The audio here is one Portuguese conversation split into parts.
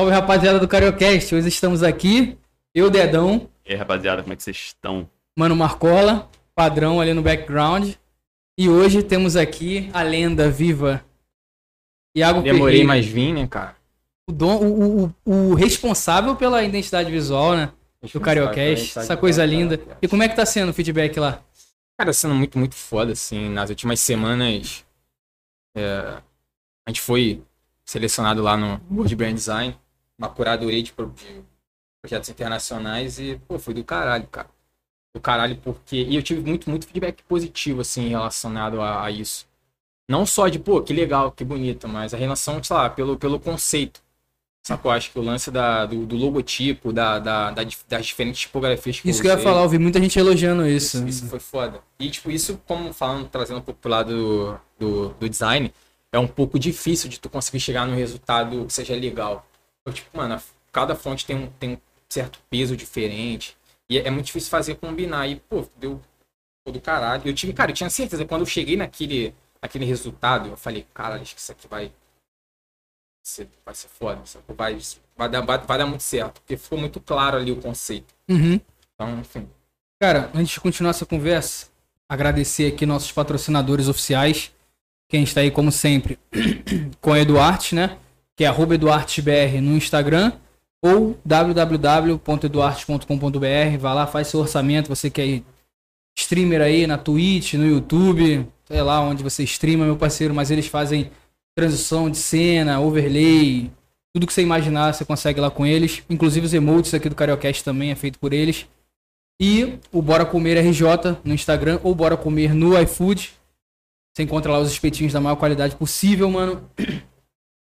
Salve rapaziada do Cariocast, hoje estamos aqui, eu, Dedão, E aí, rapaziada, como é que vocês estão? Mano Marcola, padrão ali no background. E hoje temos aqui a lenda viva, Iago Demorei, Ferreira, mas vim, né, cara? o, dom- o- o- o responsável pela identidade visual, né? Do Cariocast, essa coisa linda. E como é que tá sendo o feedback lá? Cara, sendo muito, muito foda, assim. Nas últimas semanas, é, a gente foi selecionado lá no World Brand Design, uma curadoria de, pro- de projetos internacionais e, pô, foi do caralho, cara. Do caralho, porque... E eu tive muito, muito feedback positivo, assim, relacionado a, a isso. Não só de, pô, que legal, que bonito, mas a relação, sei lá, pelo, pelo conceito. Sacou? Acho que o lance da, do, do logotipo, da, da, da das diferentes tipografias que Isso que eu ia falar, eu vi muita gente elogiando isso. Isso, isso foi foda. E, tipo, isso, como falando, trazendo um pouco pro lado do, do, do design, é um pouco difícil de tu conseguir chegar num resultado que seja legal. Então, tipo, mano, cada fonte tem um, tem um certo peso diferente. E é, é muito difícil fazer combinar. E, pô, deu pô, do caralho. Eu tive, cara, eu tinha certeza, quando eu cheguei naquele, naquele resultado, eu falei, caralho, acho que isso aqui vai ser, vai ser foda. Vai, vai, dar, vai, vai dar muito certo. Porque ficou muito claro ali o conceito. Uhum. Então, enfim. Cara, antes de continuar essa conversa, agradecer aqui nossos patrocinadores oficiais. Quem está aí, como sempre, com a Eduarte, né? Que é EduartesBR no Instagram ou www.eduartes.com.br. Vai lá, faz seu orçamento. Você que é streamer aí na Twitch, no YouTube, sei lá onde você streama, meu parceiro, mas eles fazem transição de cena, overlay, tudo que você imaginar, você consegue lá com eles. Inclusive os emotes aqui do Cariocast também é feito por eles. E o Bora Comer RJ no Instagram ou Bora Comer no iFood. Você encontra lá os espetinhos da maior qualidade possível, mano.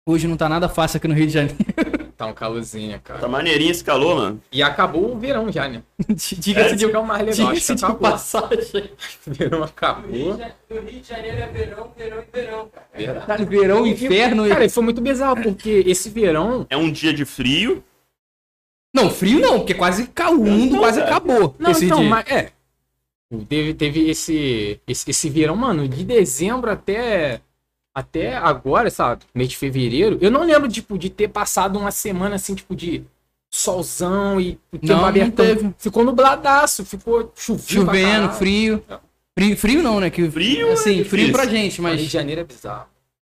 Hoje não tá nada fácil aqui no Rio de Janeiro. Tá um calorzinho, cara. Tá maneirinho esse calor, mano. E acabou o verão já, né? Diga-se de, Isso que é o mais legal. Que de acabou. passagem. O verão acabou. No Rio de Janeiro é verão, verão e verão, cara. Verdade. Tá verão, inferno e... Cara, e foi muito bizarro, porque esse verão. É um dia de frio. Não, frio não, porque quase o mundo quase cara. acabou Não, esse então, dia. mas é. Teve, teve esse, esse, esse verão, mano, de dezembro até. Até agora, sabe? Mês de fevereiro. Eu não lembro, tipo, de ter passado uma semana assim, tipo, de solzão e o tempo Não, não abertão. teve. Ficou nubladaço, ficou chovendo. Chovendo, frio. frio. Frio não, né? Que, Frio é Assim, frio difícil. pra gente, Mas Rio mas... de Janeiro é bizarro.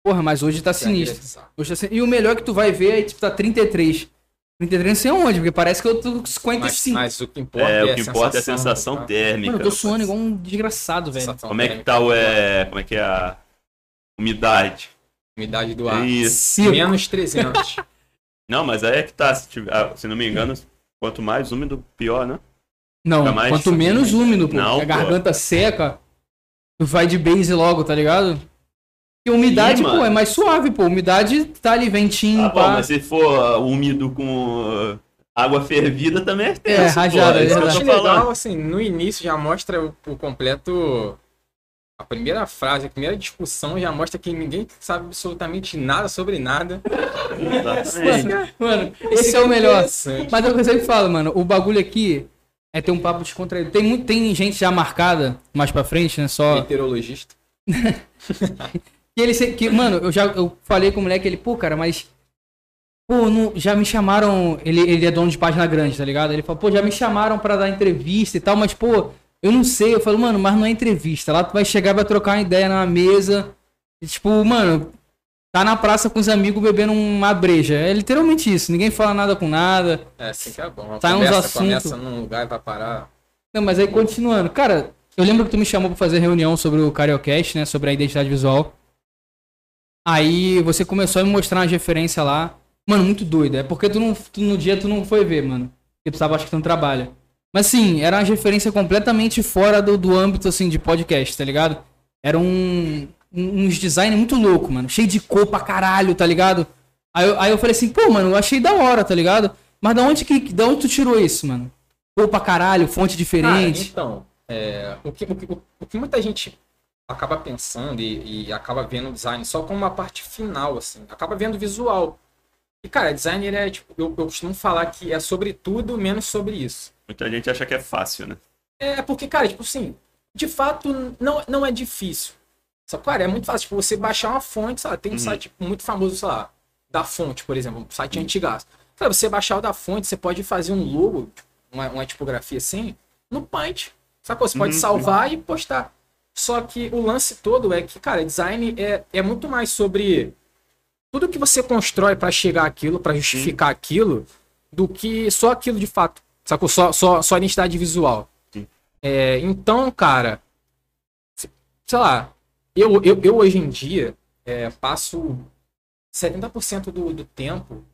Porra, mas hoje tá sinistro. é bizarro. Hoje tá sin- E o melhor que tu vai ver é, tipo, tá 33. 33 não sei onde, porque parece que eu tô com Mas, 55. mas o que importa É, é, o que importa é a sensação tá? térmica. Mano, eu tô suando igual um desgraçado, velho. Sensação Como é que tá o. É... Como é que é a umidade? Umidade do ar. Isso. Menos 300. Não, mas aí é que tá. Se, tiver- ah, se não me engano, quanto mais úmido, pior, né? Não, quanto menos úmido, pô. Não, a pô. garganta seca, tu vai de base logo, tá ligado? E a umidade, Ih, pô, é mais suave, pô. Umidade tá ali, ventinho, Ah, bom, pá. mas se for ah, úmido com ah, água fervida também é tenso. É, pô, rajada, é verdade. tô acho falando. legal, assim, no início já mostra o, o completo. A primeira frase, a primeira discussão já mostra que ninguém sabe absolutamente nada sobre nada. Exatamente. Mano, esse é o melhor. Interessante. Mas é o que eu sempre falo, mano. O bagulho aqui é ter um papo descontraído. Tem, muito, tem gente já marcada mais pra frente, né? Só. Meteorologista. Que ele que, mano, eu já eu falei com o moleque, ele, pô, cara, mas. Pô, não- já me chamaram. Ele, ele é dono de página grande, tá ligado? Ele falou, pô, já me chamaram pra dar entrevista e tal, mas, pô, eu não sei. Eu falo, mano, mas não é entrevista. Lá tu vai chegar, vai trocar uma ideia na mesa. E, tipo, mano, tá na praça com os amigos bebendo uma breja. É literalmente isso. Ninguém fala nada com nada. É assim que é bom. A Sai uns conversa assuntos. começa num lugar e vai parar. Não, mas aí continuando. Cara, eu lembro que tu me chamou pra fazer reunião sobre o Cariocast, né? Sobre a identidade visual. Aí você começou a me mostrar umas referências lá. Mano, muito doido. É porque tu, não, tu no dia tu não foi ver, mano. Porque tu tava acho que tu não trabalha. Mas sim, era uma referência completamente fora do, do âmbito, assim, de podcast, tá ligado? Era um, um- uns design muito louco, mano. Cheio de cor pra caralho, tá ligado? Aí, eu- aí eu falei assim, pô, mano, eu achei da hora, tá ligado? Mas da onde que da onde tu tirou isso, mano? Cor pra caralho, fonte diferente. Cara, então, é, o, que, o, que, o que muita gente acaba pensando e, e acaba vendo o design só como uma parte final, assim, acaba vendo o visual. E, cara, designer é, tipo, eu, eu costumo falar que é sobre tudo, menos sobre isso. Muita gente acha que é fácil, né? É porque, cara, tipo assim, de fato, não, não é difícil. Só que, cara, é muito fácil. Tipo, você baixar uma fonte, sei lá, tem um Uhum. site muito famoso, sei lá, da fonte, por exemplo, um site antigaço. Cara, você baixar o da fonte, você pode fazer um logo, uma, uma tipografia assim, no Paint. Sacou? Você pode Uhum, salvar e postar. Só que o lance todo é que, cara, design é, é muito mais sobre tudo que você constrói pra chegar àquilo, pra justificar aquilo, do que só aquilo de fato. Sacou? Só, só, só a identidade visual. Sim. É, então, cara, se- sei lá, eu, eu, eu hoje em dia é, passo 70% do, do tempo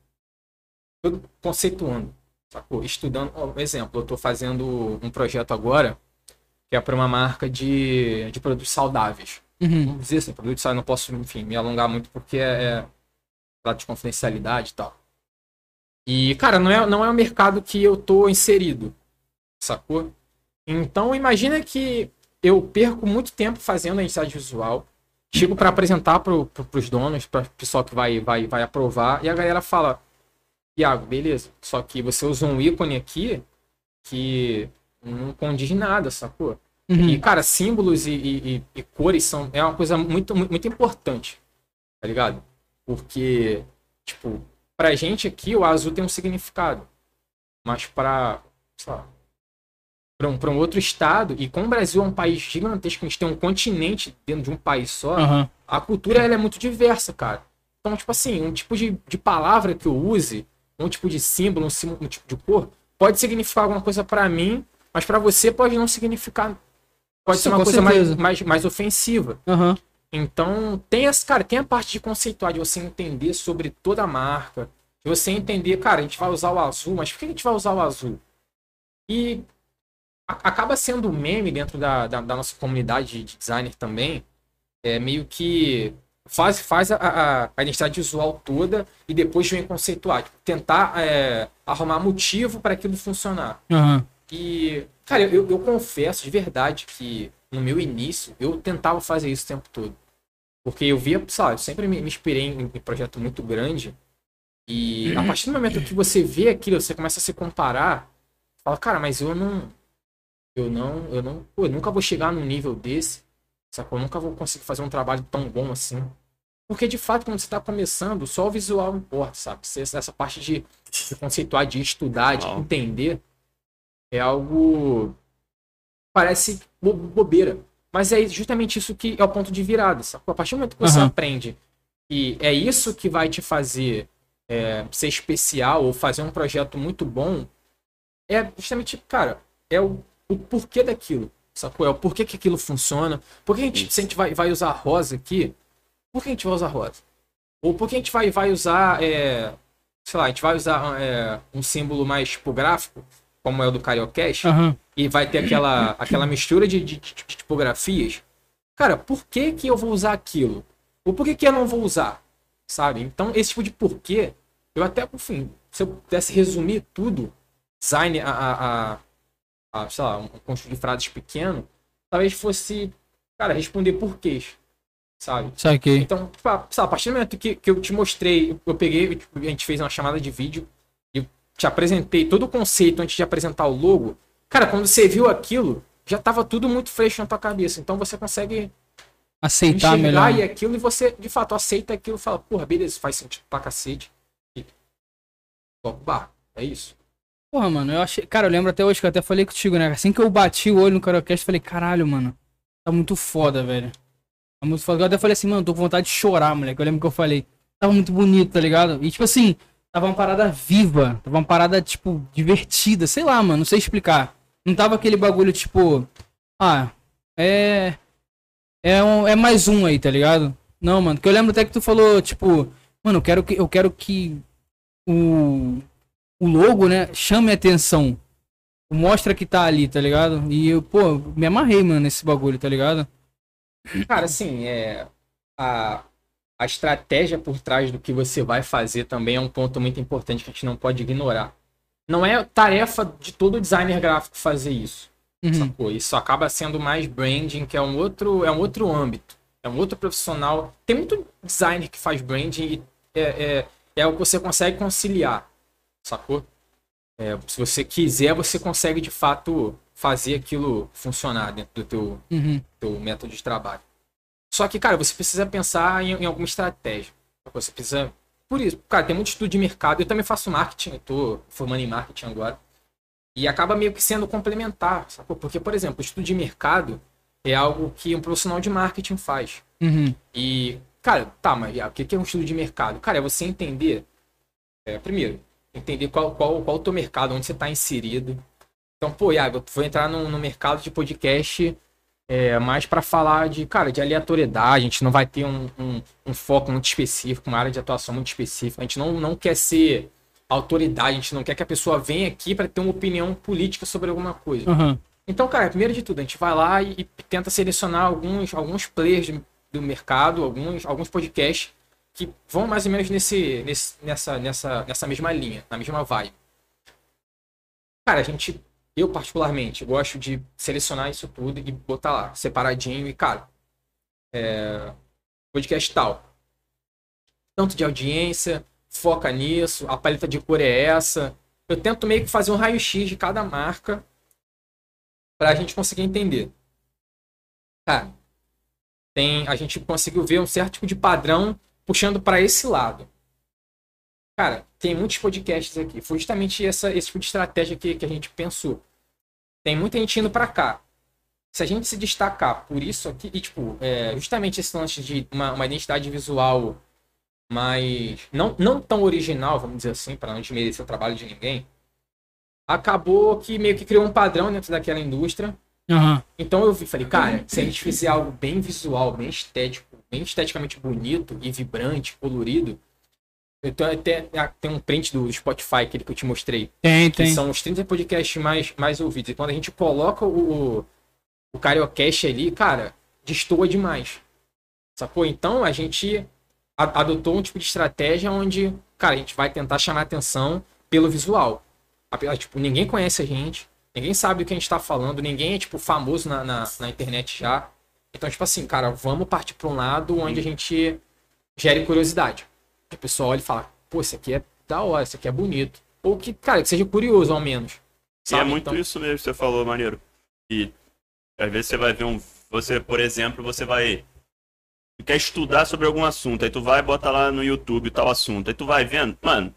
conceituando, sacou? Estudando. Um exemplo, eu tô fazendo um projeto agora que é para uma marca de, de produtos saudáveis. Uhum. Vamos dizer assim, produtos saudáveis, não posso, enfim, me alongar muito porque é, é de confidencialidade e tal. E, cara, não é, não é um mercado que eu tô inserido, sacou? Então, imagina que eu perco muito tempo fazendo a identidade visual, chego para apresentar pro, pro, pros donos, para o pessoal que vai, vai, vai aprovar, e a galera fala: Iago, beleza, só que você usou um ícone aqui que não condiz nada, sacou? Uhum. E, cara, símbolos e, e- e- cores são, é uma coisa muito, muito, muito importante, tá ligado? Porque, tipo, pra gente aqui o azul tem um significado. Mas pra, sei lá, pra um, pra um outro estado, e como o Brasil é um país gigantesco, a gente tem um continente dentro de um país só, Aham. a cultura ela é muito diversa, cara. Então, tipo assim, um tipo de, de palavra que eu use, um tipo de símbolo, um, símbolo, um tipo de cor, pode significar alguma coisa pra mim, mas pra você pode não significar. Pode Sim, ser uma coisa mais, certeza. mais, mais ofensiva. Aham. Então, tem essa, cara, tem a parte de conceituar, de você entender sobre toda a marca, de você entender, cara, a gente vai usar o azul, mas por que a gente vai usar o azul? E a- acaba sendo um meme dentro da, da, da nossa comunidade de designer também, é meio que faz, faz a, a, a identidade visual toda e depois vem conceituar, tipo, tentar é, arrumar motivo para aquilo funcionar. Aham. E, cara, eu, eu confesso de verdade que no meu início eu tentava fazer isso o tempo todo. Porque eu via, lá, eu sempre me, me inspirei em, em projeto muito grande. E a partir do momento que você vê aquilo, você começa a se comparar, fala, cara, mas eu não. Eu não. Eu não. Pô, eu nunca vou chegar num nível desse. Sacou? Eu nunca vou conseguir fazer um trabalho tão bom assim. Porque de fato, quando você tá começando, só o visual importa, sabe? Essa parte de, de conceituar, de estudar, de entender, é algo. Parece bo- bobeira. Mas é justamente isso que é o ponto de virada, sacou? A partir do momento que você Aham. aprende que é isso que vai te fazer é, ser especial ou fazer um projeto muito bom, é justamente, cara, é o, o porquê daquilo, sacou? É o porquê que aquilo funciona. Por que a gente, se a gente vai, vai usar rosa aqui, por que a gente vai usar rosa? Ou por que a gente vai, vai usar, é, sei lá, a gente vai usar é, um símbolo mais tipográfico, como é o do Cariocash, Aham. E vai ter aquela, aquela mistura de, de- de tipografias. Cara, por que, que eu vou usar aquilo? Ou por que, que eu não vou usar? Sabe? Então, esse tipo de porquê, eu até, enfim, se eu pudesse resumir tudo, design a, a, a, a, sei lá, um conjunto de frases pequeno, talvez fosse, cara, responder porquês. Sabe? Saquei. Então, tipo, a- sei lá, a partir do momento que, que eu te mostrei, eu- peguei, tipo, a gente fez uma chamada de vídeo, eu te apresentei todo o conceito antes de apresentar o logo. Cara, quando você viu aquilo, já tava tudo muito fresco na tua cabeça. Então você consegue Aceitar melhor. e aquilo e você, de fato, aceita aquilo e fala, porra, beleza, faz sentido pra cacete. E toca o barco. É isso. Porra, mano, eu achei. Cara, eu lembro até hoje que eu até falei contigo, né? Assim que eu bati o olho no Carocast, eu falei, caralho, mano. Tá muito foda, velho. Tá muito foda. Eu até falei assim, mano, tô com vontade de chorar, moleque. Eu lembro que eu falei. Tava muito bonito, tá ligado? E tipo assim, tava uma parada viva. Tava uma parada, tipo, divertida. Sei lá, mano, não sei explicar. Não tava aquele bagulho, tipo. Ah, é. É, um, é mais um aí, tá ligado? Não, mano. Que eu lembro até que tu falou, tipo, mano, eu quero que, eu quero que o, o logo, né, chame atenção. Mostra que tá ali, tá ligado? E eu, pô, me amarrei, mano, nesse bagulho, tá ligado? Cara, assim, é. A, a estratégia por trás do que você vai fazer também é um ponto muito importante que a gente não pode ignorar. Não é tarefa de todo designer gráfico fazer isso. Uhum. Sacou? Isso acaba sendo mais branding, que é um outro, é um outro âmbito. É um outro profissional. Tem muito designer que faz branding e é, é, é o que você consegue conciliar. Sacou? É, se você quiser, você consegue de fato fazer aquilo funcionar dentro do teu, Uhum. teu método de trabalho. Só que, cara, você precisa pensar em, em alguma estratégia. Você precisa. Por isso, cara, tem muito estudo de mercado. Eu também faço marketing, eu tô formando em marketing agora. E acaba meio que sendo complementar, sacou? Porque, por exemplo, o estudo de mercado é algo que um profissional de marketing faz. Uhum. E, cara, tá, mas o que que é um estudo de mercado? Cara, é você entender, é, primeiro, entender qual, qual, qual o teu mercado, onde você está inserido. Então, pô, Iago, eu vou entrar no, no mercado de podcast é, mais para falar de, cara, de aleatoriedade. A gente não vai ter um, um, um, foco muito específico, uma área de atuação muito específica. A gente não, não quer ser autoridade, a gente não quer que a pessoa venha aqui para ter uma opinião política sobre alguma coisa. Uhum. Então, cara, primeiro de tudo, a gente vai lá e, e tenta selecionar alguns, alguns players do, do mercado, alguns, alguns podcasts que vão mais ou menos nesse, nesse, nessa, nessa, nessa mesma linha, na mesma vibe. Cara, a gente eu, particularmente, gosto de selecionar isso tudo e botar lá, separadinho. E, cara, é, podcast tal. Tanto de audiência, foca nisso, a paleta de cor é essa. Eu tento meio que fazer um raio-x de cada marca para a gente conseguir entender. Cara, tem, a gente conseguiu ver um certo tipo de padrão puxando para esse lado. Cara, tem muitos podcasts aqui. Foi justamente essa, esse tipo de estratégia que, que a gente pensou. Tem muita gente indo para cá. Se a gente se destacar por isso aqui, e tipo, é, justamente esse lance de uma, uma, identidade visual mais. Não, não tão original, vamos dizer assim, para não desmerecer o trabalho de ninguém, acabou que meio que criou um padrão dentro daquela indústria. Uhum. Então eu falei, cara, se a gente fizer algo bem visual, bem estético, bem esteticamente bonito e vibrante, colorido, então até tem um print do Spotify, aquele que eu te mostrei. Tem, que tem. são os 30 podcasts mais, mais ouvidos. E quando a gente coloca o, o Cariocast ali, cara, destoa demais. Sacou? Então a gente adotou um tipo de estratégia onde, cara, a gente vai tentar chamar atenção pelo visual. Tipo, ninguém conhece a gente, ninguém sabe o que a gente tá falando, ninguém é, tipo, famoso na, na, na internet já. Então, tipo assim, cara, vamos partir para um lado onde a gente gere curiosidade. A pessoa olha e fala, pô, isso aqui é da hora, isso aqui é bonito. Ou que, cara, que seja curioso ao menos. Sabe? E é muito então... isso mesmo que você falou, maneiro. E às vezes você vai ver um. Você, por exemplo, você vai. Tu quer estudar sobre algum assunto, aí tu vai botar lá no YouTube tal assunto, aí tu vai vendo, mano,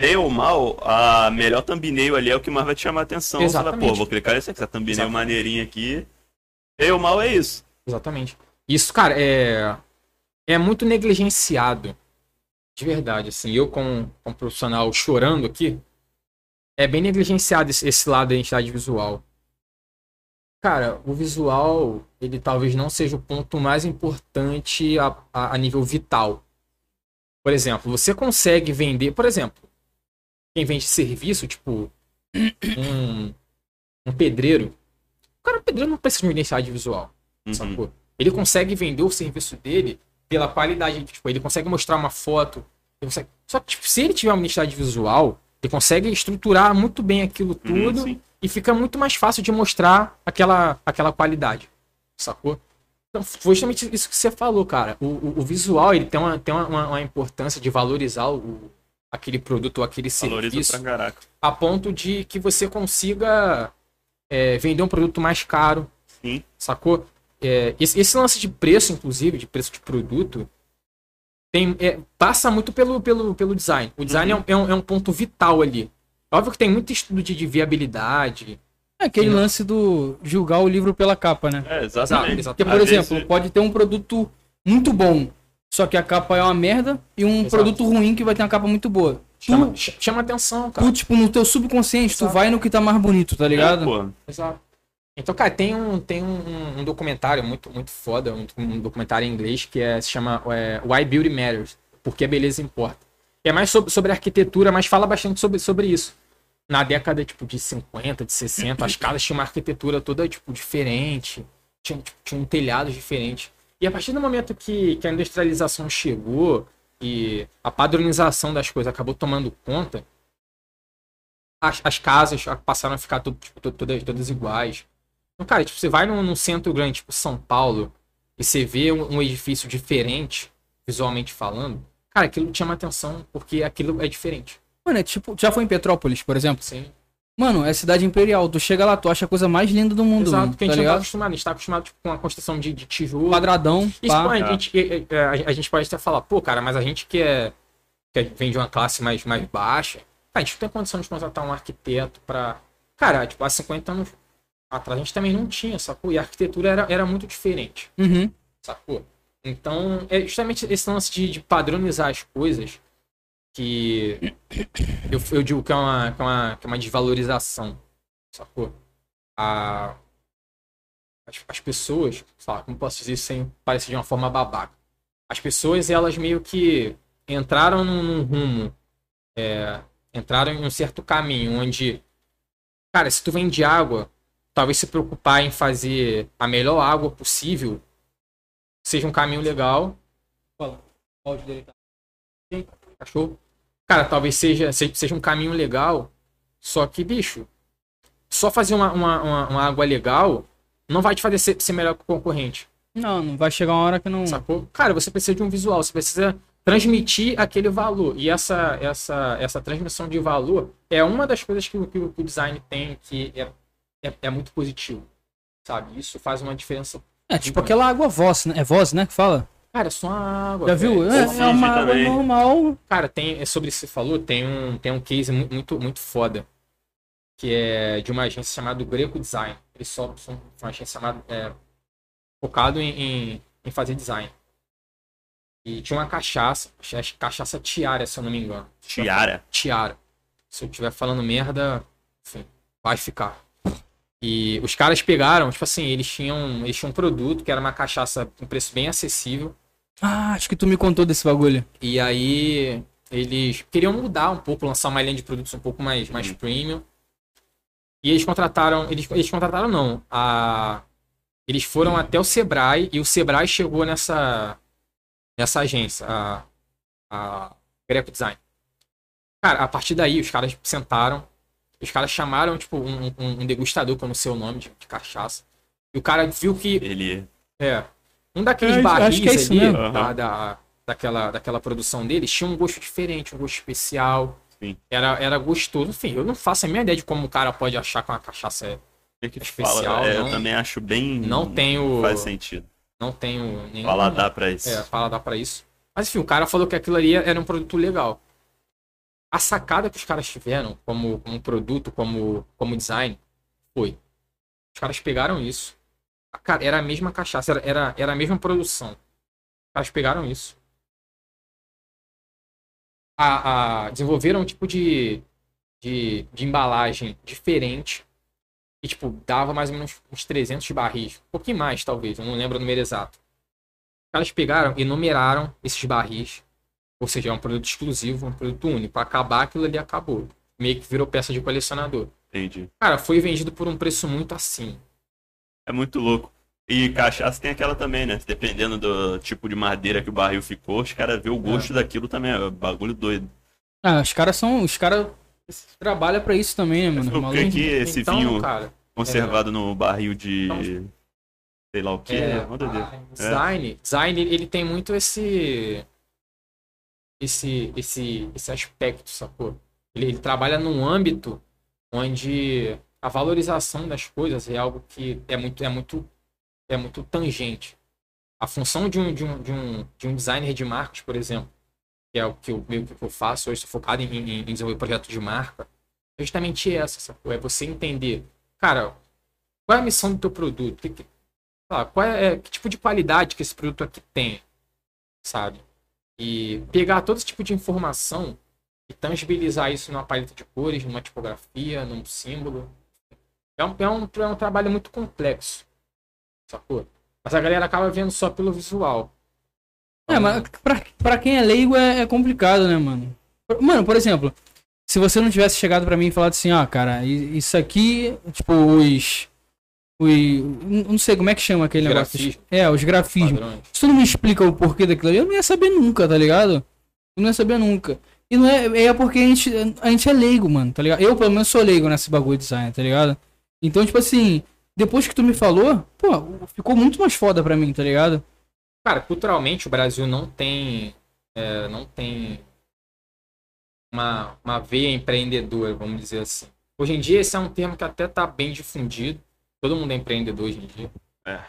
bem ou mal, a melhor thumbnail ali é o que mais vai te chamar a atenção. Exatamente. Você pô, vou clicar nessa aqui, essa thumbnail Exatamente. maneirinha aqui. Bem ou mal é isso. Exatamente. Isso, cara, é. É muito negligenciado de verdade, assim, eu como, como profissional chorando aqui, é bem negligenciado esse, esse lado da identidade visual. Cara, o visual, ele talvez não seja o ponto mais importante a, a, a nível vital. Por exemplo, você consegue vender, por exemplo, quem vende serviço, tipo, um, um pedreiro. O cara, o pedreiro não precisa de uma identidade visual, uhum. Ele consegue vender o serviço dele pela qualidade. Tipo, ele consegue mostrar uma foto. Consegue... Só que tipo, se ele tiver uma identidade visual, ele consegue estruturar muito bem aquilo uhum, tudo hum, e fica muito mais fácil de mostrar aquela, aquela qualidade. Sacou? Então, foi justamente isso que você falou, cara. O, o, o visual ele tem, uma, tem uma, uma, importância de valorizar o, aquele produto ou aquele Valoriza serviço. A ponto de que você consiga é, vender um produto mais caro. Sim. Sacou? É, esse, esse, lance de preço, inclusive, de preço de produto, tem, é, passa muito pelo, pelo, pelo design. O design uhum. é, um, é, um, ponto vital ali. Óbvio que tem muito estudo de, de viabilidade. É aquele lance do julgar o livro pela capa, né? É, exatamente. Porque, por Às exemplo, vezes... pode ter um produto muito bom, só que a capa é uma merda, e um Exato. produto ruim que vai ter uma capa muito boa. Chama, tu, chama atenção, cara. Tu, tipo, no teu subconsciente, Exato. tu vai no que tá mais bonito, tá ligado? É, pô. Exato. Então, cara, tem um, tem um, um documentário muito, muito foda, um, um, documentário em inglês que é, se chama é, Why Beauty Matters, porque a beleza importa. É mais sobre, sobre arquitetura, mas fala bastante sobre, sobre isso. Na década, tipo, de 50, de 60, as casas tinham uma arquitetura toda, tipo, diferente, tipo, tinha um telhado diferente. E a partir do momento que, que a industrialização chegou e a padronização das coisas acabou tomando conta, as, as casas passaram a ficar tudo, tipo, todas, todas iguais cara, tipo, você vai num, num, centro grande, tipo São Paulo, e você vê um, um, edifício diferente, visualmente falando, cara, aquilo chama atenção porque aquilo é diferente. Mano, é tipo, já foi em Petrópolis, por exemplo? Sim. Mano, é cidade imperial. Tu chega lá, tu acha a coisa mais linda do mundo. Exato, porque a gente tá não tá acostumado. A gente tá acostumado tipo, com a construção de, de tijolo. Quadradão. Isso, pá, a, gente, a, a, a, gente pode até falar, pô, cara, mas a gente que é que vem de uma classe mais, mais baixa. a gente não tem condição de contratar um arquiteto para Cara, tipo, há 50 anos atrás a gente também não tinha, sacou? E a arquitetura era, era muito diferente, Uhum. sacou? Então, é justamente esse lance de, de padronizar as coisas que eu, eu digo que é, uma, que, é uma, que é uma desvalorização, sacou? A, as, as pessoas, lá, como posso dizer sem parecer de uma forma babaca? As pessoas, elas meio que entraram num, num rumo, é, entraram em um certo caminho onde, cara, se tu vende água, talvez se preocupar em fazer a melhor água possível seja um caminho legal. Fala. O áudio dele tá. Achou? Cara, talvez seja, se- seja um caminho legal, só que, bicho, só fazer uma, uma, uma, uma água legal não vai te fazer ser, ser melhor que o concorrente. Não, não vai chegar uma hora que não. Sacou? Cara, você precisa de um visual, você precisa transmitir aquele valor. E essa, essa, essa transmissão de valor é uma das coisas que, o- que que o design tem que é, é, é muito positivo. Sabe? Isso faz uma diferença. É tipo aquela água voz, né? É voz, né? Que fala. Cara, é só uma água. Já viu? É, é uma água também. normal. Cara, tem, é sobre isso que você falou, tem um, tem um case mu- muito, muito foda. Que é de uma agência chamada Greco Design. Eles só são uma agência chamada. É, focado em, em, em fazer design. E tinha uma cachaça, acho que cachaça tiara, se eu não me engano. Tiara. Tiara. Se eu estiver falando merda, enfim, vai ficar. E os caras pegaram, tipo assim, eles tinham, eles tinham um produto que era uma cachaça com preço bem acessível. Ah, acho que tu me contou desse bagulho. E aí eles queriam mudar um pouco, lançar uma linha de produtos um pouco mais, mais premium. E eles contrataram, eles, eles contrataram não, a eles foram até o Sebrae e o Sebrae chegou nessa nessa agência, a, a Greco Design. Cara, a partir daí os caras sentaram, os caras chamaram tipo um, um- um degustador, que eu não sei o nome de, de cachaça. E o cara viu que Ele. é. Um daqueles É, barris acho que é isso ali, mesmo. da, daquela, daquela produção deles, tinha um gosto diferente, um gosto especial. Sim. Era, era gostoso. Enfim, eu não faço a minha ideia de como o cara pode achar que uma cachaça é. O que Especial, fala? É, não- eu também acho bem. Não tenho. Faz sentido. Não tenho nenhum. Paladar pra isso. É, paladar pra isso. Mas enfim, o cara falou que aquilo ali era um produto legal. A sacada que os caras tiveram como, como produto, como, como design, foi. Os caras pegaram isso. Era a mesma cachaça, era, era, era a mesma produção. Os caras pegaram isso. A, a- desenvolveram um tipo de, de, de embalagem diferente. E, tipo, dava mais ou menos uns 300 barris. Um pouquinho mais, talvez. Eu não lembro o número exato. Os caras pegaram e numeraram esses barris. Ou seja, é um produto exclusivo, um produto único. Pra acabar, aquilo ali acabou. Meio que virou peça de colecionador. Entendi. Cara, foi vendido por um preço muito assim. É muito louco. E cachaça tem aquela também, né? Dependendo do tipo de madeira que o barril ficou, os caras vê o gosto daquilo também. É um bagulho doido. Ah, os caras são. Os caras trabalham pra isso também, né, mano? Maluco. creio que esse então, vinho cara, conservado no barril de. Então- sei lá o que. é, Manda Deus. design, design, ele tem muito esse esse esse esse aspecto, sacou? Ele, ele trabalha num âmbito onde a valorização das coisas é algo que é muito é muito é muito tangente. A função de um, de um, de um, de um designer de marcas, por exemplo, que é o que eu, meio que eu faço hoje, estou focado em, em, desenvolver projeto de marca, é justamente essa, sacou? É você entender, cara, qual é a missão do teu produto? Que- que- qual é, que tipo de qualidade que esse produto aqui tem, sabe? E pegar todo esse tipo de informação e tangibilizar isso numa paleta de cores, numa tipografia, num símbolo. É um, é um, é um trabalho muito complexo, sacou? Mas a galera acaba vendo só pelo visual. É, mas pra, pra quem é leigo é, é complicado, né, mano? Mano, por exemplo, se você não tivesse chegado pra mim e falado assim, ó, cara, i- isso aqui, tipo, os. Os. Não sei como é que chama aquele negócio. Grafismo. É, os grafismos. Padrões. Se tu não me explica o porquê daquilo ali, eu não ia saber nunca, tá ligado? Eu não ia saber nunca. E não é, é porque a gente, a gente é leigo, mano, tá ligado? Eu, pelo menos, sou leigo nesse bagulho de design, tá ligado? Então, tipo assim, depois que tu me falou, pô, ficou muito mais foda pra mim, tá ligado? Cara, culturalmente o Brasil não tem. é, não tem uma, uma veia empreendedora, vamos dizer assim. Hoje em dia esse é um termo que até tá bem difundido. Todo mundo é empreendedor hoje em dia. É.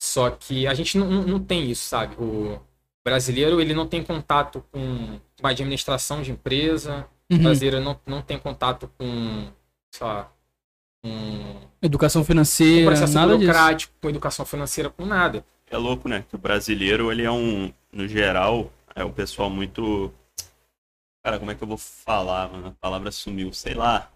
Só que a gente não, não, tem isso, sabe? O, brasileiro, ele não tem contato com uma administração de empresa, o Uhum. brasileiro não, não tem contato com, sei lá, com Educação com financeira, processo nada disso. burocrático, com educação financeira, com nada. É louco, né? Que o brasileiro, ele é um, no geral, é um pessoal muito. Cara, como é que eu vou falar, mano? A palavra sumiu, sei lá.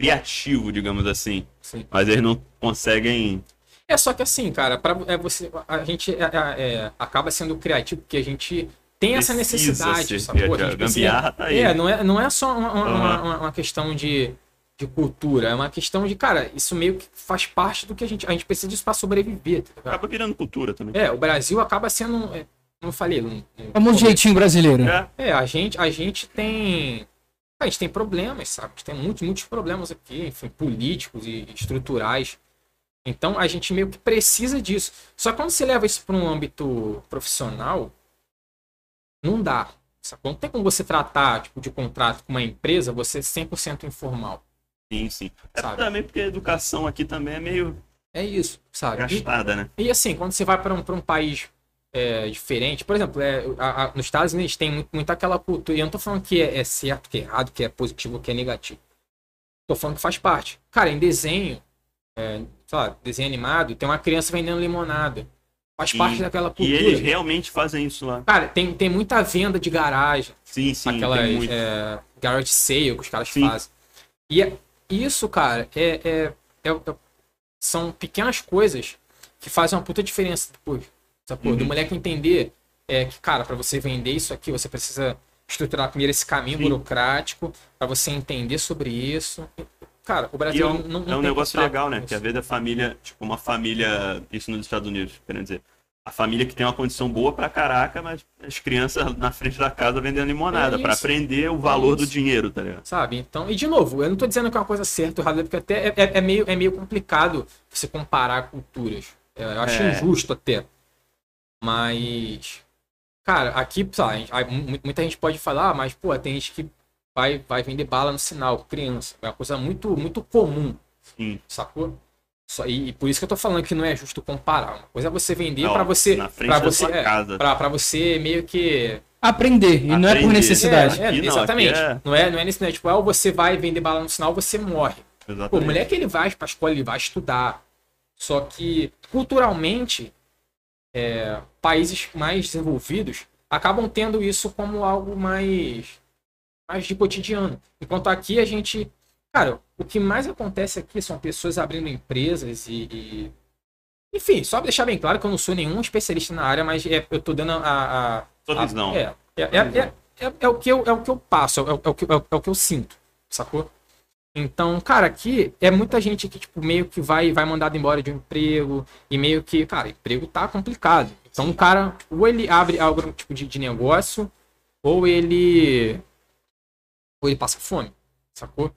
Criativo, digamos assim. Assim. Mas eles não conseguem. É só que assim, cara, para é você, a gente é, é, é, acaba sendo criativo porque a gente tem essa necessidade, criativo. gente precisa- Gambiarra tá aí. É, não é, não é só uma, uma- Aham. uma- uma questão de, de cultura, é uma questão de, cara, isso meio que faz parte do que a gente. A gente precisa disso pra sobreviver, tá? Acaba virando cultura também. É, o Brasil acaba sendo. é, Como eu falei, um, um- Famoso jeitinho brasileiro. É, É, a gente, a gente tem. A gente tem problemas, sabe? A gente tem muitos, muitos problemas aqui, enfim, políticos e estruturais. Então a gente meio que precisa disso. Só que quando você leva isso para um âmbito profissional, não dá. Sacou? Não tem como você tratar tipo, de contrato com uma empresa, você ser 100% informal. sim, sim. É Sabe? também porque a educação aqui também é meio É isso, sabe? E- gastada, né? E assim, quando você vai para um, pra um país é, diferente, por exemplo, é, a- a- nos Estados Unidos tem muito, muito aquela cultura, e eu não tô falando que é, é certo, que é errado, que é positivo, que é negativo. Tô falando que faz parte. Cara, em desenho, é, sei lá, desenho animado, tem uma criança vendendo limonada. Faz E- parte daquela E cultura. eles realmente fazem isso lá. Cara, tem, tem muita venda de garagem, Sim, sim, aquela tem muito. é, garage sale que os caras Sim. fazem. E é- isso, cara, é, é- é- é- são pequenas coisas que fazem uma puta diferença depois. Sacou? Uhum. Do moleque entender é, que, cara, pra você vender isso aqui, você precisa estruturar primeiro esse caminho Sim. burocrático, pra você entender sobre isso. Cara, o Brasil é um, não, não é um negócio legal, né? Que às vezes a família, tipo, uma família, isso nos Estados Unidos, querendo dizer, a família que tem uma condição boa pra caraca, mas as crianças na frente da casa vendendo limonada, É pra isso. aprender o valor do isso. dinheiro, tá ligado? Sabe? Então, e de novo, eu não tô dizendo que é uma coisa certa ou errada, porque até é, é- é meio, é meio complicado você comparar culturas. É, Eu acho É. injusto até. Mas, cara, aqui, mu- muita gente pode falar, ah, mas, pô, tem gente que vai, vai vender bala no sinal, criança. É uma coisa muito, muito comum, Sim. sacou? Só, e, e por isso que eu tô falando que não é justo comparar. Uma coisa é você vender pra você. da você, é, pra, pra você meio que Aprender, e não é por Aprender. necessidade. é, é, não, exatamente. é- Não é, não é nesse, né? Tipo, ah, você vai vender bala no sinal, você morre. Pô, o Exatamente. moleque ele vai pra escola, ele vai estudar. Só que, culturalmente, é, países mais desenvolvidos acabam tendo isso como algo mais, mais de cotidiano. Enquanto aqui a gente. Cara, o que mais acontece aqui são pessoas abrindo empresas e. e- Enfim, só pra deixar bem claro que eu não sou nenhum especialista na área, mas é- eu tô dando a. a- a- visão. é, é, é, é, é, o que eu, é o que eu passo, é, o- é o que, é, é o que eu sinto, sacou? Então, cara, aqui é muita gente que, tipo, meio que vai, vai mandado embora de um emprego e meio que, cara, emprego tá complicado. Então, o cara, ou ele abre algum tipo de, de negócio, ou ele. ou ele passa fome, sacou?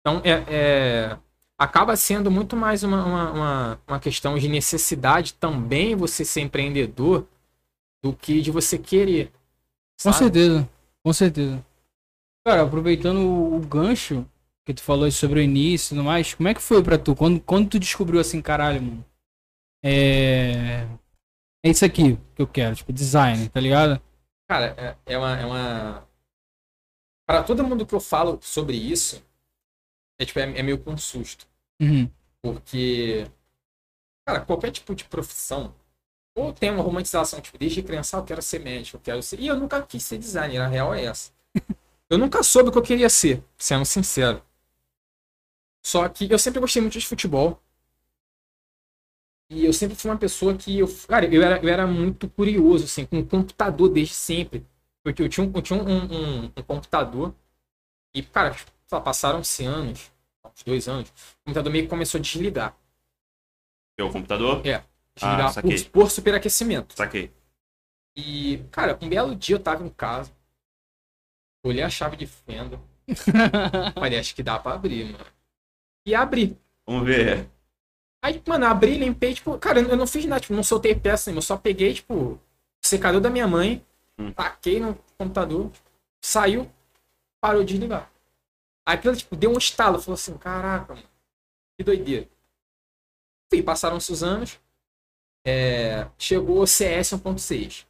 Então, é, é- acaba sendo muito mais uma, uma, uma, uma questão de necessidade também você ser empreendedor do que de você querer. Com sabe? certeza, com certeza. Cara, aproveitando o gancho que tu falou sobre o início e tudo mais, como é que foi pra tu? Quando, quando tu descobriu assim, caralho, mano, é... É isso aqui que eu quero, tipo, design, tá ligado? Cara, é, é uma, é uma. Para todo mundo que eu falo sobre isso, é, tipo, é, é meio com susto. Uhum. Porque, cara, qualquer tipo de profissão, ou tem uma romantização, tipo, desde criança, ah, eu quero ser médico, eu quero ser. E eu nunca quis ser designer, a real é essa. Eu nunca soube o que eu queria ser, sendo sincero. Só que eu sempre gostei muito de futebol. E eu sempre fui uma pessoa que. Eu, cara, eu era, eu era muito curioso, assim, com o computador desde sempre. Porque eu tinha um, eu tinha um, um- um computador. E, cara, lá, passaram-se anos, uns dois anos. O computador meio que começou a desligar. Teu computador? É, desligar Ah, saquei. por, por superaquecimento. Saquei. E, cara, um belo dia eu tava em casa. Olhei a chave de fenda. Falei, acho que dá pra abrir, mano. E abri. Vamos ver. Aí, mano, abri, limpei, tipo, cara, eu não fiz nada, tipo, não soltei peça nenhuma, eu só peguei, tipo, o secador da minha mãe, Hum. taquei no computador, saiu, parou de desligar. Aí aquilo, tipo, deu um estalo, falou assim, caraca, mano, que doideira. Enfim, passaram-se os anos, é, chegou o CS 1.6.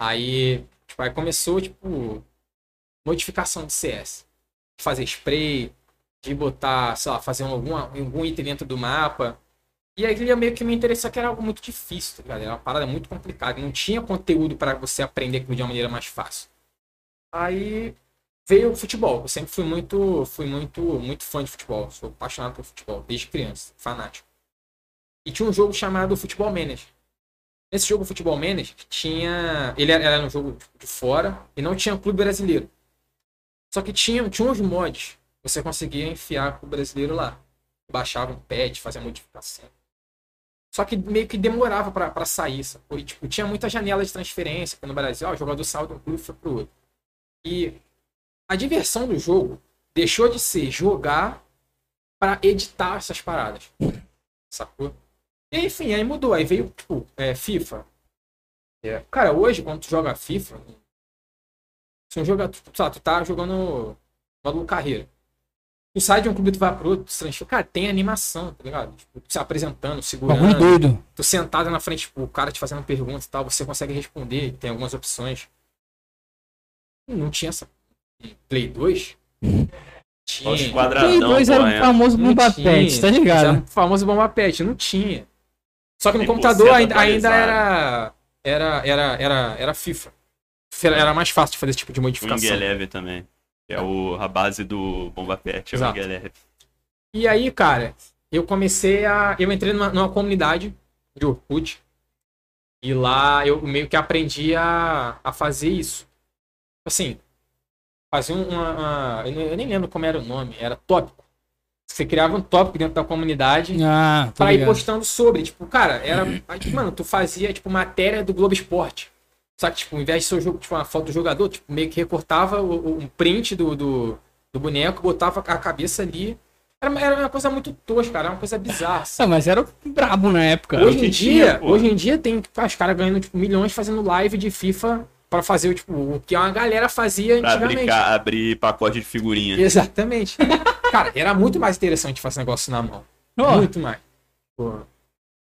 Aí, tipo, aí começou, tipo, modificação de CS. Fazer spray, de botar, sei lá, fazer algum, algum item dentro do mapa. E aí eu meio que me interessou que era algo muito difícil, tá ligado? Era uma parada muito complicada. Não tinha conteúdo para você aprender de uma maneira mais fácil. Aí veio o futebol. Eu sempre fui muito, fui muito, muito fã de futebol. Sou apaixonado por futebol, desde criança, fanático. E tinha um jogo chamado Futebol Manager. Nesse jogo Futebol Manager tinha, ele era, era um jogo de fora e não tinha clube brasileiro. Só que tinha, tinha uns mods. Você conseguia enfiar o brasileiro lá. Baixava um patch, fazia modificação. Só que meio que demorava para sair, sacou? E, tipo, tinha muita janela de transferência no Brasil. Ó, o jogador saiu de um clube foi pro outro. E a diversão do jogo deixou de ser jogar para editar essas paradas. Sacou? E enfim, aí mudou. Aí veio, tipo, é, FIFA. É. Cara, hoje, quando tu joga FIFA, se um jogador, tu, tu tá jogando modo carreira. Tu sai de um clube, tu vai pro outro, tu se. Cara, tem animação, tá ligado? Tipo, se apresentando, segurando. doido. Tu sentado na frente, tipo, o cara te fazendo perguntas e tal, você consegue responder, tem algumas opções. Não tinha essa. Play 2? Tinha. Os Play 2 era o famoso bomba pet, tá ligado? Era o famoso bomba pet, não tinha. Só que no computador ainda, ainda era, era, era, era, era FIFA. Era mais fácil de fazer esse tipo de modificação. Wing Eleven também. Que é o, a base do Bomba Pet, é o Eleven. E aí, cara, eu comecei a. Eu entrei numa, numa comunidade de Orkut. E lá eu meio que aprendi a, a fazer isso. Assim, fazer uma, uma. eu nem lembro como era o nome, era tópico. Você criava um tópico dentro da comunidade ah, para ir postando sobre. Tipo, cara, era. Mano, tu fazia, tipo, matéria do Globo Esporte. Só que, tipo, ao invés de ser jogo, tipo, uma foto do jogador, tipo, meio que recortava o, um print do, do, do, boneco, botava a cabeça ali. Era, era uma coisa muito tosca, cara. Era uma coisa bizarra. Assim. Ah, mas era brabo na época. Hoje em dia, tinha, hoje em dia tem os caras ganhando, tipo, milhões fazendo live de FIFA para fazer tipo, o que uma galera fazia pra antigamente. Abrir, abrir pacote de figurinha. Exatamente. Cara, era muito mais interessante fazer negócio na mão. Oh. Muito mais. Pô.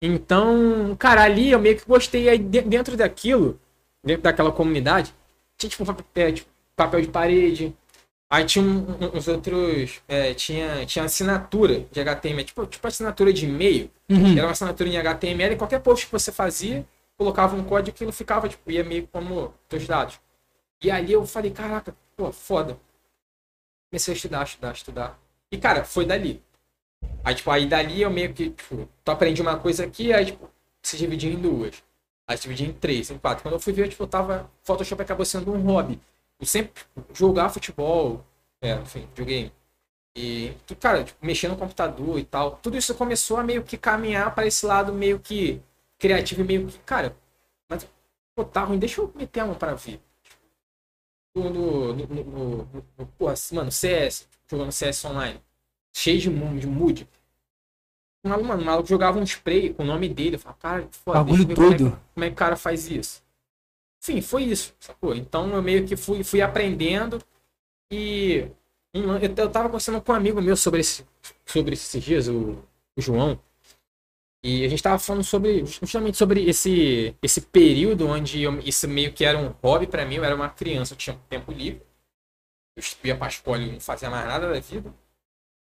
Então, cara, ali eu meio que gostei. Aí dentro daquilo, dentro daquela comunidade, tinha tipo papel, é, tipo, papel de parede. Aí tinha um, uns outros. É, tinha, tinha assinatura de HTML, tipo, tipo assinatura de e-mail. Uhum. Era uma assinatura em HTML e qualquer post que você fazia, colocava um código que não ficava, tipo, ia meio como teus dados. E ali eu falei, caraca, pô, foda. Comecei a estudar, estudar, estudar. E, cara, foi dali. Aí, tipo, aí dali eu meio que, tipo, tu aprendi uma coisa aqui, aí, tipo, se dividia em duas. Aí em três, em quatro. Quando eu fui ver, tipo, eu tava. Photoshop acabou sendo um hobby. Eu sempre jogar futebol, é, enfim, videogame. E, cara, tipo, mexer no computador e tal. Tudo isso começou a meio que caminhar para esse lado meio que criativo e meio que, cara, mas pô, tá ruim, deixa eu meter a mão pra ver. No, no, no, no, no porra, mano, CS, jogando CS online, cheio de, de mood. O maluco, mano, o maluco jogava um spray com o nome dele. Eu falava, cara, foda, Bagulho todo. Como é, que, como é que o cara faz isso? Enfim, foi isso, sacou? Então eu meio que fui, fui aprendendo e eu, eu tava conversando com um amigo meu sobre, esse, sobre esses dias, o, o João. E a gente tava falando sobre justamente sobre esse esse período onde eu, isso meio que era um hobby para mim, eu era uma criança, eu tinha tempo livre. Eu ia pra escola e não fazia mais nada da vida.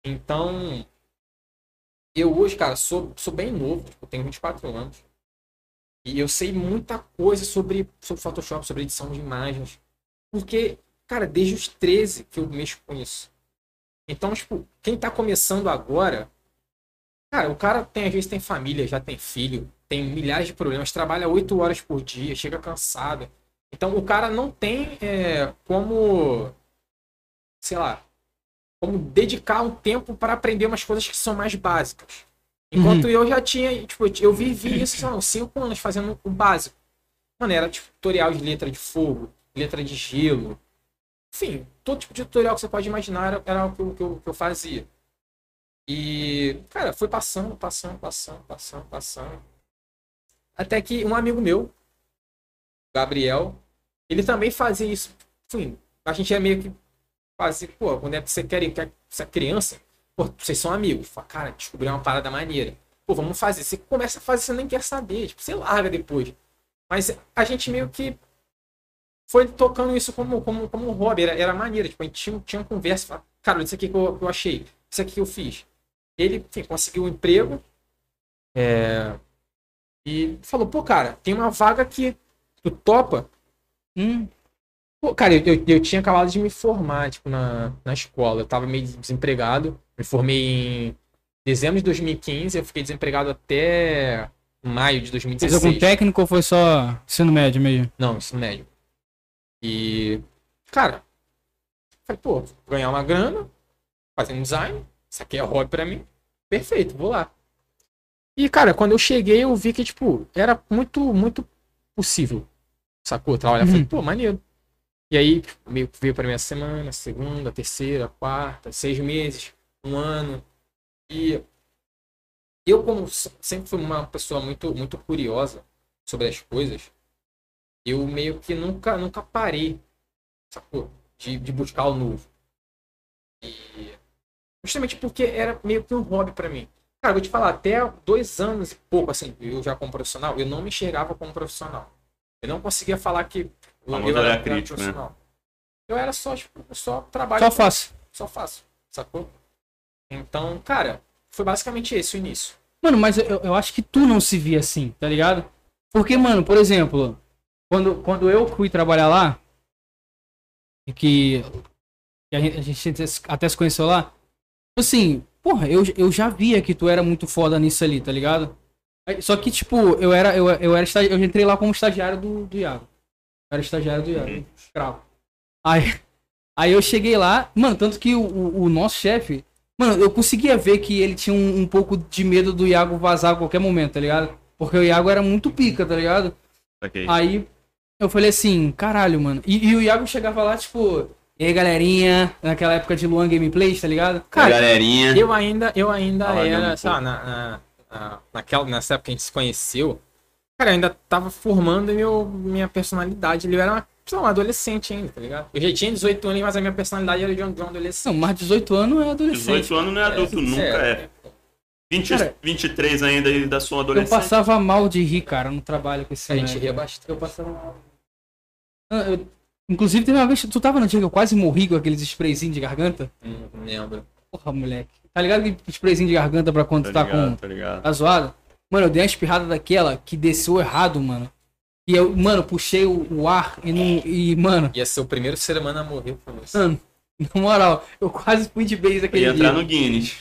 Então, eu hoje, cara, sou, sou bem novo, tipo, tenho 24 anos. E eu sei muita coisa sobre, sobre Photoshop, sobre edição de imagens. Porque, cara, desde os 13 que eu mexo com isso. Então, tipo, quem tá começando agora, Cara, o cara tem, às vezes tem família, já tem filho, tem milhares de problemas, trabalha oito horas por dia, chega cansado. Então o cara não tem é, como, sei lá, como dedicar um tempo para aprender umas coisas que são mais básicas. Enquanto uhum. eu já tinha, tipo, eu vivi isso, sei lá, cinco anos fazendo o básico. Mano, era tipo, tutorial de letra de fogo, letra de gelo. Enfim, todo tipo de tutorial que você pode imaginar era, era o que eu, que eu, que eu fazia. E, cara, foi passando, passando, passando, passando, passando. Até que um amigo meu, Gabriel, ele também fazia isso. Enfim, a gente é meio que fazia, pô, quando é que você quer, quer essa criança, pô, vocês são amigos. Fala, cara, descobri uma parada maneira. Pô, vamos fazer. Você começa a fazer, você nem quer saber, tipo, você larga depois. Mas a gente meio que foi tocando isso como, como, como um hobby, era, era maneiro. Tipo, a gente tinha, tinha uma conversa, falava, cara, isso aqui que eu, que eu achei, isso aqui que eu fiz. Ele enfim, conseguiu um emprego é, e falou, pô, cara, tem uma vaga que tu topa. Hum, Pô, cara, eu, eu, eu tinha acabado de me formar, tipo, na, na escola. Eu tava meio desempregado. Me formei em dezembro de 2015, eu fiquei desempregado até maio de fez 2016. algum técnico ou foi só ensino médio mesmo? Não, ensino médio. E, cara, falei, pô, ganhar uma grana, fazendo design, isso aqui é hobby pra mim. Perfeito, vou lá. E, cara, quando eu cheguei, eu vi que, tipo, era muito, muito possível. Sacou? Trabalhar. Uhum. Falei, pô, maneiro. E aí, meio que veio pra minha semana, segunda, terceira, quarta, seis meses, um ano. E eu, como se- sempre fui uma pessoa muito, muito curiosa sobre as coisas, eu meio que nunca, nunca parei, sacou? De, de buscar o novo. E justamente porque era meio que um hobby pra mim. Cara, vou te falar, até dois anos e pouco, assim, eu já como profissional, eu não me enxergava como profissional. Eu não conseguia falar que eu, Famoso eu era, olhar eu era crítico, né? Eu era só, tipo, só trabalho. Só faço. Só faço, sacou? Então, cara, foi basicamente esse o início. Mano, mas eu, eu acho que tu não se via assim, tá ligado? Porque, mano, por exemplo, quando, quando eu fui trabalhar lá, e que, que a, gente, a gente até se- conheceu lá, assim, porra, eu, eu já via que tu era muito foda nisso ali, tá ligado? Só que, tipo, eu era, eu, eu era eu entrei lá como estagiário do, do Iago. Eu era estagiário do Iago, Uhum. escravo. Aí, aí eu cheguei lá, mano, tanto que o, o, o nosso chefe, Mano, eu conseguia ver que ele tinha um, um pouco de medo do Iago vazar a qualquer momento, tá ligado? Porque o Iago era muito pica, tá ligado? Saquei. Aí eu falei assim, caralho, mano. E, e o Iago chegava lá, tipo, e aí galerinha, naquela época de Luan Gameplays, tá ligado? Cara, galerinha. eu ainda, eu ainda um era, sei lá, na, na, na- naquela, nessa época que a gente se conheceu, cara, eu ainda tava formando meu, minha personalidade. Ele era uma, sei lá, um adolescente ainda, tá ligado? Eu já tinha 18 anos, mas a minha personalidade era de um, de um adolescente. Não, mais de 18 anos é adolescente. 18 anos não é adulto, nunca é. 20, Cara, 23 ainda e da sua Eu adolescência. passava mal de rir, cara, no trabalho com esse A gente ria bastante. Eu passava mal. Ah, eu- Inclusive, teve uma vez, tu tava no dia que eu quase morri com aqueles sprayzinhos de garganta? Hum, Não lembro. Porra, moleque. Tá ligado que sprayzinho de garganta pra quando Tá tu tá ligado, com. tá ligado. Tá zoado? Mano, eu dei uma espirrada daquela que desceu errado, mano. E eu, mano, puxei o, o ar e não. E, mano, Ia ser o primeiro ser humano a morrer por isso. mano, na moral, eu quase fui de base Ia aquele entrar dia. no Guinness.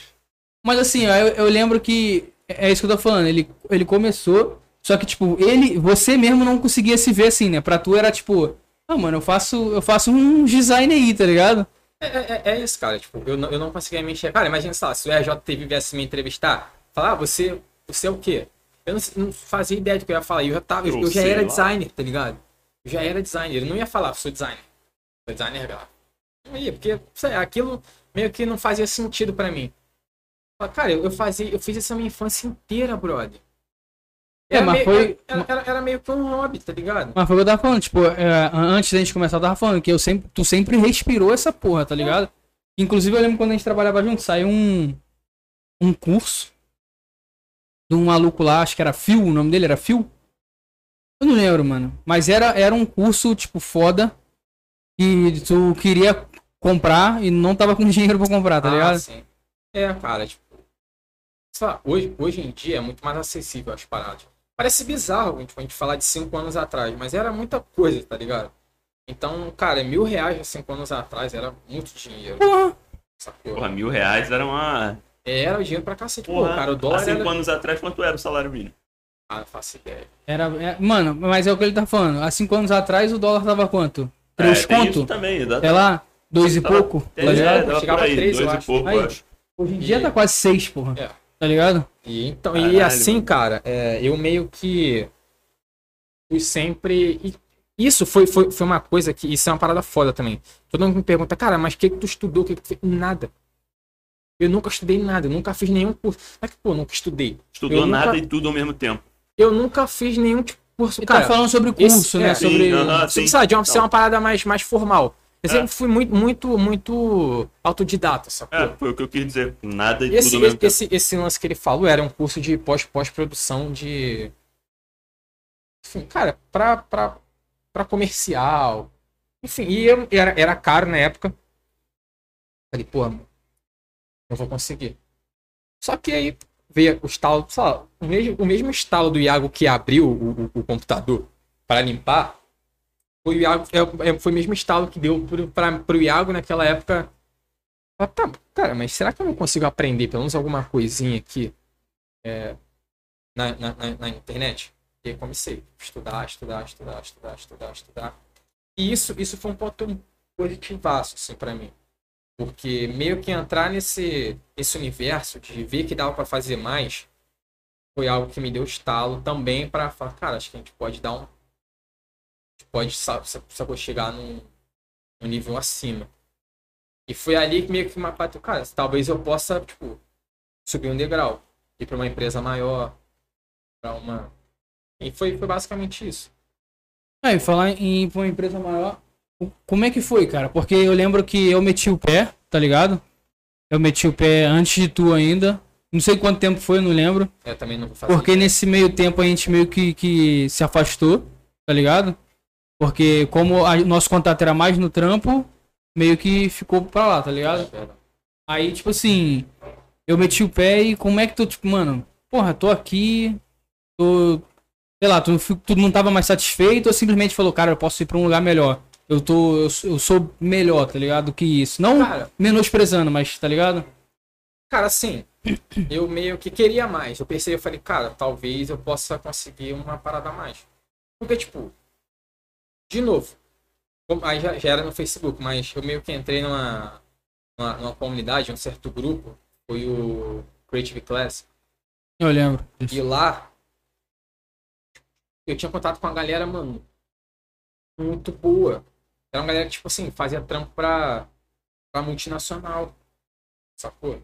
Mas assim, ó, eu, eu lembro que. É isso que eu tô falando. Ele, ele começou. Só que, tipo, ele. Você mesmo não conseguia se ver assim, né? Pra tu era tipo. Ah, mano, eu faço. Eu faço um design aí, tá ligado? É, é, é isso, cara. Tipo, eu não, eu não conseguia me enxergar. Cara, imagina, sei lá, se o RJTV viesse me entrevistar, falar, ah, você, você é o quê? Eu não, não fazia ideia do que eu ia falar. Eu já, tava, eu, eu já era lá. designer, tá ligado? Eu já era designer. Ele não ia falar, sou designer. Sou designer gráfico. Não ia, porque, sei lá, aquilo meio que não fazia sentido pra mim. Cara, eu, eu fazia, eu fiz essa minha infância inteira, brother. É, mas meio, foi- Era, era, era meio que um hobby, tá ligado? Mas foi o que eu tava falando, tipo, é, antes da gente começar, eu tava falando que eu sempre, tu sempre respirou essa porra, tá ligado? Inclusive, eu lembro quando a gente trabalhava junto, saiu um, um curso de um maluco lá, acho que era Phil, o nome dele era Phil? Eu não lembro, mano. Mas era, era um curso, tipo, foda, e tu queria comprar e não tava com dinheiro pra comprar, tá Ah, ligado? sim. É, cara, tipo. Sei lá, hoje, hoje em dia é muito mais acessível as paradas. Parece bizarro tipo, a gente falar de 5 anos atrás, mas era muita coisa, tá ligado? Então, cara, mil reais há 5 anos atrás era muito dinheiro. Porra, Sacou? Porra, mil reais era uma. Era o dinheiro pra cacete. Pô, Porra, cara, o há dólar cinco era... anos atrás, quanto era o salário mínimo? Ah, não faço ideia. era, é- mano, mas é o que ele tá falando. Há cinco anos atrás o dólar tava quanto? Três é, tem conto? isso também, exato. É lá, dois e Tava- pouco, É, tá ligado? tava Chegava por aí, a três, eu dois e acho. pouco, Aí. eu acho. Hoje em dia tá quase seis, porra. É. Tá ligado? E, então, e Caralho, assim, mano. cara, é, eu meio que fui sempre. e isso foi, foi, foi uma coisa que. Isso é uma parada foda também. Todo mundo me pergunta, cara, mas o que, que tu estudou? O que, que tu fez? Nada. Eu nunca estudei nada, eu nunca fiz nenhum curso. Não é que, pô, nunca estudei. Estudou Eu nunca- nada e tudo ao mesmo tempo. Eu nunca fiz nenhum tipo curso. Ele Cara, tá falando sobre esse- curso, né? é, sobre. sim, aham. Sim, sim. sabe, de uma, ser Não. uma parada mais, mais formal. Eu É. sempre fui muito, muito, muito autodidata, sacou? É, foi o que eu quis dizer. Nada e Esse, tudo ao mesmo esse, esse, esse lance que ele falou era um curso de pós- pós-produção de. Enfim, cara, pra, pra, pra comercial, Enfim, e eu, era, era caro na época. Falei, pô, não vou conseguir. Só que aí veio o estalo, lá, o mesmo, o mesmo estalo do Iago que abriu o, o, o computador para limpar, foi o, Iago, é, é, foi o mesmo estalo que deu para o Iago naquela época. Ah, tá, cara, mas será que eu não consigo aprender pelo menos alguma coisinha aqui é, na, na, na, na internet? E aí comecei a estudar, estudar, estudar, estudar, estudar, estudar. E isso, isso foi um ponto positivaço, assim, para mim. Porque meio que entrar nesse, nesse universo de ver que dava para fazer mais foi algo que me deu estalo também para falar, cara, acho que a gente pode dar um. pode sabe, sabe, chegar num, num nível acima. E foi ali que meio que me bateu, cara, talvez eu possa, tipo, subir um degrau, ir para uma empresa maior, para uma. E foi, foi basicamente isso. Aí, ah, falar em ir pra uma empresa maior, como é que foi, cara? Porque eu lembro que eu meti o pé, tá ligado? Eu meti o pé antes de tu ainda. Não sei quanto tempo foi, não lembro. Eu também não vou fazer. Porque nesse meio tempo a gente meio que, que se afastou, tá ligado? Porque como nosso contato era mais no trampo, meio que ficou pra lá, tá ligado? É Aí, tipo assim, eu meti o pé e como é que tu, tipo, mano, porra, tô aqui, tô. Sei lá, tu, tu não tava mais satisfeito ou simplesmente falou, cara, eu posso ir pra um lugar melhor? Eu tô. Eu, eu sou melhor, tá ligado? Do que isso. Não cara, menosprezando, mas tá ligado? Cara, assim, eu meio que queria mais. Eu pensei, eu falei, cara, talvez eu possa conseguir uma parada a mais. Porque, tipo, de novo, aí já, já era no Facebook, mas eu meio que entrei numa, numa, numa comunidade, um certo grupo, foi o Creative Class. Eu lembro. Disso. E lá, eu tinha contato com a galera, mano, muito boa. Era uma galera que, tipo assim, fazia trampo pra, pra multinacional. Sacou?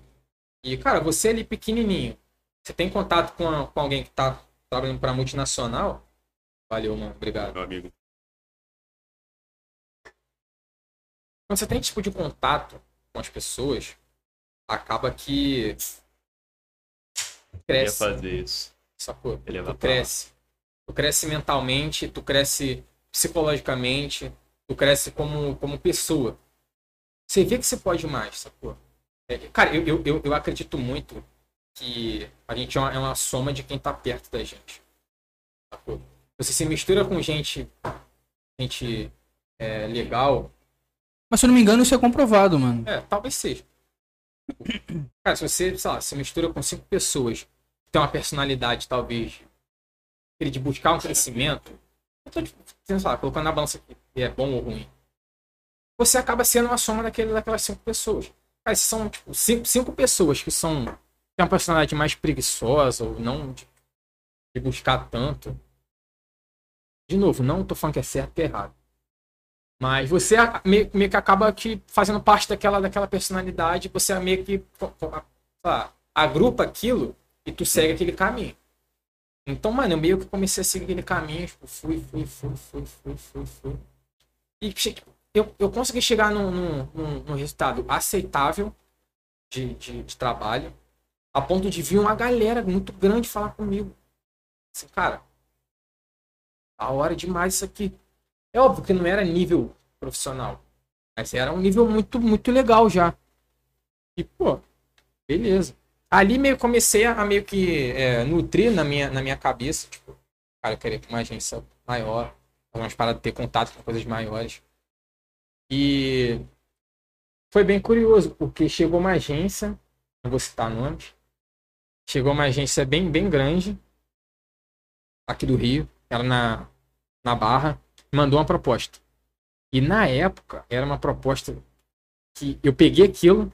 E, cara, você ali pequenininho, você tem contato com, a, com alguém que tá trabalhando pra multinacional? Valeu, mano. Obrigado. Meu amigo. Quando você tem tipo de contato com as pessoas, acaba que cresce. fazer isso. Sacou? Ele tu cresce. Tu cresce mentalmente, tu cresce psicologicamente, tu cresce como, como pessoa. Você vê que você pode mais, sacou? É, cara, eu, eu, eu acredito muito que a gente é uma, é uma soma de quem tá perto da gente. Sacou? Você se mistura com gente, gente é, legal. Mas se eu não me engano, isso é comprovado, mano. É, talvez seja. Cara, se você, sei lá, se mistura com cinco pessoas que tem uma personalidade, talvez, de buscar um crescimento, eu tô, sei lá, colocando na balança aqui é bom ou ruim, você acaba sendo uma soma daquele, daquelas cinco pessoas. Cara, são tipo, cinco, cinco pessoas que são têm uma personalidade mais preguiçosa ou não de, de, buscar tanto. De novo, não tô falando que é certo ou é errado. Mas você meio, meio, que acaba que fazendo parte daquela, daquela personalidade, você meio que lá, agrupa aquilo e tu segue aquele caminho. Então, mano, eu meio que comecei a seguir aquele caminho, tipo, fui, fui, fui, fui, fui, fui, fui. E eu, eu consegui chegar num, num, num resultado aceitável de, de, de, trabalho, a ponto de vir uma galera muito grande falar comigo. Assim, cara, a hora demais isso aqui. É óbvio que não era nível profissional, mas era um nível muito, muito legal já. E, pô, beleza. Ali meio comecei a meio que é, nutrir na minha, na minha cabeça, tipo, cara, eu queria uma agência maior, umas paradas ter contato com coisas maiores. E foi bem curioso, porque chegou uma agência, não vou citar nomes, chegou uma agência bem, bem grande, aqui do Rio, ela na, na Barra, mandou uma proposta. E na época, era uma proposta que eu peguei aquilo,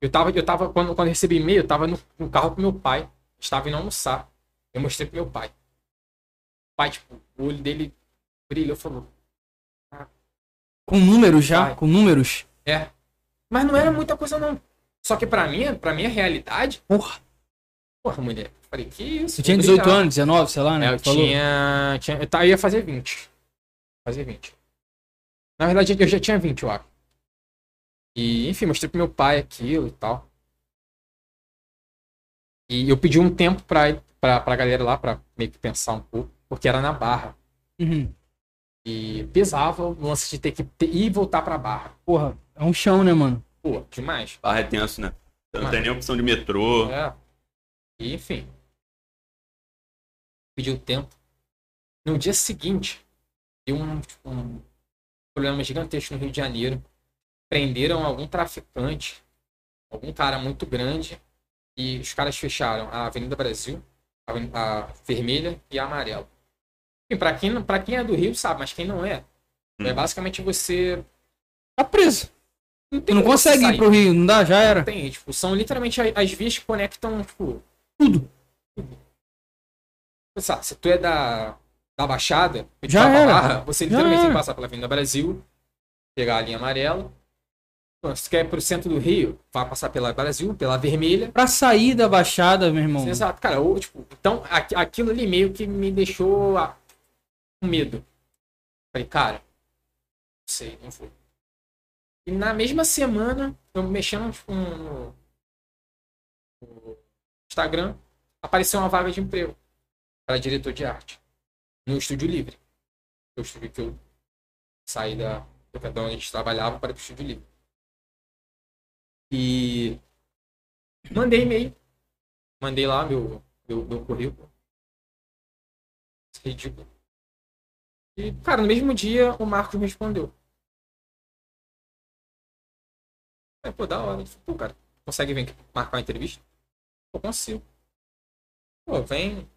eu tava, eu tava quando, quando recebi e-mail, eu tava no, no carro com meu pai, estava indo almoçar. Eu mostrei pro meu pai. O pai, tipo, o olho dele brilhou, falou. Ah, com números já? Pai. Com números? É. Mas não era muita coisa, não. Só que pra mim, pra minha realidade. Porra. Porra, mulher. Falei, que isso? Você tinha 18 brilhar. anos, 19, sei lá, né? É, eu tinha, tinha. Eu ia fazer 20. Fazer 20. Na verdade, eu já tinha 20, eu acho. E, enfim, mostrei pro meu pai aquilo e tal. E eu pedi um tempo pra, pra, pra galera lá, pra meio que pensar um pouco, porque era na barra. Uhum. E pesava o lance de ter que ter- ir e voltar pra barra. Porra, é um chão, né, mano? Pô, demais. Barra é tenso, né? Não Mas- tem nem opção de metrô. É. E, enfim. Pediu tempo. No dia seguinte, deu um, um problema gigantesco no Rio de Janeiro. Prenderam algum traficante, algum cara muito grande, e os caras fecharam a Avenida Brasil, a, a vermelha e a amarela. Pra quem, não- pra quem é do Rio sabe, mas quem não é, é Hum. basicamente você. Tá preso. Não não consegue sair. ir pro Rio, não dá? Já era. Tem, tipo, são literalmente as vias que conectam, tipo, Tudo. Sabe, se tu é da, da Baixada, Já era. Barra, você Já literalmente tem que passar pela Avenida Brasil, pegar a linha amarela. Pô, Se tu quer ir pro centro do Rio, vai passar pela Brasil, pela vermelha. Pra sair da Baixada, meu irmão. Exato, cara. Ou, tipo, então aqui- aquilo ali meio que me deixou medo. Falei, cara, não sei, não vou. E na mesma semana, eu mexendo no, no Instagram, apareceu uma vaga de emprego para diretor de arte no Estúdio Livre. O estúdio que eu saí da, da onde a gente trabalhava para o Estúdio Livre. E mandei e-mail mandei lá meu, meu, meu currículo. Ridículo. E, cara, no mesmo dia o Marcos me respondeu. Aí, pô, da hora. Eu falei, Pô, cara, consegue vir aqui marcar uma entrevista? Pô, consigo. Pô, vem.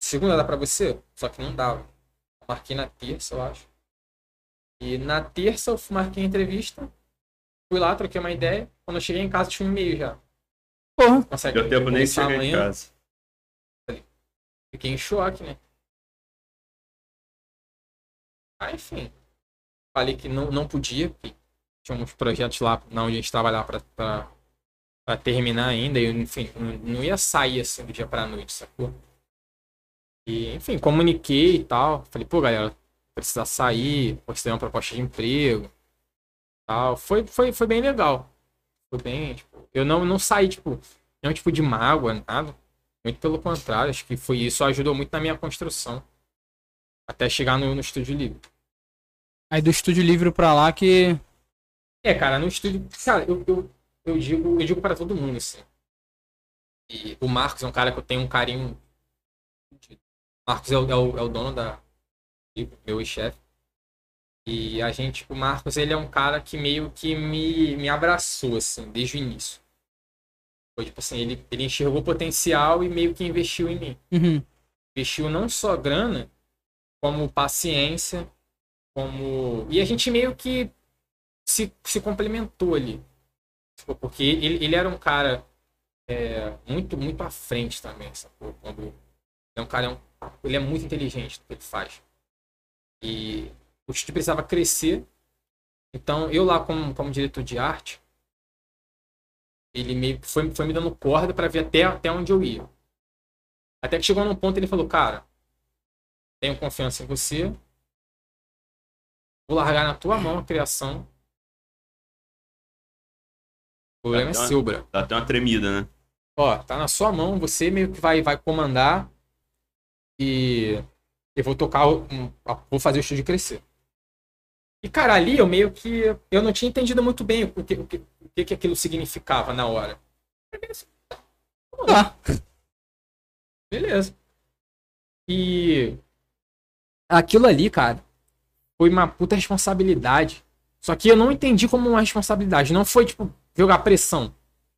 Segunda dá pra você? Só que não dava. Marquei na terça, eu acho. E na terça eu marquei a entrevista. Fui lá, troquei uma ideia. Quando eu cheguei em casa tinha um e-mail já. Porra. Consegue Deu tempo nem chegar em casa. Fiquei em choque, né? Aí, enfim. Falei que não, não podia, tinha uns projetos lá na onde a gente trabalhava pra terminar ainda. E, enfim, não, não ia sair assim do dia pra noite, sacou? E, enfim, comuniquei e tal. Falei, pô, galera, precisa sair, postei uma proposta de emprego. Tal. Foi, foi, foi bem legal. Foi bem, tipo, eu não, não saí, tipo, nenhum tipo de mágoa, nada. Muito pelo contrário, acho que foi isso ajudou muito na minha construção. Até chegar no, no estúdio livre. Aí do Estúdio Livre pra lá que. É, cara, no estúdio. Cara, eu, eu, eu digo, eu digo para todo mundo, assim. E o Marcos é um cara que eu tenho um carinho. O Marcos é o, é o, é o dono da. Meu chefe. E a gente, o Marcos, ele é um cara que meio que me, me abraçou, assim, desde o início. Foi tipo assim, ele, ele enxergou potencial e meio que investiu em mim. Uhum. investiu não só grana, como paciência, como. E a gente meio que se, se complementou ali. Tipo, Porque ele, ele era um cara é, muito, muito à frente também, sacou? Quando, é um cara, é um- ele é muito inteligente no que ele faz. E o estúdio precisava crescer. Então, eu lá como, como diretor de arte, ele meio foi, foi me dando corda para ver até, até onde eu ia. Até que chegou num ponto ele falou, cara, tenho confiança em você. Vou largar na tua mão a criação. O problema é Tá, tá. seu, bro. Dá até uma tremida, né? Ó, tá na sua mão, você meio que vai, vai comandar. E eu vou tocar, o- vou fazer o estúdio crescer. E, cara, ali eu meio que. Eu não tinha entendido muito bem o que, o que, o que, que aquilo significava na hora. Tá. Beleza. E aquilo ali, cara, foi uma puta responsabilidade. Só que eu não entendi como uma responsabilidade. Não foi, tipo, jogar pressão.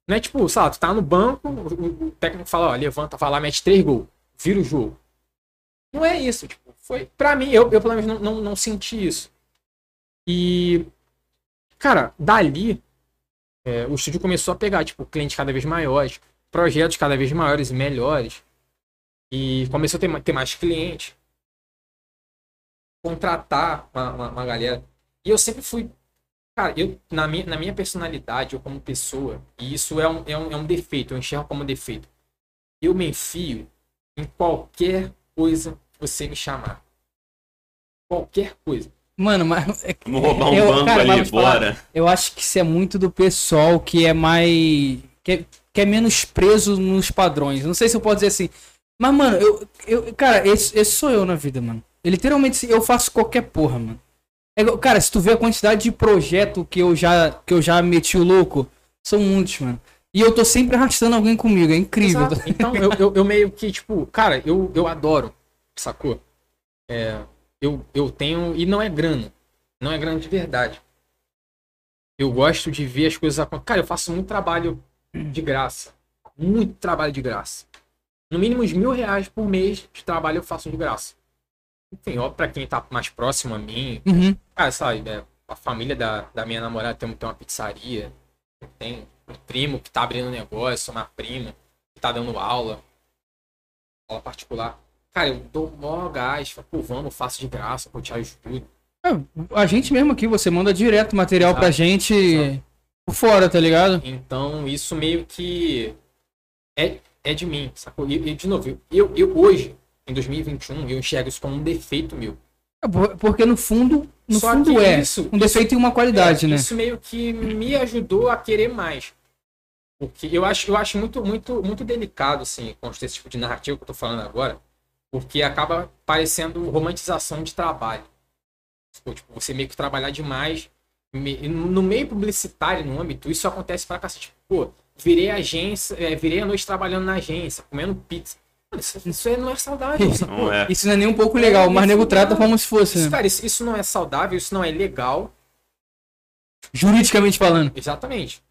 Não é tipo, sei lá, tu tá no banco, o, técnico fala, ó, levanta, vai lá, mete três gols, vira o jogo. Não é isso, tipo, foi. Pra mim, eu, eu pelo menos não, não, não senti isso. E. Cara, dali, é, o estúdio começou a pegar, tipo, clientes cada vez maiores, projetos cada vez maiores e melhores. E começou a ter, ter mais clientes. Contratar uma, uma, uma galera. E eu sempre fui. Cara, eu, na, minha, na minha personalidade, eu como pessoa, e isso é um, é, um, é um defeito, eu enxergo como defeito. Eu me enfio em qualquer coisa que você me chamar. Qualquer coisa. Mano, mas. é- Vamos roubar um eu- banco cara, ali, te falar, bora. Eu acho que isso é muito do pessoal que é mais. que é, que é menos preso nos padrões. Não sei se eu posso dizer assim. Mas, mano, eu. eu cara, esse, esse sou eu na vida, mano. Literalmente, eu faço qualquer porra, mano. É cara, se tu vê a quantidade de projeto que eu já, que eu já meti o louco, são muitos, mano. E eu tô sempre arrastando alguém comigo, é incrível. Exato. Então, eu, eu, eu meio que, tipo, cara, eu, eu adoro, sacou? É, eu, eu tenho. E não é grana. Não é grana de verdade. Eu gosto de ver as coisas acontecendo. Cara, eu faço muito trabalho de graça. Muito trabalho de graça. No mínimo uns mil reais por mês de trabalho eu faço de graça. Enfim, ó, pra quem tá mais próximo a mim, Uhum. ah, sabe, é, a família da, da minha namorada tem, tem uma pizzaria. Tem um primo que tá abrindo negócio, uma prima que tá dando aula. Aula particular. Cara, eu dou mó gás. Falo, Pô, vamos, faço de graça, pô, te ajudo. É, a gente mesmo aqui, você manda direto material Exato, pra gente exato. por fora, tá ligado? Então, isso meio que é, é de mim, sacou? E, de novo, eu, eu hoje, em 2021, eu enxergo isso como um defeito meu. É, por- Porque no fundo, no Só fundo é isso- um defeito e uma qualidade, É, né? Isso meio que me ajudou a querer mais. Porque eu acho, eu acho muito, muito, muito delicado, assim, com esse tipo de narrativa que eu tô falando agora, porque acaba parecendo romantização de trabalho. Tipo, tipo, você meio que trabalhar demais. No meio publicitário, no âmbito, isso acontece pra cacete. Pô, virei agência, é, virei a noite trabalhando na agência, comendo pizza. Isso, isso aí não é saudável, sacou? Não é. Isso não é nem um pouco legal, mas nego trata como se fosse, Isso, né? cara, isso, isso não é saudável, isso não é legal. Juridicamente falando. Exatamente.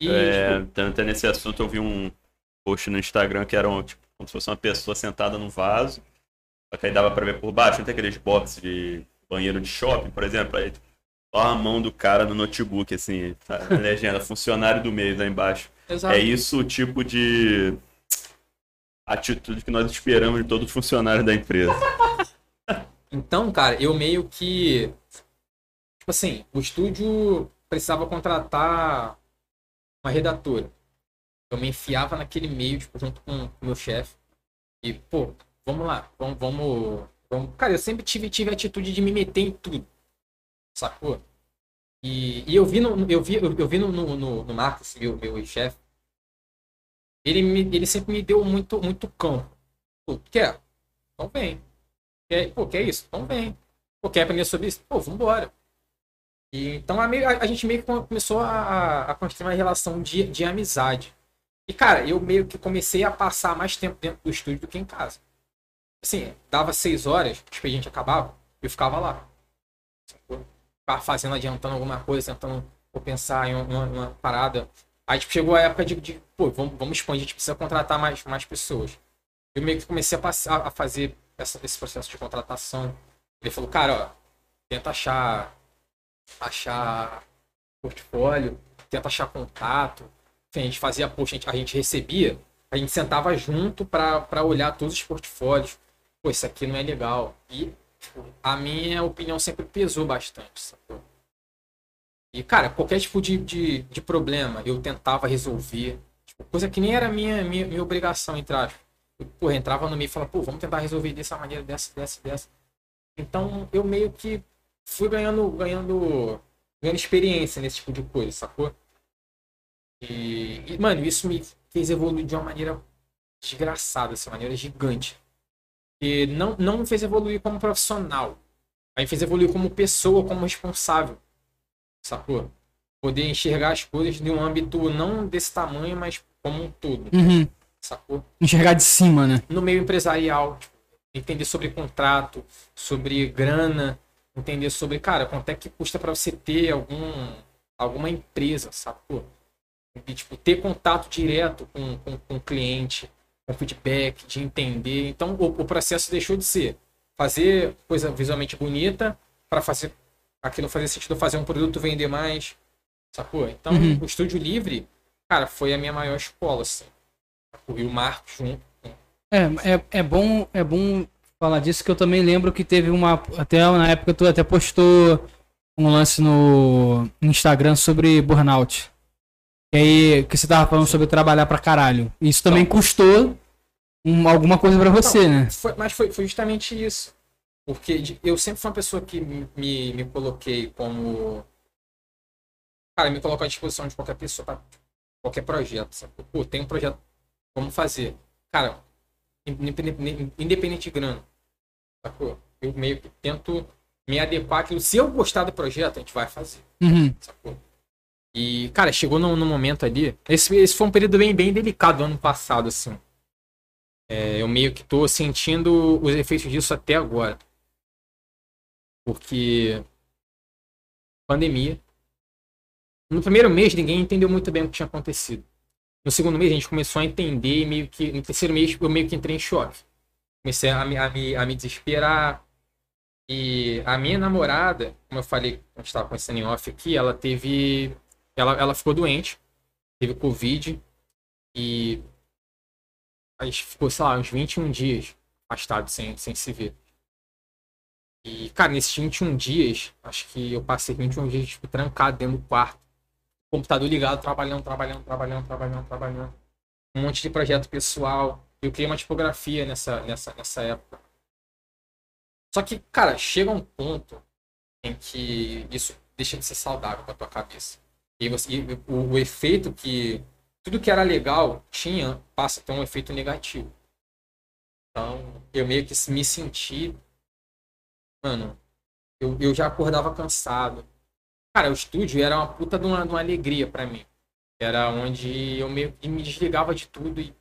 E, É, tipo, tanto nesse assunto, eu vi um post no Instagram que era um, tipo, como se fosse uma pessoa sentada num vaso. Só que aí dava pra ver por baixo, não tem aqueles boxes de banheiro de shopping, por exemplo. Aí só a mão do cara no notebook, assim, tá, legenda, funcionário do mês lá embaixo. exato. É isso o tipo de atitude que nós esperamos de todo funcionário da empresa. Então, cara, eu meio que. Tipo assim, o estúdio precisava contratar uma redatora. Eu me enfiava naquele meio, tipo, junto com o meu chefe. E, pô, vamos lá, vamos, vamos, vamos. Cara, eu sempre tive, tive a atitude de me meter em tudo. Sacou? E, e eu vi no, eu vi, eu, eu vi no, no, no, no Marcos, meu, meu chefe. Ele, me, ele sempre me deu muito, muito campo. Pô, quer? Então vem. Quer, pô, quer isso? Então vem. Pô, quer aprender sobre isso? Pô, vambora. E, então a, a- a gente meio que come- começou a, a- construir uma relação de, de amizade. E, cara, eu meio que comecei a passar mais tempo dentro do estúdio do que em casa. Assim, dava seis horas, o expediente acabava, eu ficava lá. Ficava fazendo, adiantando alguma coisa, tentando pensar em uma, uma parada. Aí, tipo, chegou a época de, de, pô, vamos, vamos expandir, a gente precisa contratar mais, mais pessoas. Eu meio que comecei a, passar, a fazer essa- esse processo de contratação. Ele falou, cara, ó, tenta achar, achar portfólio, tenta achar contato. Enfim, a gente fazia post, a gente, a gente recebia, a gente sentava junto para olhar todos os portfólios. Pô, isso aqui não é legal. E tipo, a minha opinião sempre pesou bastante, sacou? E, cara, qualquer tipo de, de, de problema eu tentava resolver. Tipo, coisa que nem era minha, minha, minha obrigação entrar. Eu, porra, entrava no meio e falava, pô, vamos tentar resolver dessa maneira, dessa, dessa, dessa. Então eu meio que fui ganhando, ganhando, ganhando experiência nesse tipo de coisa, sacou? E, e, mano, isso me fez evoluir de uma maneira desgraçada, assim, uma maneira gigante. E não, não me fez evoluir como profissional. Aí me fez evoluir como pessoa, como responsável. Sacou? Poder enxergar as coisas de um âmbito não desse tamanho, mas como um todo. Uhum. Sacou? Enxergar de cima, né? no meio empresarial, entender sobre contrato, sobre grana, entender sobre, cara, quanto é que custa para você ter algum alguma empresa, sacou? E, tipo, ter contato direto com, com, com o cliente, com feedback, de entender. Então, o, o processo deixou de ser fazer coisa visualmente bonita para fazer aquilo fazer sentido fazer um produto vender mais, sacou? Então, Uhum. o Estúdio Livre, cara, foi a minha maior escola, assim. E o Marcos junto. É, é, é bom é bom falar disso que eu também lembro que teve uma até na época tu até postou um lance no Instagram sobre burnout. E aí que você tava falando sobre trabalhar pra caralho. Isso também custou um- alguma coisa pra você, né? Foi- mas foi, foi justamente isso. Porque eu sempre fui uma pessoa que me, me, coloquei como. Cara, me coloco à disposição de qualquer pessoa para qualquer projeto. Sabe? Pô, tem um projeto, vamos fazer. Cara, independente, independente de grana. Sacou? eu meio que tento me adequar àquilo. Se eu gostar do projeto, a gente vai fazer. Uhum. Sacou? E, cara, chegou num momento ali. Esse, esse foi um período bem, bem delicado ano passado, assim. É, eu meio que tô sentindo os efeitos disso até agora. Porque. Pandemia. No primeiro mês, ninguém entendeu muito bem o que tinha acontecido. No segundo mês, a gente começou a entender, e meio que. No terceiro mês, eu meio que entrei em choque. Comecei a me, a me, a me desesperar. E a minha namorada, como eu falei, a gente estava conversando em off aqui, ela teve. Ela, ela ficou doente, teve Covid. E. A gente ficou, sei lá, uns 21 dias afastado sem, sem se ver. E, cara, nesses 21 dias, acho que eu passei 21 dias, tipo, trancado dentro do quarto. Computador ligado, trabalhando, trabalhando, trabalhando, trabalhando, trabalhando. Um monte de projeto pessoal. Eu criei uma tipografia nessa, nessa, nessa época. Só que, cara, chega um ponto em que isso deixa de ser saudável pra tua cabeça. E, você, e o, o efeito que. Tudo que era legal tinha, passa a ter um efeito negativo. Então, eu meio que me senti. Mano, eu, eu já acordava cansado. Cara, o estúdio era uma puta de uma, de uma alegria pra mim. Era onde eu meio que me desligava de tudo e.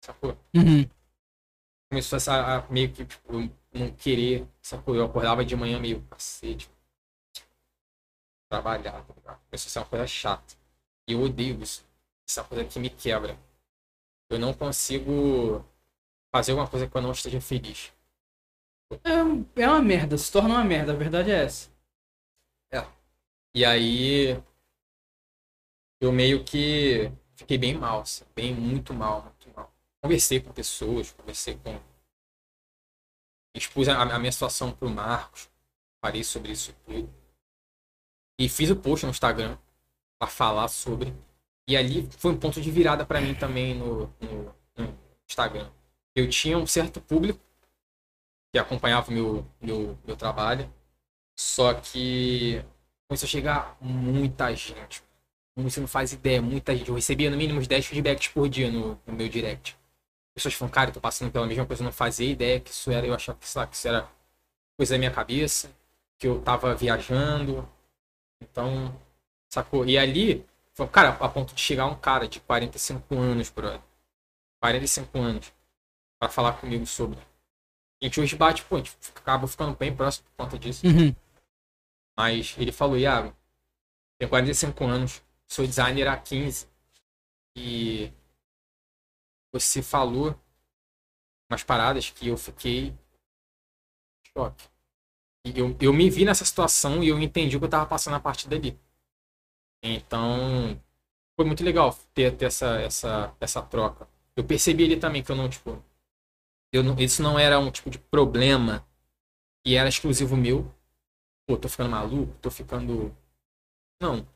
Sacou? Uhum. Começou a, a meio que, tipo, não querer. Sacou? Eu acordava de manhã meio cacete. Trabalhar, tá ligado? Começou a ser uma coisa chata. E eu odeio isso. Uma coisa que me quebra. Eu não consigo fazer alguma coisa que eu não esteja feliz. É, é uma merda, se torna uma merda, a verdade é essa. E aí eu meio que fiquei bem mal, assim, bem muito mal, muito mal. Conversei com pessoas, conversei com. Expus a, a minha situação pro Marcos, falei sobre isso tudo. E fiz o post no Instagram para falar sobre. E ali foi um ponto de virada para mim também no, no, no Instagram. Eu tinha um certo público que acompanhava o meu, meu, meu trabalho. Só que começou a chegar muita gente. Você não faz ideia, muita gente. Eu recebia no mínimo uns 10 feedbacks por dia no, no meu direct. Pessoas falam, cara, eu tô passando pela mesma coisa, eu não fazia ideia que isso era. Eu achava que, lá, que isso era coisa da minha cabeça, que eu tava viajando. Então, sacou? E ali, foi, cara, a ponto de chegar um cara de 45 anos, brother. 45 anos. Pra falar comigo sobre. A gente hoje bate, pô, a gente acaba ficando bem próximo por conta disso. Uhum. Mas ele falou, Iago, tenho 45 anos, sou designer há 15. E você falou umas paradas que eu fiquei em choque. E eu, eu me vi nessa situação e eu entendi o que eu tava passando a partir dali. Então, foi muito legal ter, ter essa, essa, essa troca. Eu percebi ali também que eu não, tipo. Eu não, isso não era um tipo de problema que era exclusivo meu. Pô, tô ficando maluco, tô ficando. Não.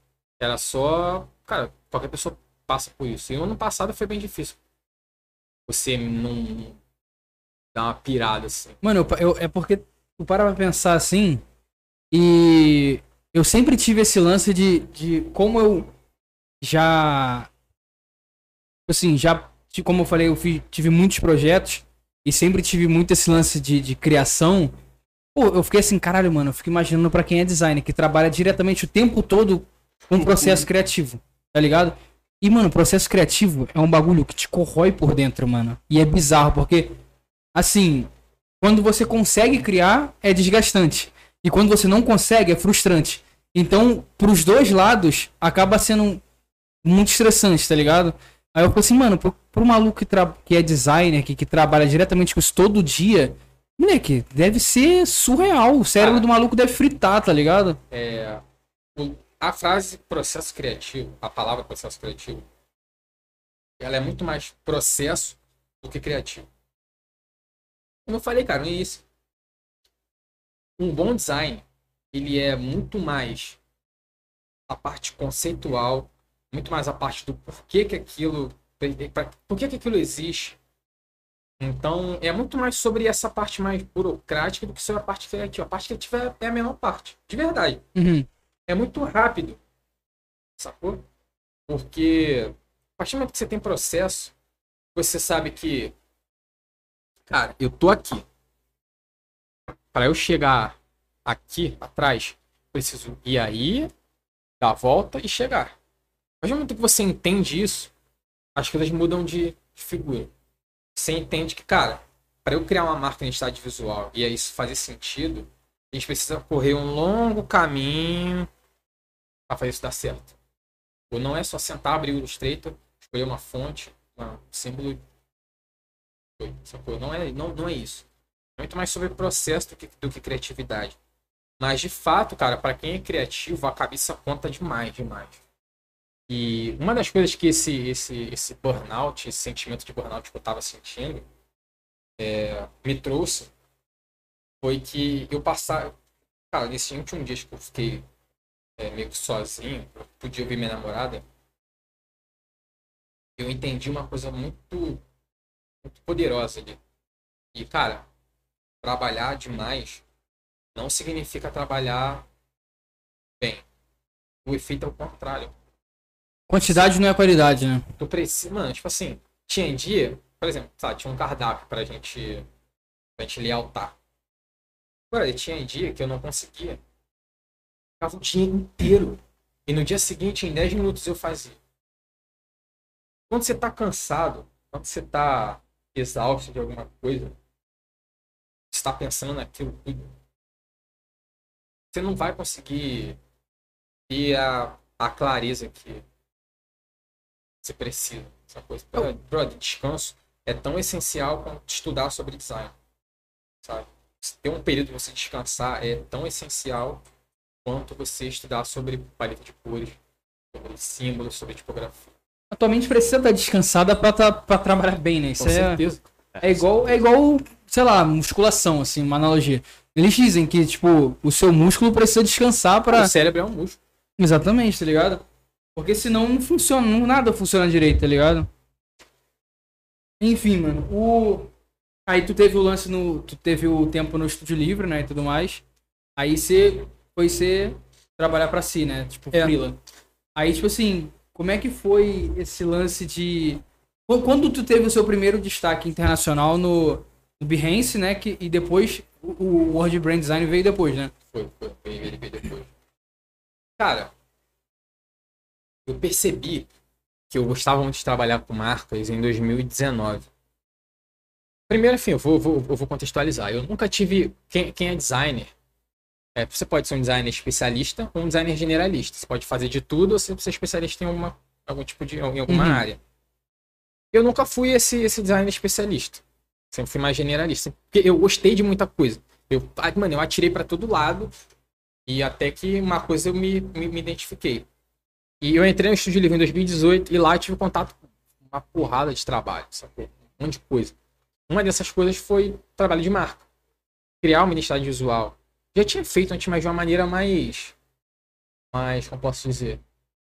Era só. Cara, qualquer pessoa passa por isso. E o ano passado foi bem difícil. Você não. dar uma pirada assim. Mano, eu, eu- é porque tu para pra pensar assim. E eu sempre tive esse lance de, de como eu já. Assim, já. Como eu falei, eu fi- tive muitos projetos. E sempre tive muito esse lance de, de criação. Pô, eu fiquei assim, caralho, mano. Eu fico imaginando pra quem é designer, que trabalha diretamente o tempo todo com um processo criativo. Tá ligado? E, mano, o processo criativo é um bagulho que te corrói por dentro, mano. E é bizarro, porque, assim, quando você consegue criar, é desgastante. E quando você não consegue, é frustrante. Então, pros dois lados, acaba sendo muito estressante, tá ligado? Aí eu falei assim, mano, pro, pro maluco que, que é designer, que, que trabalha diretamente com isso todo dia, moleque, deve ser surreal. O cérebro Ah. do maluco deve fritar, tá ligado? É, a frase processo criativo, a palavra processo criativo, ela é muito mais processo do que criativo. Como eu falei, cara, no início, um bom design, ele é muito mais a parte conceitual, muito mais a parte do porquê que aquilo, por que que aquilo existe. Então, é muito mais sobre essa parte mais burocrática do que sobre a parte criativa. A parte criativa é a menor parte, de verdade Uhum. é muito rápido. Sacou? Porque a partir do momento que você tem processo, você sabe que. Cara, eu tô aqui. para eu chegar aqui atrás, preciso ir aí, dar a volta e chegar. Partir do momento que você entende isso, as coisas mudam de figura. Você entende que, cara, para eu criar uma marca de identidade visual e isso fazer sentido, a gente precisa correr um longo caminho para fazer isso dar certo. Ou não é só sentar, abrir o Illustrator, escolher uma fonte, um símbolo. Não é, não, não é isso. É muito mais sobre processo do que, do que criatividade. Mas de fato, cara, para quem é criativo, a cabeça conta demais, demais. E uma das coisas que esse, esse, esse burnout, esse sentimento de burnout que eu estava sentindo, é, me trouxe foi que eu passar. Cara, nesses últimos dias que eu fiquei é, meio que sozinho, eu podia ouvir minha namorada, eu entendi uma coisa muito, muito poderosa ali. E, cara, trabalhar demais não significa trabalhar bem. O efeito é o contrário. Quantidade não é qualidade, né? Tu precisa, mano, tipo assim, tinha dia, por exemplo, sabe, tinha um cardápio pra gente, pra gente lealtar. Agora, tinha dia que eu não conseguia. Ficava o dia inteiro. E no dia seguinte, em 10 minutos, eu fazia. Quando você tá cansado, quando você tá exausto de alguma coisa, você tá pensando naquilo tudo, você não vai conseguir ter a, a clareza que você precisa. Essa coisa. Brother, descanso é tão essencial quanto estudar sobre design. Sabe? Ter um período de você descansar é tão essencial quanto você estudar sobre paleta de cores, sobre símbolos, sobre tipografia. A tua mente precisa estar descansada para tá, trabalhar bem, né? Isso Com é, certeza. é igual, é igual, sei lá, musculação, assim, uma analogia. Eles dizem que, tipo, o seu músculo precisa descansar para O cérebro é um músculo. Exatamente, tá ligado? Porque senão não funciona, não, nada funciona direito, tá ligado? Enfim, mano, o. Aí tu teve o lance no. Tu teve o tempo no estúdio livre, né? E tudo mais. Aí você foi ser trabalhar pra si, né? Tipo, É. freela. Aí, tipo assim, como é que foi esse lance de. Qu- Quando tu teve o seu primeiro destaque internacional no, no Behance, né? Que, e depois o, o World Brand Design veio depois, né? Foi, foi, veio depois. Cara, eu percebi que eu gostava muito de trabalhar com marcas em 2019. Primeiro, enfim, eu vou, vou, eu vou contextualizar. Eu nunca tive. Quem, quem é designer? é, você pode ser um designer especialista ou um designer generalista. Você pode fazer de tudo ou você especialista em alguma, algum tipo de. em alguma Uhum. área. Eu nunca fui esse, esse designer especialista. Sempre fui mais generalista. Porque eu gostei de muita coisa. Eu, ah, mano, eu atirei pra todo lado. E até que uma coisa eu me, me, me identifiquei. E eu entrei no Estúdio Livre em 2018 e lá eu tive contato com uma porrada de trabalho, sacou? Um monte de coisa. Uma dessas coisas foi trabalho de marca. Criar uma identidade visual. Já tinha feito antes, mas de uma maneira mais. Mais, como posso dizer?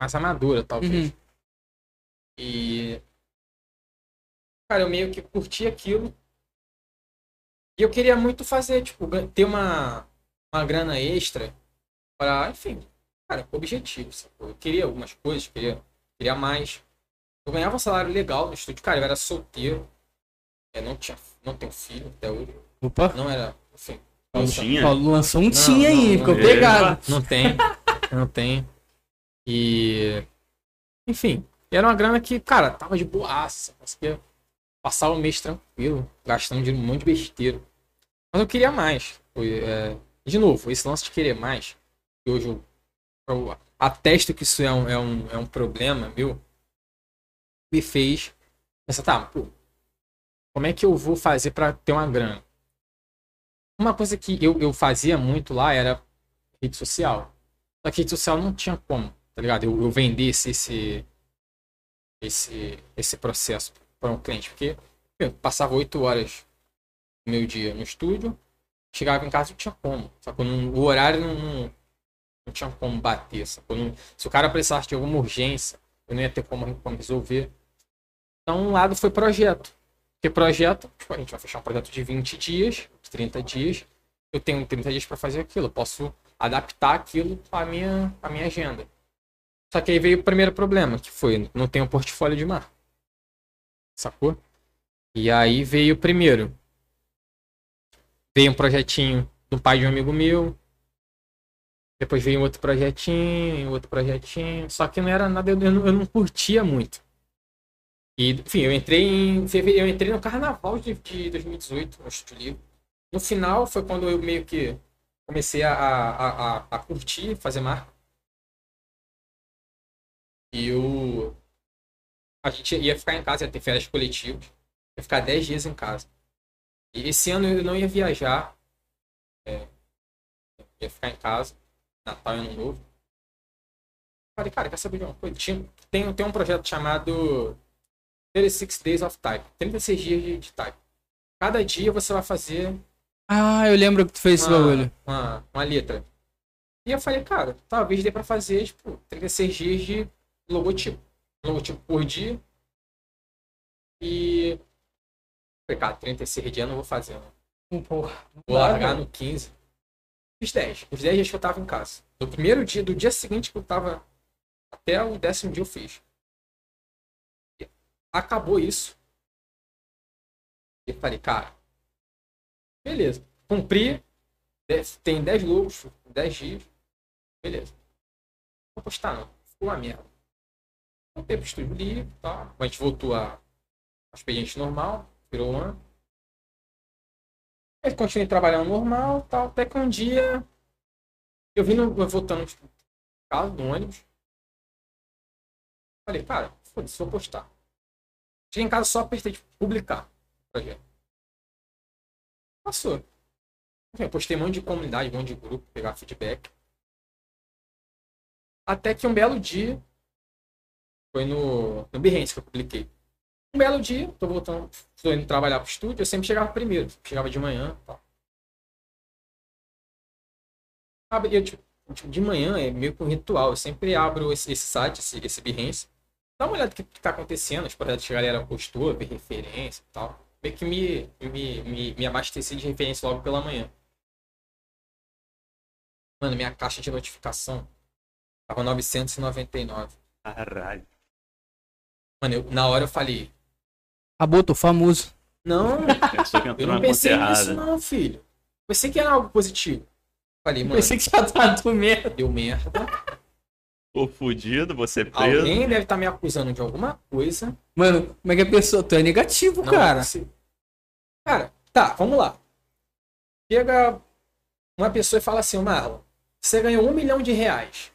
Mais amadora, talvez. Uhum. E. Cara, eu meio que curti aquilo. E eu queria muito fazer, tipo, ter uma, uma grana extra para, enfim, cara, objetivo. sacou? Eu queria algumas coisas, queria, queria mais. Eu ganhava um salário legal no estúdio. Cara, eu era solteiro. Eu não tinha, não tenho filho até hoje. Opa, Não era, enfim. Não tinha? Paulo lançou um Não, tinha aí, não, ficou não. pegado. Não tem. Não tem. E. Enfim. E era uma grana que, cara, tava de boaça. Conseguia passar o mês tranquilo, gastando dinheiro, um monte de besteira. Mas eu queria mais. Foi, é, De novo, esse lance de querer mais, que hoje eu, eu atesto que isso é um, é, um, é um problema meu, me fez pensar, tá, pô, como é que eu vou fazer pra ter uma grana? Uma coisa que eu, eu fazia muito lá era rede social. Só que rede social não tinha como, tá ligado? Eu, eu vendesse esse, esse, esse processo para um cliente. Porque eu passava oito horas do meu dia no estúdio, chegava em casa não tinha como. Sacou? Não- o horário não, não, não tinha como bater. Não- se o cara precisasse de alguma urgência, eu não ia ter como, como resolver. Então, um lado foi projeto. Porque projeto, tipo, a gente vai fechar um projeto de 20 dias, 30 dias. Eu tenho 30 dias para fazer aquilo. Eu posso adaptar aquilo à minha, à minha agenda. Só que aí veio o primeiro problema, que foi, não tenho portfólio de marca. Sacou? E aí veio o primeiro. Veio um projetinho do pai de um amigo meu. Depois veio outro projetinho, outro projetinho. Só que não era nada, eu não, eu não curtia muito. E, enfim, eu entrei em eu entrei no carnaval de, de 2018, no Estúdio Livre. No final foi quando eu meio que comecei a, a, a, a curtir, fazer marca. E eu. A gente ia ficar em casa, ia ter férias coletivas. Ia ficar 10 dias em casa. E esse ano eu não ia viajar. É, ia ficar em casa. Natal e Ano Novo. Falei, cara, quer saber de uma coisa? Tinha, tem, tem um projeto chamado 36 Days of Type. 36 dias de, de type. Cada dia você vai fazer Ah, eu lembro que tu fez esse bagulho. uma, uma letra. E eu falei, cara, talvez dê pra fazer, tipo, 36 dias de logotipo. Logotipo por dia. E. Falei, cara, 36 dias eu não vou fazer, né? Porra. Vou largar no 15. Fiz 10. Os 10 dias que eu tava em casa. Do primeiro dia, do dia seguinte que eu tava. Até o décimo dia eu fiz. Acabou isso. E falei, cara. Beleza. Cumpri. Tem 10 logos, 10 dias. Beleza. Não vou postar não. Ficou uma merda. Voltei pro estúdio livre tal. A voltou a, ao expediente normal. Virou um ano. Aí continuei trabalhando normal, tal, até que um dia eu vim voltando de casa, do ônibus. Falei, cara, foda-se, vou postar. Cheguei em casa só apertei de publicar o projeto. Passou. Eu postei um monte de comunidade, um monte de grupo, pegar feedback. Até que um belo dia, foi no, no Behance que eu publiquei. Um belo dia, tô voltando, tô indo trabalhar pro estúdio, eu sempre chegava primeiro, chegava de manhã e tal. Eu, tipo, de manhã é meio que um ritual, eu sempre abro esse, esse site, esse, esse Behance, dá uma olhada no que, que tá acontecendo, os projetos que a galera postou, ver referência e tal. Meio que me, me, me, me abasteci de referência logo pela manhã. Mano, minha caixa de notificação tava 999. Caralho. Mano, eu- na hora eu falei, Acabou, tô famoso. não, Eu não pensei nisso, não, filho. Pensei que era algo positivo. Falei, mano, Pensei que já tá do merda. deu merda. Tô fudido, você preso. Alguém deve estar me acusando de alguma coisa. Mano, como é que a pessoa. Tu é negativo, Não, cara. você- Cara, tá, vamos lá. Chega uma pessoa e fala assim, Marlon, você ganhou um milhão de reais.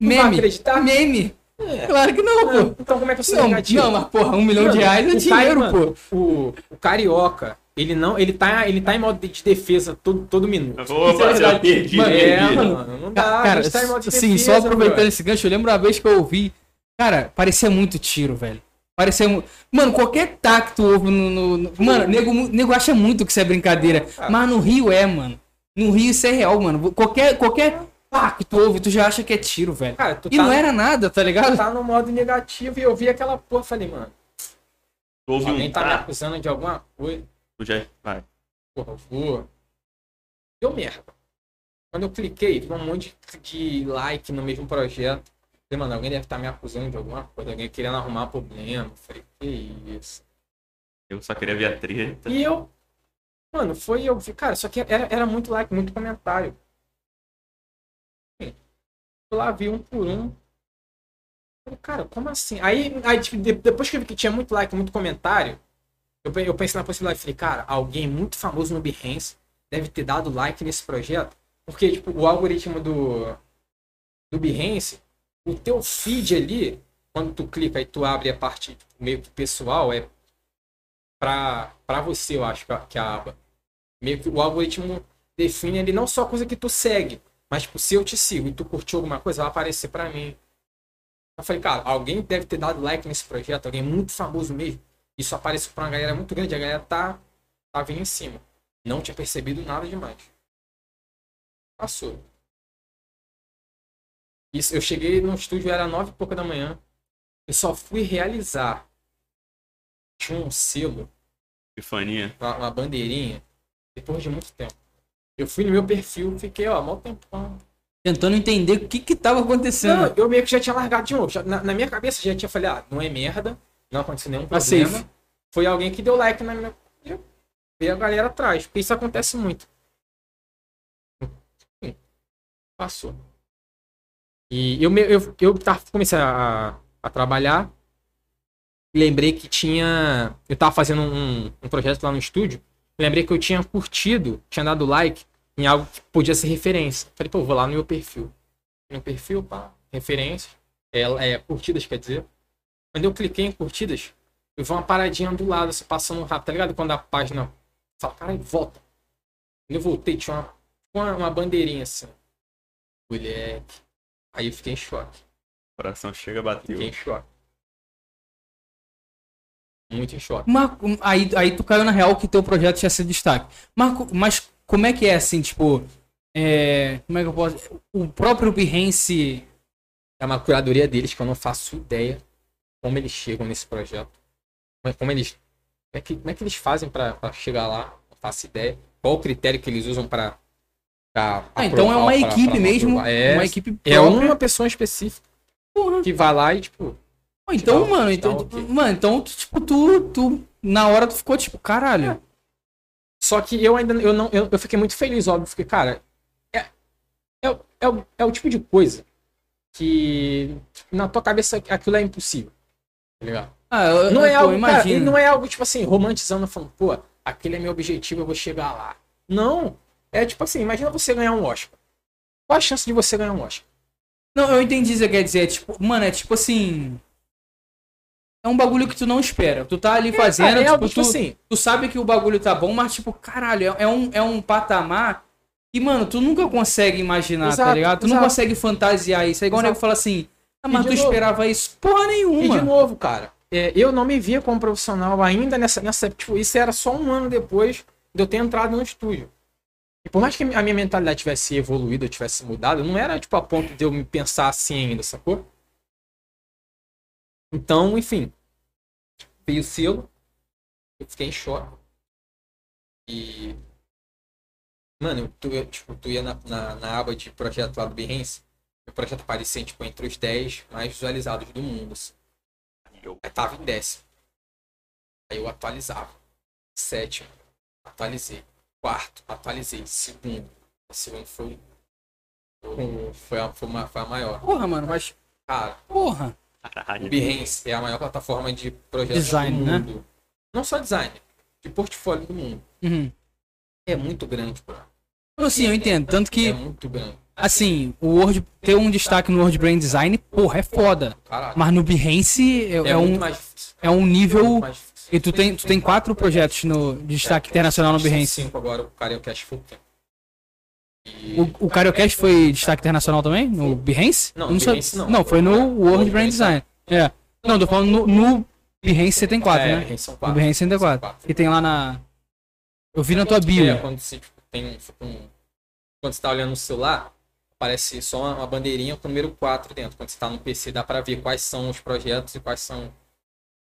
Tu vai Meme. acreditar? Meme. É. Claro que não, Não, pô. então como é que eu sou Não, negativo? não, mas porra, um milhão de Mano, reais é o dinheiro, cara, pô. O, o carioca, ele não, ele tá, ele tá em modo de defesa todo, todo minuto. Opa, é você verdade. perdi, Mano, É, perdi. mano, não dá, Cara, a gente tá em modo de sim, defesa, só aproveitando esse gancho, eu lembro uma vez que eu ouvi. Cara, parecia muito tiro, velho. Parecia mu- Mano, qualquer tac que tu ouve no. no- no- Mano, nego, nego acha muito que isso é brincadeira. cara. Mas no Rio é, mano. No Rio isso é real, mano. Qualquer, qualquer pá que tu ouve, tu já acha que é tiro, velho. Cara, tu E tá, não era nada, tá ligado? tá no modo negativo e eu vi aquela porra, falei, mano, Houve alguém um tá me tá. acusando de alguma coisa. Tu já... Vai. Porra, eu vou. Deu merda. Quando eu cliquei, vi um monte de, like no mesmo projeto. Falei, mano, alguém deve estar me acusando de alguma coisa, alguém querendo arrumar problema. Falei, que isso. Eu só queria ver a treta. E eu, mano, foi eu vi, cara, só que era, era muito like, muito comentário. Lá, vi um por um. Falei, cara, como assim? Aí, aí tipo, de- depois que eu vi que tinha muito like, muito comentário, eu, eu pensei na possibilidade, falei, cara, alguém muito famoso no Behance deve ter dado like nesse projeto, porque, tipo, o algoritmo do, do Behance, o teu feed ali, quando tu clica e tu abre a parte tipo, meio que pessoal, é pra, pra você, eu acho, que a, que a aba. Meio que o algoritmo define ali não só a coisa que tu segue, mas tipo, se eu te sigo e tu curtiu alguma coisa, vai aparecer pra mim. Eu falei, cara, alguém deve ter dado like nesse projeto, alguém muito famoso mesmo. Isso apareceu pra uma galera muito grande, a galera tá, tá vindo em cima. Não tinha percebido nada demais. Passou. Isso, eu cheguei no estúdio, era nove e pouca da manhã. Eu só fui realizar. Tinha um selo Epifania. uma, uma bandeirinha depois de muito tempo. Eu fui no meu perfil, fiquei, ó, mal tempão. Tentando entender o que que tava acontecendo. Não, eu meio que já tinha largado de novo. Já- na, na minha cabeça já tinha falei, ah, não é merda, não aconteceu nenhum Tá problema. safe. Foi alguém que deu like na minha. E a galera atrás, porque isso acontece muito. Passou. E eu, eu, eu tava, comecei a, a trabalhar. Lembrei que tinha. Eu tava fazendo um, um projeto lá no estúdio. Lembrei que eu tinha curtido, tinha dado like em algo que podia ser referência. Falei, pô, vou lá no meu perfil. No perfil, pá, referências. É, é, curtidas, quer dizer. Quando eu cliquei em curtidas, eu vi uma paradinha do lado, assim, passando rápido, tá ligado? Quando a página fala, caralho, volta. Quando eu voltei, tinha uma, uma, uma bandeirinha assim. Moleque. Aí eu fiquei em choque. O coração chega, bateu. Fiquei em choque. Muito em choque. Marco, aí, aí tu caiu na real que teu projeto tinha sido destaque. Marco, mas como é que é assim, tipo. É, como é que eu posso. O próprio Behance. É uma curadoria deles que eu não faço ideia como eles chegam nesse projeto. Como, eles. Como é, que, como é que eles fazem pra, pra chegar lá? Não faço ideia. Qual o critério que eles usam pra. pra Ah, então é uma pra- equipe pra não mesmo. É, Uma equipe é própria. uma pessoa específica Porra. que vai lá e, tipo. Então, mano, então, tchau, ok. mano, então, tipo, tu, tu, na hora tu ficou tipo, caralho. Só que eu ainda eu não eu, eu fiquei muito feliz, óbvio, porque, cara, é, é, o- é, o- é o tipo de coisa que na tua cabeça aquilo é impossível. Tá ligado? Ah, eu, Não é pô, algo, cara, não é algo tipo assim, romantizando, falando, pô, aquele é meu objetivo, eu vou chegar lá. Não. É tipo assim, imagina você ganhar um Oscar. Qual a chance de você ganhar um Oscar? Não, eu entendi o que você quer dizer. É tipo, mano, é tipo assim. É um bagulho que tu não espera. Tu tá ali fazendo, Cara, é tipo, algo, tu, tipo assim, tu sabe que o bagulho tá bom, mas tipo, caralho, é, é um, é um patamar que, mano, tu nunca consegue imaginar, tá Exato, ligado? Tu não exato. consegue fantasiar isso. É igual o nego fala assim, ah, mas tu novo- esperava isso? Porra E de nenhuma. novo, cara, é, eu não me via como profissional ainda nessa, nessa. Tipo, isso era só um ano depois de eu ter entrado no estúdio. E por mais que a minha mentalidade tivesse evoluído, eu tivesse mudado, não era tipo a ponto de eu me pensar assim ainda, sacou? Então, enfim. Veio o selo. Eu fiquei em choque. E. Mano, tu, eu, tipo, tu ia na, na, na aba de projeto lá do Behance. O projeto aparecia tipo, entre os 10 mais visualizados do mundo. assim. Eu- tava em décimo. Aí eu atualizava. Sétimo, atualizei. Quarto, atualizei. Segundo. O segundo foi. Foi, foi, a, foi, uma, foi a maior. Porra, mano, mas. Cara, Porra. O Caralho. Behance é a maior plataforma de projetos Design, do né? mundo. Não só design, de portfólio do mundo. Uhum. É muito grande, bro. Assim, eu entendo. Tanto que, É muito grande. assim, o Word, ter um destaque no Word Brand Design, porra, é foda. Caralho. Mas no Behance é, é, é um, é um É nível. difícil. E tu tem, tu tem quatro projetos no de destaque internacional no Behance. cinco agora, o Cariocast foi o quê? E... O, o Cariocast foi destaque internacional também? No Behance? Não, Behance não. Não, foi no Word Brand Design. É. Não, tô falando no, no Behance você tem quatro, é, né? Behance No. Behance você tem São quatro. E tem lá na. Eu vi na tua bio. É, quando você tipo, tem um, Quando você tá olhando no celular, aparece só uma, uma bandeirinha com o número 4 dentro. Quando você tá no PC, dá pra ver quais são os projetos e quais são.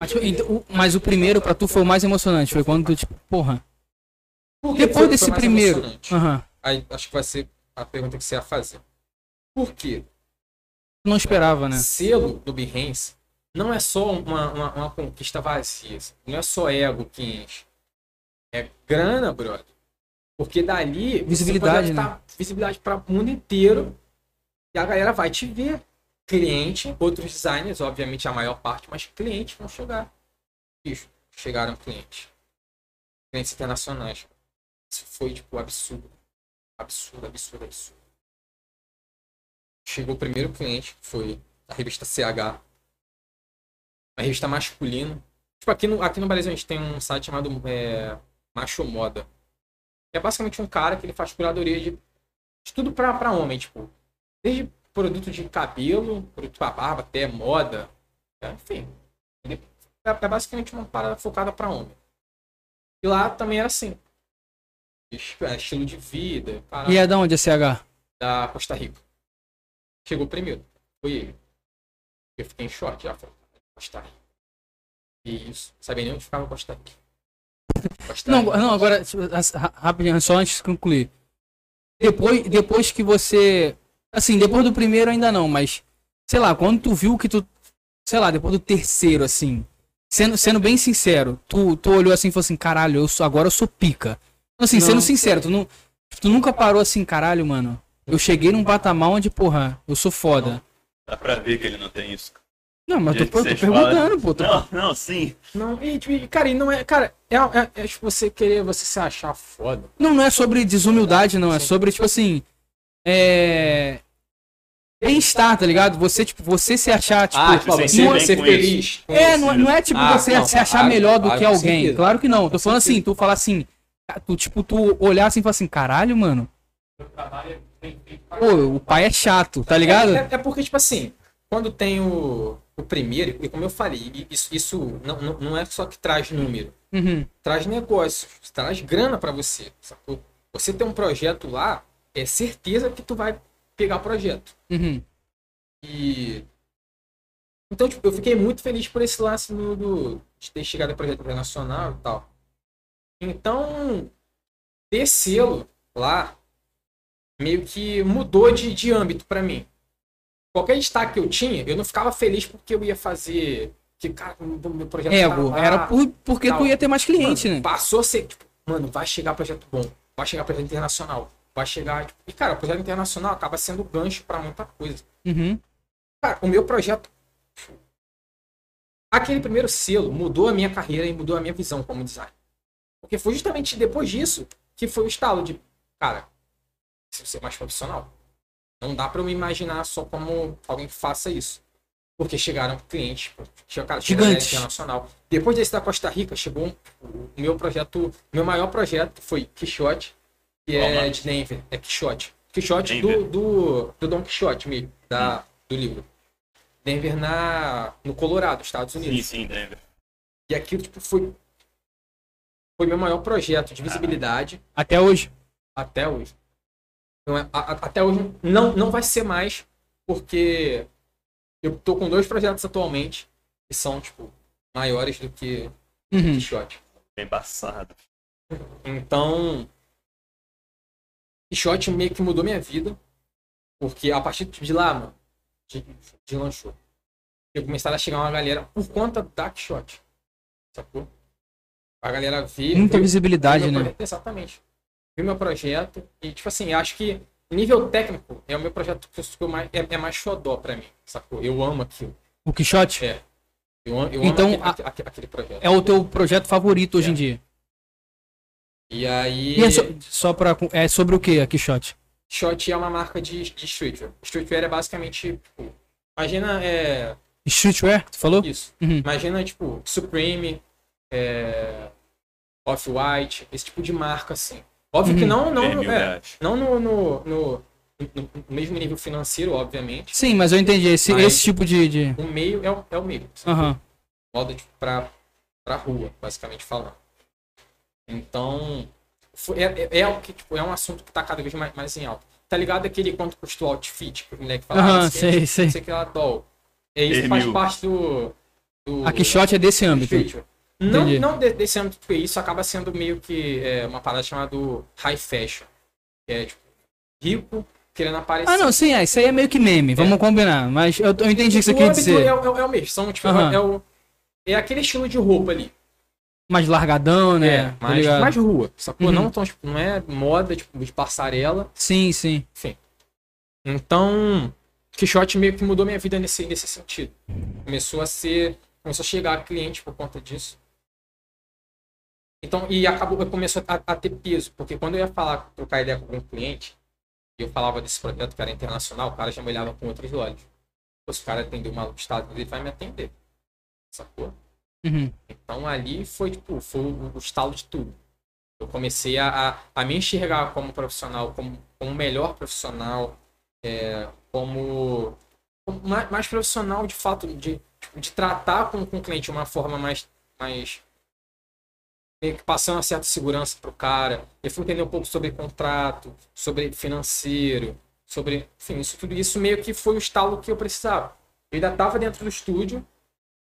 Mas, tipo, então, o- mas o primeiro pra tu foi o mais emocionante. Foi quando tu, tipo, porra. Por que Depois desse primeiro. Aham. Aí acho que vai ser a pergunta que você ia fazer. Por quê? Não esperava, né? Selo do Behance não é só uma, uma, uma conquista vazia. Não é só ego que enche. É grana, brother. Porque dali Visibilidade, né? visibilidade para o mundo inteiro. E a galera vai te ver. Cliente, outros designers, obviamente a maior parte, mas clientes vão chegar. Bicho, chegaram clientes. Clientes internacionais. Isso foi, tipo, absurdo. Absurdo, absurdo, absurdo. Chegou o primeiro cliente, que foi a revista CH. Uma revista masculina. Tipo, aqui no, aqui no Brasil a gente tem um site chamado é, Macho Moda. É basicamente um cara que ele faz curadoria de, de tudo pra, pra homem, tipo. Desde produto de cabelo, produto pra barba, até moda. é, enfim. É, é basicamente uma parada focada pra homem. E lá também era assim. Es- Estilo de vida, parada E é da onde a CH? da Costa Rica. Chegou primeiro. Foi ele. Eu fiquei em choque já. Falei, Costa Rica. E isso. Sabia nem onde ficava Costa Rica. Costa Não, Rica. não, agora, tipo, as- ra- rapidinho, só antes de concluir. Depois, depois que você. Assim, depois do primeiro ainda não, mas. Sei lá, quando tu viu que tu. Sei lá, depois do terceiro, assim. Sendo, sendo bem sincero, tu, tu olhou assim e falou assim: caralho, eu sou, agora eu sou pica. Assim, Não. sendo sincero, tu, não, tu nunca parou assim, caralho, mano. Eu cheguei num patamar onde, porra, eu sou foda. Dá pra ver que ele não tem isso. Não, mas eu tô, tô perguntando, pô. Tô... Não, não, sim. Não, e, tipo, e, cara, e não é. Cara, é, é, é tipo você querer você se achar foda. Não, não é sobre desumildade, não. É sobre, tipo assim. É. Bem-estar, tá ligado? Você, tipo, você se achar, tipo. Ah, tipo, você você se bem ser feliz. É, não, é- não é tipo Ah, você não, se achar claro, melhor do claro, que alguém. Claro que não. Tô falando assim, tu falar assim. Tu, tipo, tu olhar assim e falar assim, caralho, mano. Pô, o pai é chato, tá ligado? É, é porque, tipo assim, quando tem o, o primeiro, e como eu falei, isso, isso não, não, é só que traz número, Uhum. traz negócio, traz grana pra você. Sacou? Você tem um projeto lá, é certeza que tu vai pegar projeto. Uhum. E. Então, tipo, eu fiquei muito feliz por esse lance do, do- de ter chegado a projeto internacional e tal. Então, ter selo lá meio que mudou de, de âmbito pra mim. Qualquer destaque que eu tinha, eu não ficava feliz porque eu ia fazer. Que, cara, o meu projeto Ego, tava lá. era por, porque tal. tu ia ter mais cliente, Mano, né? Passou a ser, tipo, mano, vai chegar projeto bom, vai chegar projeto internacional, vai chegar. Tipo, e, cara, o projeto internacional acaba sendo gancho pra muita coisa. Uhum. Cara, o meu projeto. Aquele primeiro selo mudou a minha carreira e mudou a minha visão como designer. Porque foi justamente depois disso que foi o estalo de, cara, preciso ser mais profissional. Não dá pra eu me imaginar só como alguém que faça isso. Porque chegaram clientes, a Gigantes. internacional. Depois desse da Costa Rica, chegou um- o meu projeto, meu maior projeto, que foi Quixote, que é de Denver. É Quixote. Quixote do, do, do Don Quixote mesmo, da, do livro. Denver na, no Colorado, Estados Sim, Unidos. sim, Denver. E aquilo tipo, foi, foi meu maior projeto de visibilidade Até hoje. até hoje. Não é- a- a- até hoje não, não vai ser mais, porque eu tô com dois projetos atualmente que são, tipo, maiores do que Uhum. Quixote. Bem passado. Então, Quixote meio que mudou minha vida, porque a partir de lá, mano, de, de lanchou. Eu começaram a chegar uma galera por conta da Quixote. Sacou? A galera vê. Muita visibilidade, né? projeto- Exatamente. Vi meu projeto e, tipo assim, acho que nível técnico é o meu projeto que eu- mais, é, é mais xodó pra mim, sacou? Eu amo aquilo. O Quixote É. Eu eu Então, amo aque- a- aque- aquele projeto. é o teu projeto favorito hoje É. em dia. E aí. E é, so- só pra, é sobre o que a Quixote? Shot é uma marca de, de streetwear. Streetwear é basicamente, tipo, imagina é, Streetwear, tu falou? isso. Uhum. Imagina, tipo, Supreme, é, Off-White, esse tipo de marca, assim. Óbvio que Uhum. não, não, é, não no, no, no, no- no mesmo nível financeiro, obviamente. Sim, mas eu entendi. Esse, esse tipo de. de... O meio é o, é o meio. Aham. Moda tipo, pra, pra rua, basicamente falando. Então, é, é, é o que, tipo, é um assunto que tá cada vez mais, mais em alta. Tá ligado aquele quanto custou o outfit que o moleque falava? Aham, assim, sei, sei. Sei que lá, doll. É isso faz parte do. do A Quixote é desse âmbito. streetwear. Não, não de- desse âmbito, porque isso acaba sendo meio que é, uma parada chamada high fashion. Que é tipo, rico querendo aparecer. Ah, não, sim, é. Isso aí é meio que meme, vamos combinar. Mas eu, eu entendi o que você âmbito dizer. é, o- é o mesmo. São, tipo, Aham. é, o, é aquele estilo de roupa ali. Mais largadão, né? É, Tá mais, ligado? mais rua, sacou? Uhum. Não, tão, tipo, não é moda, tipo, de passarela, Sim, sim. enfim. Então, Quixote meio que mudou minha vida nesse, nesse sentido. Começou a ser, começou a chegar cliente por conta disso. Então, e acabou, começou a, a ter peso, porque quando eu ia falar, trocar ideia com algum cliente, e eu falava desse projeto que era internacional, o cara já me olhava com outros olhos. Pô, se o cara atender o maluco do estado, ele vai me atender. Sacou? Uhum. Então ali foi tipo, foi o, o estalo de tudo. Eu comecei a, a, a me enxergar como profissional, como, como melhor profissional, é, como, como mais, mais profissional de fato, de, tipo, de tratar com, com o cliente de uma forma mais, mais meio que passando uma certa segurança pro cara. Eu fui entender um pouco sobre contrato, sobre financeiro, sobre, enfim, isso tudo isso meio que foi o estalo que eu precisava. Eu ainda estava dentro do estúdio.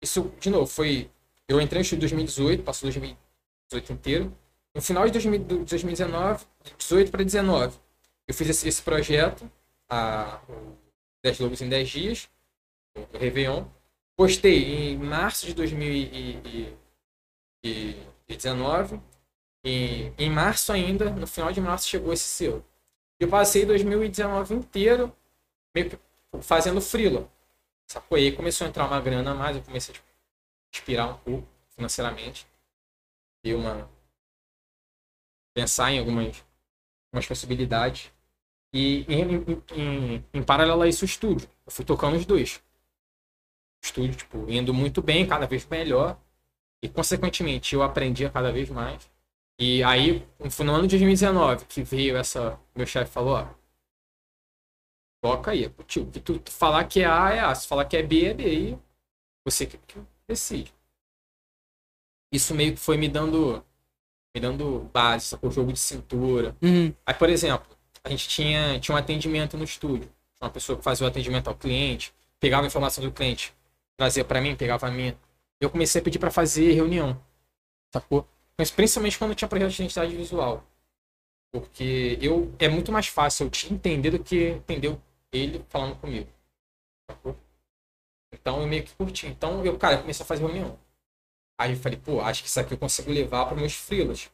Isso, de novo, foi eu entrei no estúdio em 2018, passou 2018 inteiro. No final de 2000 de 2019, de 18 para 19, eu fiz esse, esse projeto, a, o 10 Lobos em 10 Dias, o Réveillon. Postei em março de 2019. E em março ainda, no final de março, chegou esse selo. Eu passei 2019 inteiro fazendo freela. Sacou? E começou a entrar uma grana a mais, eu comecei a tipo, inspirar um pouco financeiramente. E uma. pensar em algumas, algumas possibilidades. E em, em, em, em paralelo a isso, o estúdio. Eu fui tocando os dois. O estúdio, tipo, indo muito bem, cada vez melhor. E, consequentemente, eu aprendia cada vez mais. E aí, foi no ano de 2019 que veio essa. Meu chefe falou: ó, toca aí. Tio, que tu, tu, falar que é A é A, se falar que é B é B. Aí você que, que decide. Isso meio que foi me dando. Me dando base, o jogo de cintura. Uhum. Aí, por exemplo, a gente tinha, tinha um atendimento no estúdio. Uma pessoa que fazia o atendimento ao cliente, pegava a informação do cliente, trazia para mim, pegava a minha. Eu comecei a pedir para fazer reunião. Sacou? Mas principalmente quando tinha projeto de identidade visual. Porque eu é muito mais fácil eu te entender do que entender ele falando comigo. Sacou? Então eu meio que curti. Então eu, cara, comecei a fazer reunião. Aí eu falei, pô, acho que isso aqui eu consigo levar para meus freelas.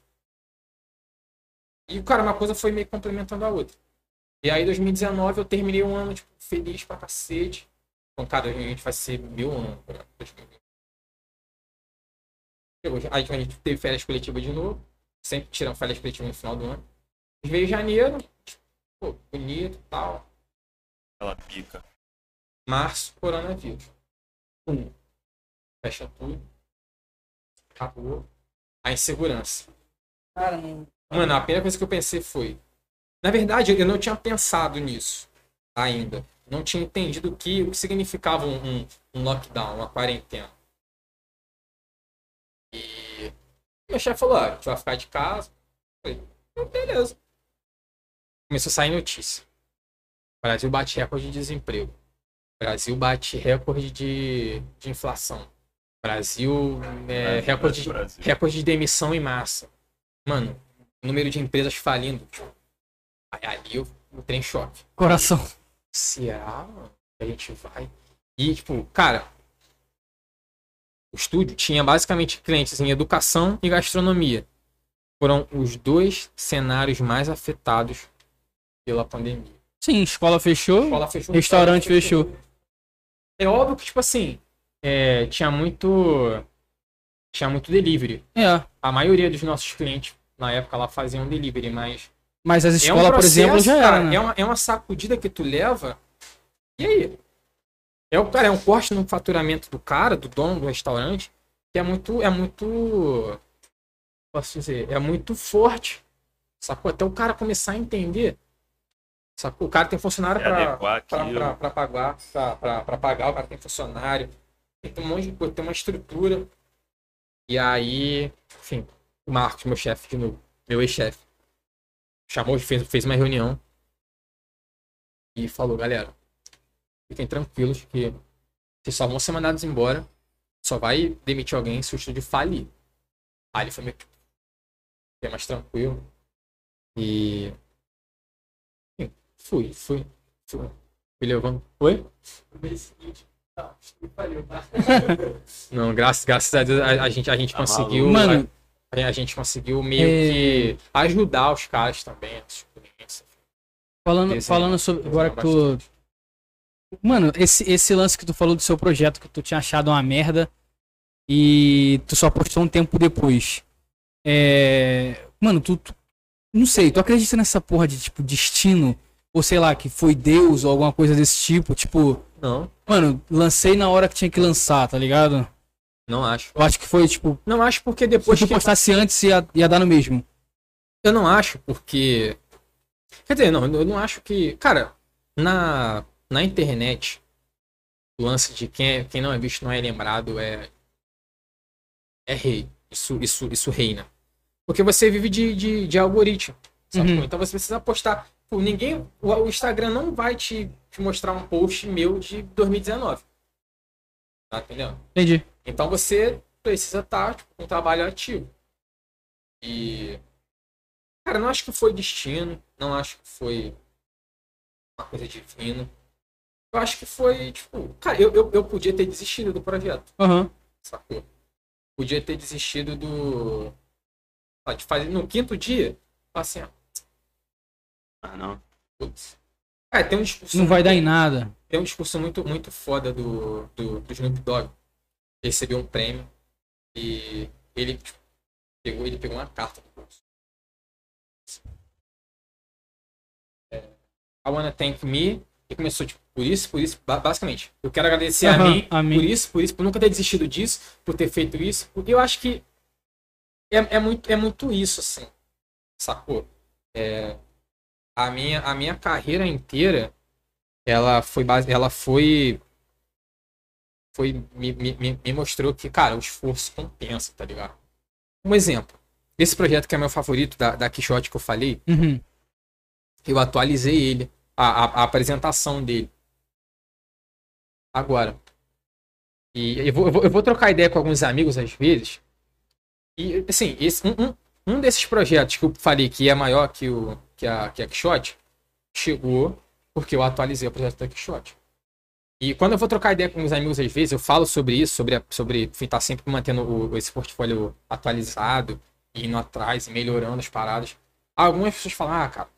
E, cara, uma coisa foi meio complementando a outra. E aí, 2019, eu terminei um ano, tipo, feliz pra cacete. Então, cara, a gente vai ser meu ano. Né? Aí a gente teve férias coletivas de novo. Sempre tiram férias coletivas no final do ano. Veio janeiro, pô, bonito e tal. Ela pica. Março, coronavírus. Um. Fecha tudo. Acabou. A insegurança. Cara, não. Mano, a primeira coisa que eu pensei foi. Na verdade, eu não tinha pensado nisso ainda. Não tinha entendido o que, o que significava um, um lockdown, uma quarentena. E meu chefe falou: ah, a gente vai ficar de casa. Eu falei, ah, beleza. Começou a sair notícia. O Brasil bate recorde de desemprego. O Brasil bate recorde de, de inflação. Brasil, é, recorde, de, Brasil. recorde de demissão em massa. Mano, número de empresas falindo. Aí ali eu entrei em choque. Coração. Será, mano? que A gente vai. E, tipo, cara, o estúdio tinha basicamente clientes em educação e gastronomia. Foram os dois cenários mais afetados pela pandemia. Sim, escola fechou. Escola fechou, Restaurante fechou. É óbvio que, tipo assim, é, tinha muito. Tinha muito delivery. É. A maioria dos nossos clientes na época lá faziam delivery, mas Mas as é um escolas, por processo, exemplo, já era, né? é, uma, é uma sacudida que tu leva. E aí? É o cara, é um corte no faturamento do cara, do dono do restaurante, que é muito, é muito, posso dizer, é muito forte. Sacou? Até o cara começar a entender. Sacou? O cara tem funcionário É para aquilo. para pagar, pagar, o cara tem funcionário, tem um monte de coisa, tem uma estrutura. E aí, enfim, o Marcos, meu chefe de novo, meu ex-chefe, chamou, fez, fez uma reunião e falou, galera, fiquem tranquilos que vocês só vão ser mandados embora, só vai demitir alguém se o estúdio falir. Aí ele foi meio que fiquei mais tranquilo. E enfim, fui, fui, fui, fui levando. Oi? No mês seguinte? Não, graças, graças a Deus a, a gente, a gente Tá conseguiu. Mano, a, a gente conseguiu meio É. que ajudar os caras também, falando, falando sobre. Agora que tu. Mano, esse, esse lance que tu falou do seu projeto que tu tinha achado uma merda e tu só postou um tempo depois. É. Mano, tu, tu- Não sei, tu acredita nessa porra de tipo destino? Ou sei lá, que foi Deus ou alguma coisa desse tipo? Tipo, Não, mano, lancei na hora que tinha que lançar, tá ligado? não acho. Eu acho que foi tipo. Não acho porque Se depois tu que postasse antes ia, ia dar no mesmo. Eu não acho, porque. Quer dizer, não, eu não acho que. Cara, na, na internet, o lance de quem, é- quem não é visto não é lembrado é. É rei. Isso, isso, isso reina. Porque você vive de, de, de algoritmo. Uhum. Então você precisa postar. Pô, ninguém. O, o Instagram não vai te, te mostrar um post meu de 2019. Tá entendendo? Entendi. Então você precisa estar tipo, com um trabalho ativo. E. Cara, não acho que foi destino. Não acho que foi uma coisa divina. Eu acho que foi, tipo. Cara, eu, eu, eu podia ter desistido do projeto, Aham. sacou? Podia ter desistido do. ó, De fazer no quinto dia, assim, ó, Ah, não. Putz. É, tem um discurso. Não vai dar em nada. Tem um discurso muito, muito foda do, do, do Snoop Dogg. Ele recebeu um prêmio e ele tipo, pegou, ele pegou uma carta do bolso. É, I wanna thank me. E começou, tipo, por isso, por isso, ba- basicamente. Eu quero agradecer a Aham, mim, a mim. por isso, por isso, por nunca ter desistido disso, por ter feito isso. Porque eu acho que é, é, muito, é muito isso, assim. Sacou? É, a, minha, a minha carreira inteira, ela foi base, ela foi foi me, me, me- me mostrou que, cara, o esforço compensa, tá ligado? Um exemplo. Esse projeto que é meu favorito da, da Quixote que eu falei, Uhum. eu atualizei ele, a, a, a apresentação dele. Agora. E eu vou, eu, vou, eu vou trocar ideia com alguns amigos às vezes. E, assim, esse, um, um, um desses projetos que eu falei que é maior que, o, que, a, que a Quixote, chegou porque eu atualizei o projeto da Quixote. E quando eu vou trocar ideia com os amigos às vezes, eu falo sobre isso, sobre, sobre estar sempre mantendo o- esse portfólio atualizado, indo atrás e melhorando as paradas. Algumas pessoas falam, ah, cara,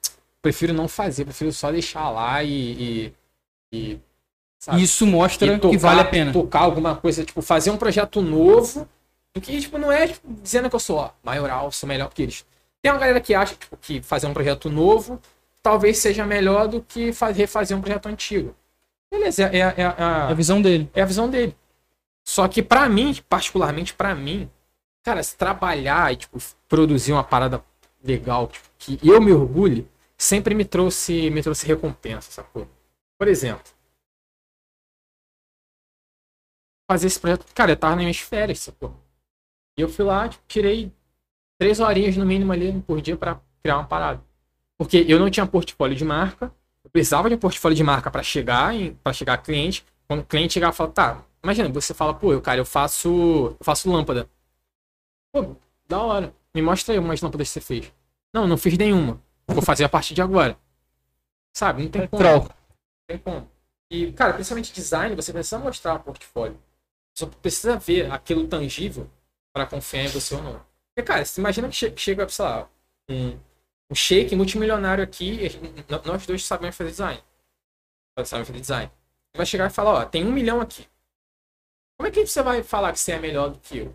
prefiro não fazer, prefiro só deixar lá e. e, e, sabe? Isso mostra tocar, que vale a pena. Tocar alguma coisa, tipo, fazer um projeto novo, do que, tipo, não é tipo, dizendo que eu sou ó, maioral, sou melhor que eles. Tem uma galera que acha tipo, que fazer um projeto novo talvez seja melhor do que fa- refazer um projeto antigo. Beleza, é, é, é, É a, a visão dele. é a visão dele. Só que pra mim, particularmente pra mim, cara, se trabalhar e tipo, produzir uma parada legal, tipo, que eu me orgulhe, sempre me trouxe, me trouxe recompensa, sacou? Por exemplo, fazer esse projeto, cara, eu tava nas minhas férias, sacou? E eu fui lá, tipo, tirei três horinhas no mínimo ali por dia pra criar uma parada. Porque eu não tinha portfólio de marca, eu precisava de um portfólio de marca pra chegar para chegar cliente. Quando o cliente chegar falar, tá, imagina, você fala, pô, eu, cara, eu faço, eu faço lâmpada. Pô, da hora. Me mostra aí umas lâmpadas que você fez. Não, não fiz nenhuma. Vou fazer a partir de agora. Sabe? Não tem como. Troca. Não tem como. E, cara, principalmente design, você precisa mostrar o portfólio. Só precisa ver aquilo tangível para confiar em você ou não. Porque, cara, você imagina que che- chega, sei lá, um, um shake multimilionário aqui, nós dois sabemos fazer design. Sabemos fazer design. Vai chegar e falar, ó, tem um milhão aqui. Como é que você vai falar que você é melhor do que eu?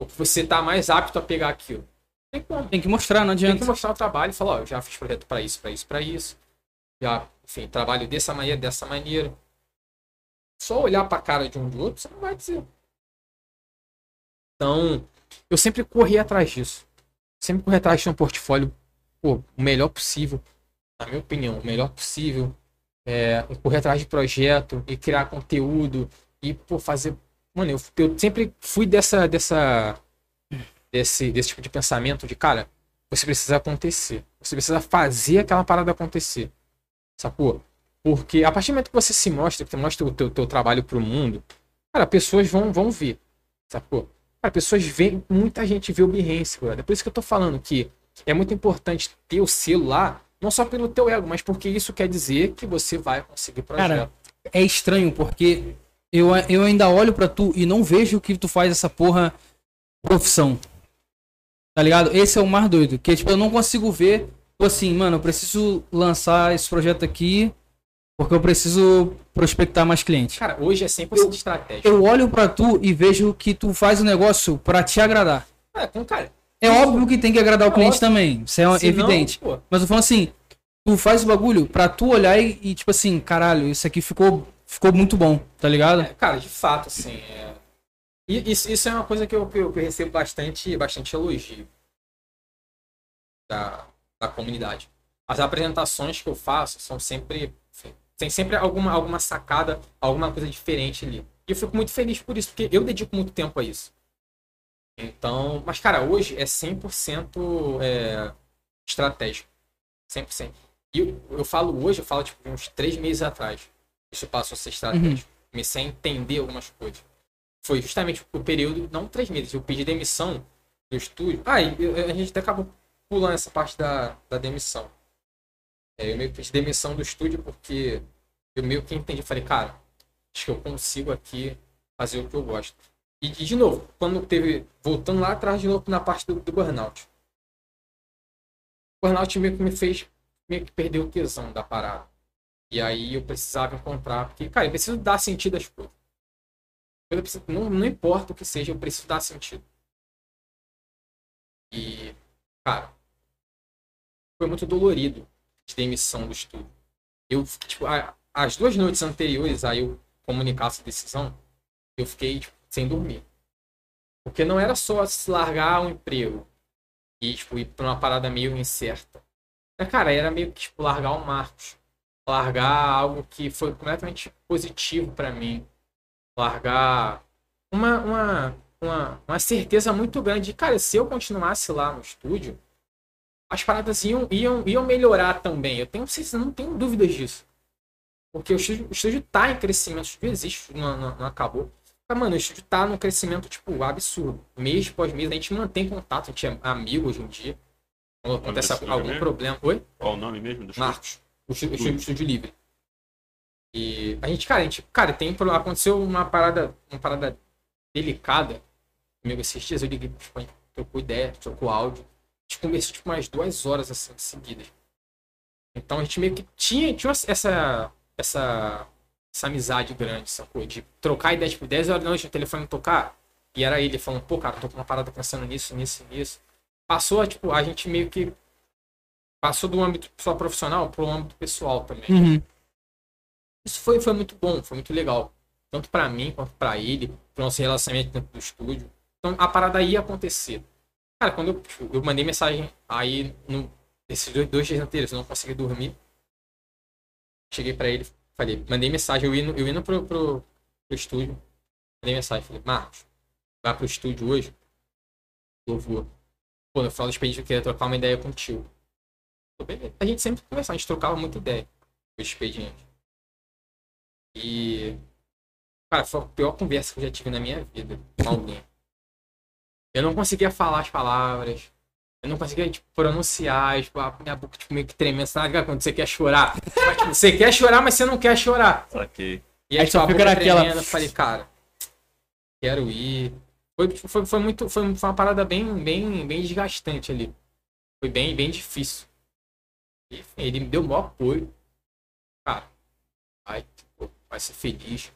Ou que você tá mais apto a pegar aquilo? Tem como. Tem que mostrar, não Tem adianta. que mostrar o trabalho e falar, ó, eu já fiz projeto para isso, para isso, para isso. Já, enfim, trabalho dessa maneira, dessa maneira. Só olhar pra cara de um do outro, você não vai dizer. Então, eu sempre corri atrás disso. Sempre corri atrás de um portfólio, pô, o melhor possível. Na minha opinião, o melhor possível. É, correr atrás de projeto e criar conteúdo e, pô, fazer. Mano, eu, eu sempre fui dessa, dessa, desse, desse tipo de pensamento de, cara, você precisa acontecer. Você precisa fazer aquela parada acontecer. Sacou? Porque a partir do momento que você se mostra, que você mostra o teu, teu trabalho pro mundo, cara, pessoas vão, vão ver. Sacou? Cara, pessoas veem, muita gente vê o Behance, brother. É por isso que eu tô falando que é muito importante ter o selo lá, não só pelo teu ego, mas porque isso quer dizer que você vai conseguir projeto. Cara, é estranho porque eu, eu ainda olho pra tu e não vejo que tu faz essa porra profissão. Tá ligado? Esse é o mais doido. Que tipo, eu não consigo ver, tipo assim, mano, eu preciso lançar esse projeto aqui porque eu preciso prospectar mais clientes. Cara, hoje é 100% estratégia. Eu olho pra tu e vejo que tu faz o negócio pra te agradar. É, com cara. É óbvio que tem que agradar o É cliente óbvio. também. Isso é se não, evidente. pô, Mas eu falo assim, tu faz o bagulho pra tu olhar e, e, tipo assim, caralho, isso aqui ficou, ficou muito bom, tá ligado? É, cara, de fato, assim. É... E Isso, isso é uma coisa que eu, que eu, que eu recebo bastante, bastante elogio da, da comunidade. As apresentações que eu faço são sempre. Tem sempre alguma, alguma sacada, alguma coisa diferente ali. E eu fico muito feliz por isso, porque eu dedico muito tempo a isso. Então, mas cara, hoje é 100% é, estratégico. 100%. E eu, eu falo hoje, eu falo tipo uns três meses atrás. Isso passou a ser estratégico. Comecei a entender algumas coisas. Foi justamente o período, não três meses, eu pedi demissão do estúdio. Ah, e eu- a gente até acabou pulando essa parte da, da demissão. É, eu meio que pedi demissão do estúdio porque eu meio que entendi. Falei, cara, acho que eu consigo aqui fazer o que eu gosto. E, de novo, quando teve. Voltando lá atrás de novo na parte do, do burnout. O burnout meio que me fez meio que perder o tesão da parada. E aí eu precisava encontrar, porque, cara, eu preciso dar sentido às coisas. Preciso- não, não importa o que seja, eu preciso dar sentido. E, cara, foi muito dolorido de demissão do estúdio. Eu, tipo, a- as duas noites anteriores a eu comunicar essa decisão, eu fiquei tipo, sem dormir. Porque não era só se largar um emprego e tipo, ir pra uma parada meio incerta. É, Cara, era meio que tipo, largar o Marcos. Largar algo que foi completamente positivo pra mim. Largar uma, uma, uma, uma certeza muito grande de, cara, se eu continuasse lá no estúdio, as paradas iam, iam, iam melhorar também. Eu tenho, não tenho dúvidas disso. Porque o estúdio, o estúdio tá em crescimento, o estúdio existe, não, não, não acabou. Mas, mano, o estúdio tá num crescimento, tipo, absurdo. Mês após mês, a gente mantém contato, a gente é amigo hoje em dia. Quando acontece algum mesmo? problema. Oi? Qual o nome mesmo do Marcos. O estúdio, estúdio- estúdio livre. E a gente, cara, a gente, cara, tem, aconteceu uma parada, uma parada delicada comigo esses dias. Eu liguei, tipo, trocou ideia, trocou áudio. Gente conversou, tipo, umas duas horas, assim, seguidas. Então a gente meio que tinha, tinha essa, essa, essa amizade grande, sacou? De trocar ideia, tipo, 10 horas da noite, o telefone tocar. E era ele falando, pô, cara, tô com uma parada pensando nisso, nisso, nisso. Passou, tipo, a gente meio que passou do âmbito só profissional pro âmbito pessoal também. Uhum. Isso foi, foi muito bom, foi muito legal. Tanto pra mim quanto pra ele, pro nosso relacionamento dentro do estúdio. Então a parada ia acontecer. Cara, quando eu, tipo, eu mandei mensagem aí, no, esses dois, dois dias anteriores, eu não consegui dormir. Cheguei pra ele, falei, mandei mensagem, eu indo, eu indo pro, pro, pro estúdio. Mandei mensagem, falei, Marcos, vai pro estúdio hoje? Eu vou. Pô, no final do expediente eu queria trocar uma ideia contigo. A gente sempre conversava, a gente trocava muita ideia no expediente. E. Cara, foi a pior conversa que eu já tive na minha vida com alguém. Eu não conseguia falar as palavras. Eu não conseguia, tipo, pronunciar. Tipo, a minha boca tipo, meio que tremendo. Sabe quando você quer chorar? Mas, tipo, você quer chorar, mas você não quer chorar. Saquei. E Aí aí, só tipo, a fica boca naquela- tremendo, eu falei, cara, quero ir. Foi, tipo, foi, foi muito. Foi, foi uma parada bem, bem, bem desgastante ali. Foi bem, bem difícil. E, enfim, ele me deu o maior apoio. Cara, vai, pô, vai ser feliz.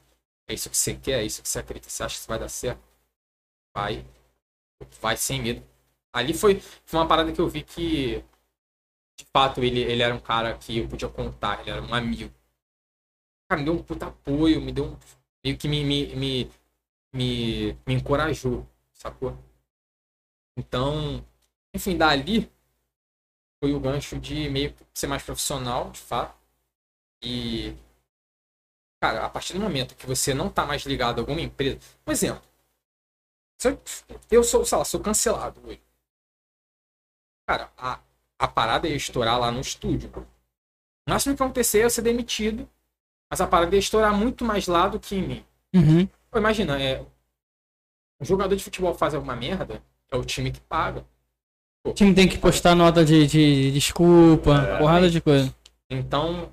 É isso que você quer, é isso que você acredita, você acha que isso vai dar certo. Vai. Vai sem medo. Ali foi, foi uma parada que eu vi que, de fato, ele, ele era um cara que eu podia contar, ele era um amigo. Cara, me deu um puta apoio, me deu um. meio que me, me, me, me, me encorajou, sacou? Então, enfim, dali foi o gancho de meio ser mais profissional, de fato. E, cara, a partir do momento que você não tá mais ligado a alguma empresa. Um exemplo. Se eu, eu sou, sei lá, sou cancelado hoje. Cara, a, a parada ia estourar lá no estúdio. O máximo que acontecer é eu ser demitido. Mas a parada ia estourar muito mais lá do que em mim. Uhum. Pô, imagina, é, um jogador de futebol faz alguma merda, é o time que paga. O time tem que postar nota de, de desculpa, É. porrada de coisa. Então,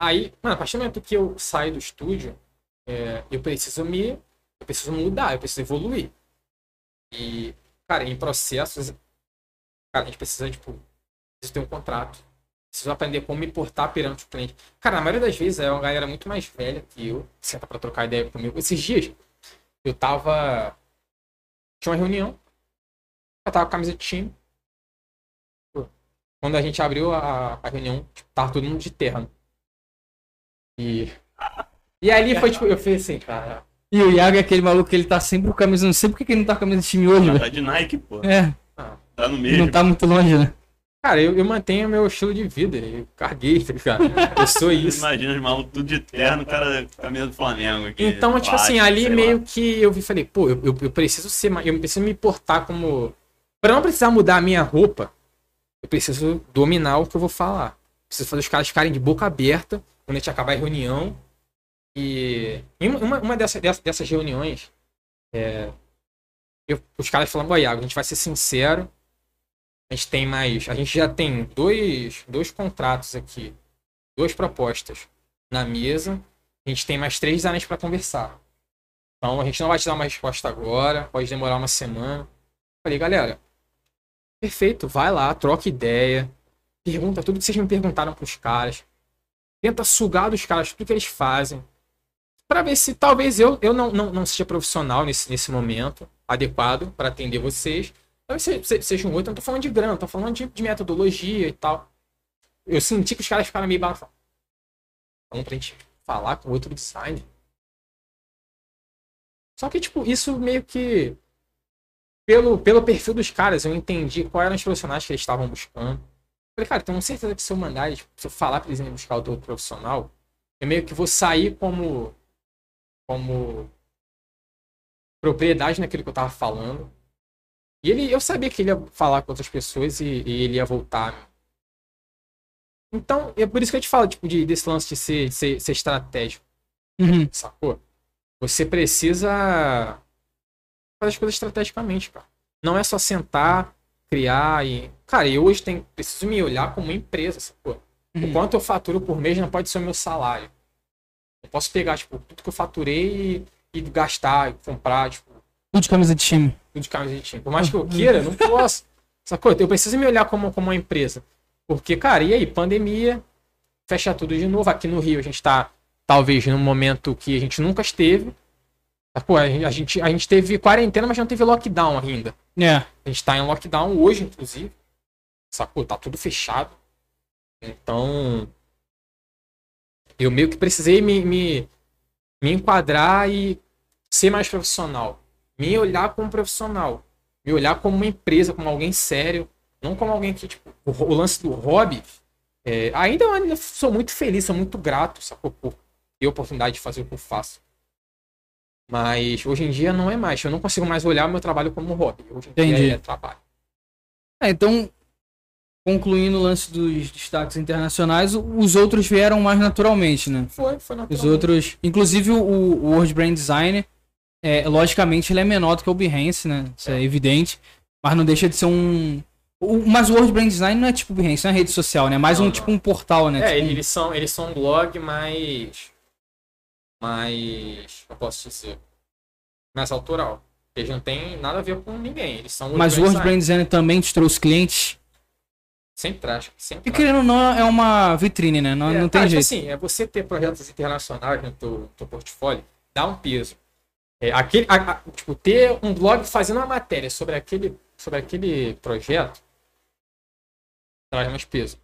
aí, mano, a partir do momento que eu saio do estúdio, é, eu preciso me. Eu preciso mudar, eu preciso evoluir. E, cara, em processos, cara, a gente precisa, tipo, precisa ter um contrato. Preciso aprender como me portar perante o cliente. Cara, na maioria das vezes é uma galera muito mais velha que eu, senta pra trocar ideia comigo. Esses dias, eu tava. Tinha uma reunião. Eu tava com a camisa de time. Quando a gente abriu a, a reunião, tipo, tava todo mundo de terno. E. E ali foi tipo, eu fiz assim, cara. E o Iago é aquele maluco que ele tá sempre com camisa. Não sei por que ele não tá com camisa de time hoje, Tá velho. de Nike, pô. É, Tá no mesmo. não tá muito longe, né? Cara, eu, eu mantenho meu estilo de vida. Eu caguei, tá ligado? Eu sou isso. Imagina os malucos tudo de terno, o cara com a camisa do Flamengo aqui. Então, tipo bate, assim, ali sei lá. meio que eu vi falei, pô, eu, eu, eu preciso ser mais. Eu preciso me portar como. Pra não precisar mudar a minha roupa, eu preciso dominar o que eu vou falar. Preciso fazer os caras ficarem de boca aberta quando a gente acabar a reunião. E em uma, uma, dessas, reuniões, é, eu- os caras falam, "Ó, Iago, a gente vai ser sincero. A gente tem mais. A gente já tem dois, dois contratos aqui, duas propostas na mesa. A gente tem mais três designers para conversar. Então a gente não vai te dar uma resposta agora, pode demorar uma semana. Falei, galera, perfeito, vai lá, troca ideia. pergunta tudo que vocês me perguntaram pros caras. Tenta sugar dos caras tudo que eles fazem. Pra ver se talvez eu, eu não, não, não seja profissional nesse, nesse momento adequado para atender vocês. Talvez se- se- seja um outro, não tô falando de grana, tô falando de, de metodologia e tal. Eu senti que os caras ficaram meio balançados. Falando pra gente falar com outro designer. Só que, tipo, isso meio que. Pelo, pelo perfil dos caras, eu entendi quais eram os profissionais que eles estavam buscando. Falei, cara, tenho certeza que se eu mandar se eu falar pra eles irem buscar outro profissional, eu meio que vou sair como. Como. propriedade naquilo que eu tava falando. E ele, eu sabia que ele ia falar com outras pessoas e, e ele ia voltar. Então, é por isso que eu te falo, tipo, de, desse lance de ser, ser, ser estratégico Uhum. sacou? Você precisa fazer as coisas estrategicamente, cara. Não é só sentar, criar e. Cara, eu hoje tenho, preciso me olhar como uma empresa, sacou? O Uhum. quanto eu faturo por mês não pode ser o meu salário. Eu posso pegar, tipo, tudo que eu faturei e, e gastar, e comprar, tipo, Tudo de camisa de time. tudo de camisa de time. Por mais que eu queira, eu não posso. Sacou? Eu preciso me olhar como, como uma empresa. Porque, cara, e aí? Pandemia, fecha tudo de novo. Aqui no Rio a gente tá, talvez, num momento que a gente nunca esteve. Sacou? A gente, a gente, a gente teve quarentena, mas não teve lockdown ainda. É. A gente tá em lockdown hoje, inclusive. Sacou? Tá tudo fechado. Então. Eu meio que precisei me, me, me enquadrar e ser mais profissional. Me olhar como profissional. Me olhar como uma empresa, como alguém sério. Não como alguém que, tipo, o, o lance do hobby. é, ainda eu ainda sou muito feliz, sou muito grato, sacou? Por ter a oportunidade de fazer o que eu faço. Mas hoje em dia não é mais. Eu não consigo mais olhar o meu trabalho como hobby. Hoje em Entendi. dia é trabalho. É, então, concluindo o lance dos destaques internacionais, os outros vieram mais naturalmente, né? Foi, foi Os naturalmente. outros, inclusive o, o World Brand Design, é, logicamente ele é menor do que o Behance, né? Isso é, evidente. Mas não deixa de ser um. o- mas o World Brand Design não é tipo Behance, não é rede social, né? É mais Não, um não. tipo um portal, né? É, Tipo um- eles são, eles são um blog mais. mais. Eu posso dizer. Mais autoral. Eles não têm nada a ver com ninguém. Eles são Mas o World Brand Design também te trouxe clientes. Sempre traz. Sempre E querendo ou não, é uma vitrine, né? Não, É, não tem tipo jeito. assim, é você ter projetos internacionais no teu, teu portfólio, dá um peso. É, aquele, a- a- tipo, ter um blog fazendo uma matéria sobre aquele, sobre aquele projeto traz mais peso.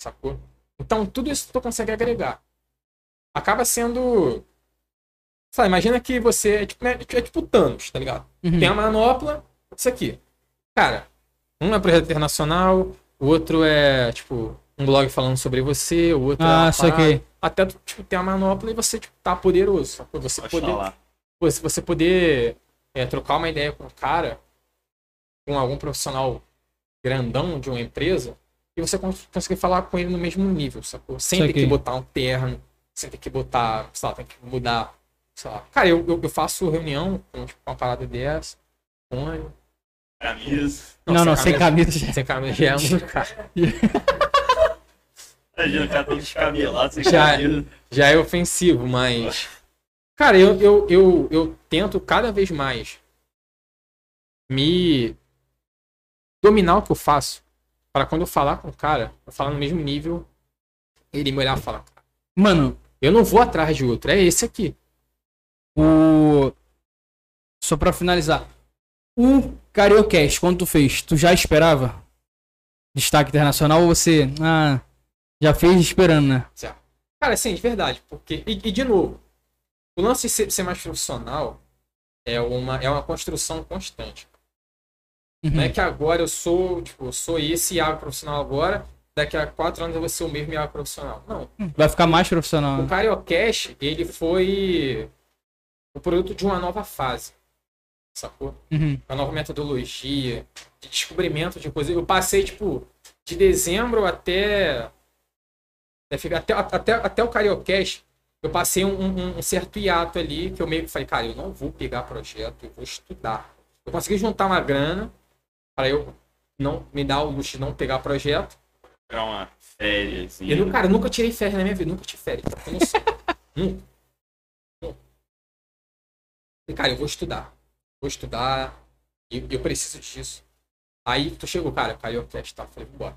Sacou? Então, tudo isso tu consegue agregar. Acaba sendo. Sabe, imagina que você é tipo, é, é tipo Thanos, tá ligado? Uhum. Tem a manopla, isso aqui. Cara, um é projeto internacional, o outro é, tipo, um blog falando sobre você, o outro é Ah, saquei. parada. Até tipo, ter a manopla e você, tipo, tá poderoso. Você Pode poder, falar. você, você poder é, trocar uma ideia com um cara, com algum profissional grandão de uma empresa, e você cons- conseguir falar com ele no mesmo nível, sacou? Sem ter que botar um terno, sem ter que botar, sei lá, tem que mudar, sei lá. Cara, eu, eu, eu faço reunião com tipo, uma parada dessa, fone. Camisa. Não, não, sem camisa. Sem camisa já é um cara. Imagina o cara todo descabelado, sem Já- camisa. Já é ofensivo, mas. Cara, eu, eu, eu, eu tento cada vez mais me dominar o que eu faço. Para quando eu falar com o cara, eu falar no mesmo nível, ele me olhar e falar, Mano, eu não vou atrás de outro, é esse aqui. o. Só pra finalizar. O Cariocast, quando tu fez, tu já esperava? Destaque internacional ou você. Ah, já fez esperando, né? Cara, sim, de verdade. Porque, e, e, de novo, o lance de ser, ser mais profissional é uma, é uma construção constante. Uhum. Não é que agora eu sou, tipo, eu sou esse Iago profissional agora, daqui a quatro anos eu vou ser o mesmo Iago profissional. Não. Vai ficar mais profissional. O né? Cariocast, ele foi o produto de uma nova fase. Sacou? Uhum. Uma nova metodologia, de descobrimento de coisas. Eu passei, tipo, de dezembro até. Até, até, até o Cariocast, eu passei um, um- um certo hiato ali que eu meio que falei, cara, eu não vou pegar projeto, eu vou estudar. Eu consegui juntar uma grana para eu não me dar o luxo de não pegar projeto. Pegar uma férias. Eu, cara, eu nunca tirei férias na minha vida, nunca tive férias. Eu não sei. nunca. Cara, eu vou estudar. Vou estudar. E eu preciso disso. Aí tu chegou, cara, Cariocast, tá? Eu Falei, bora.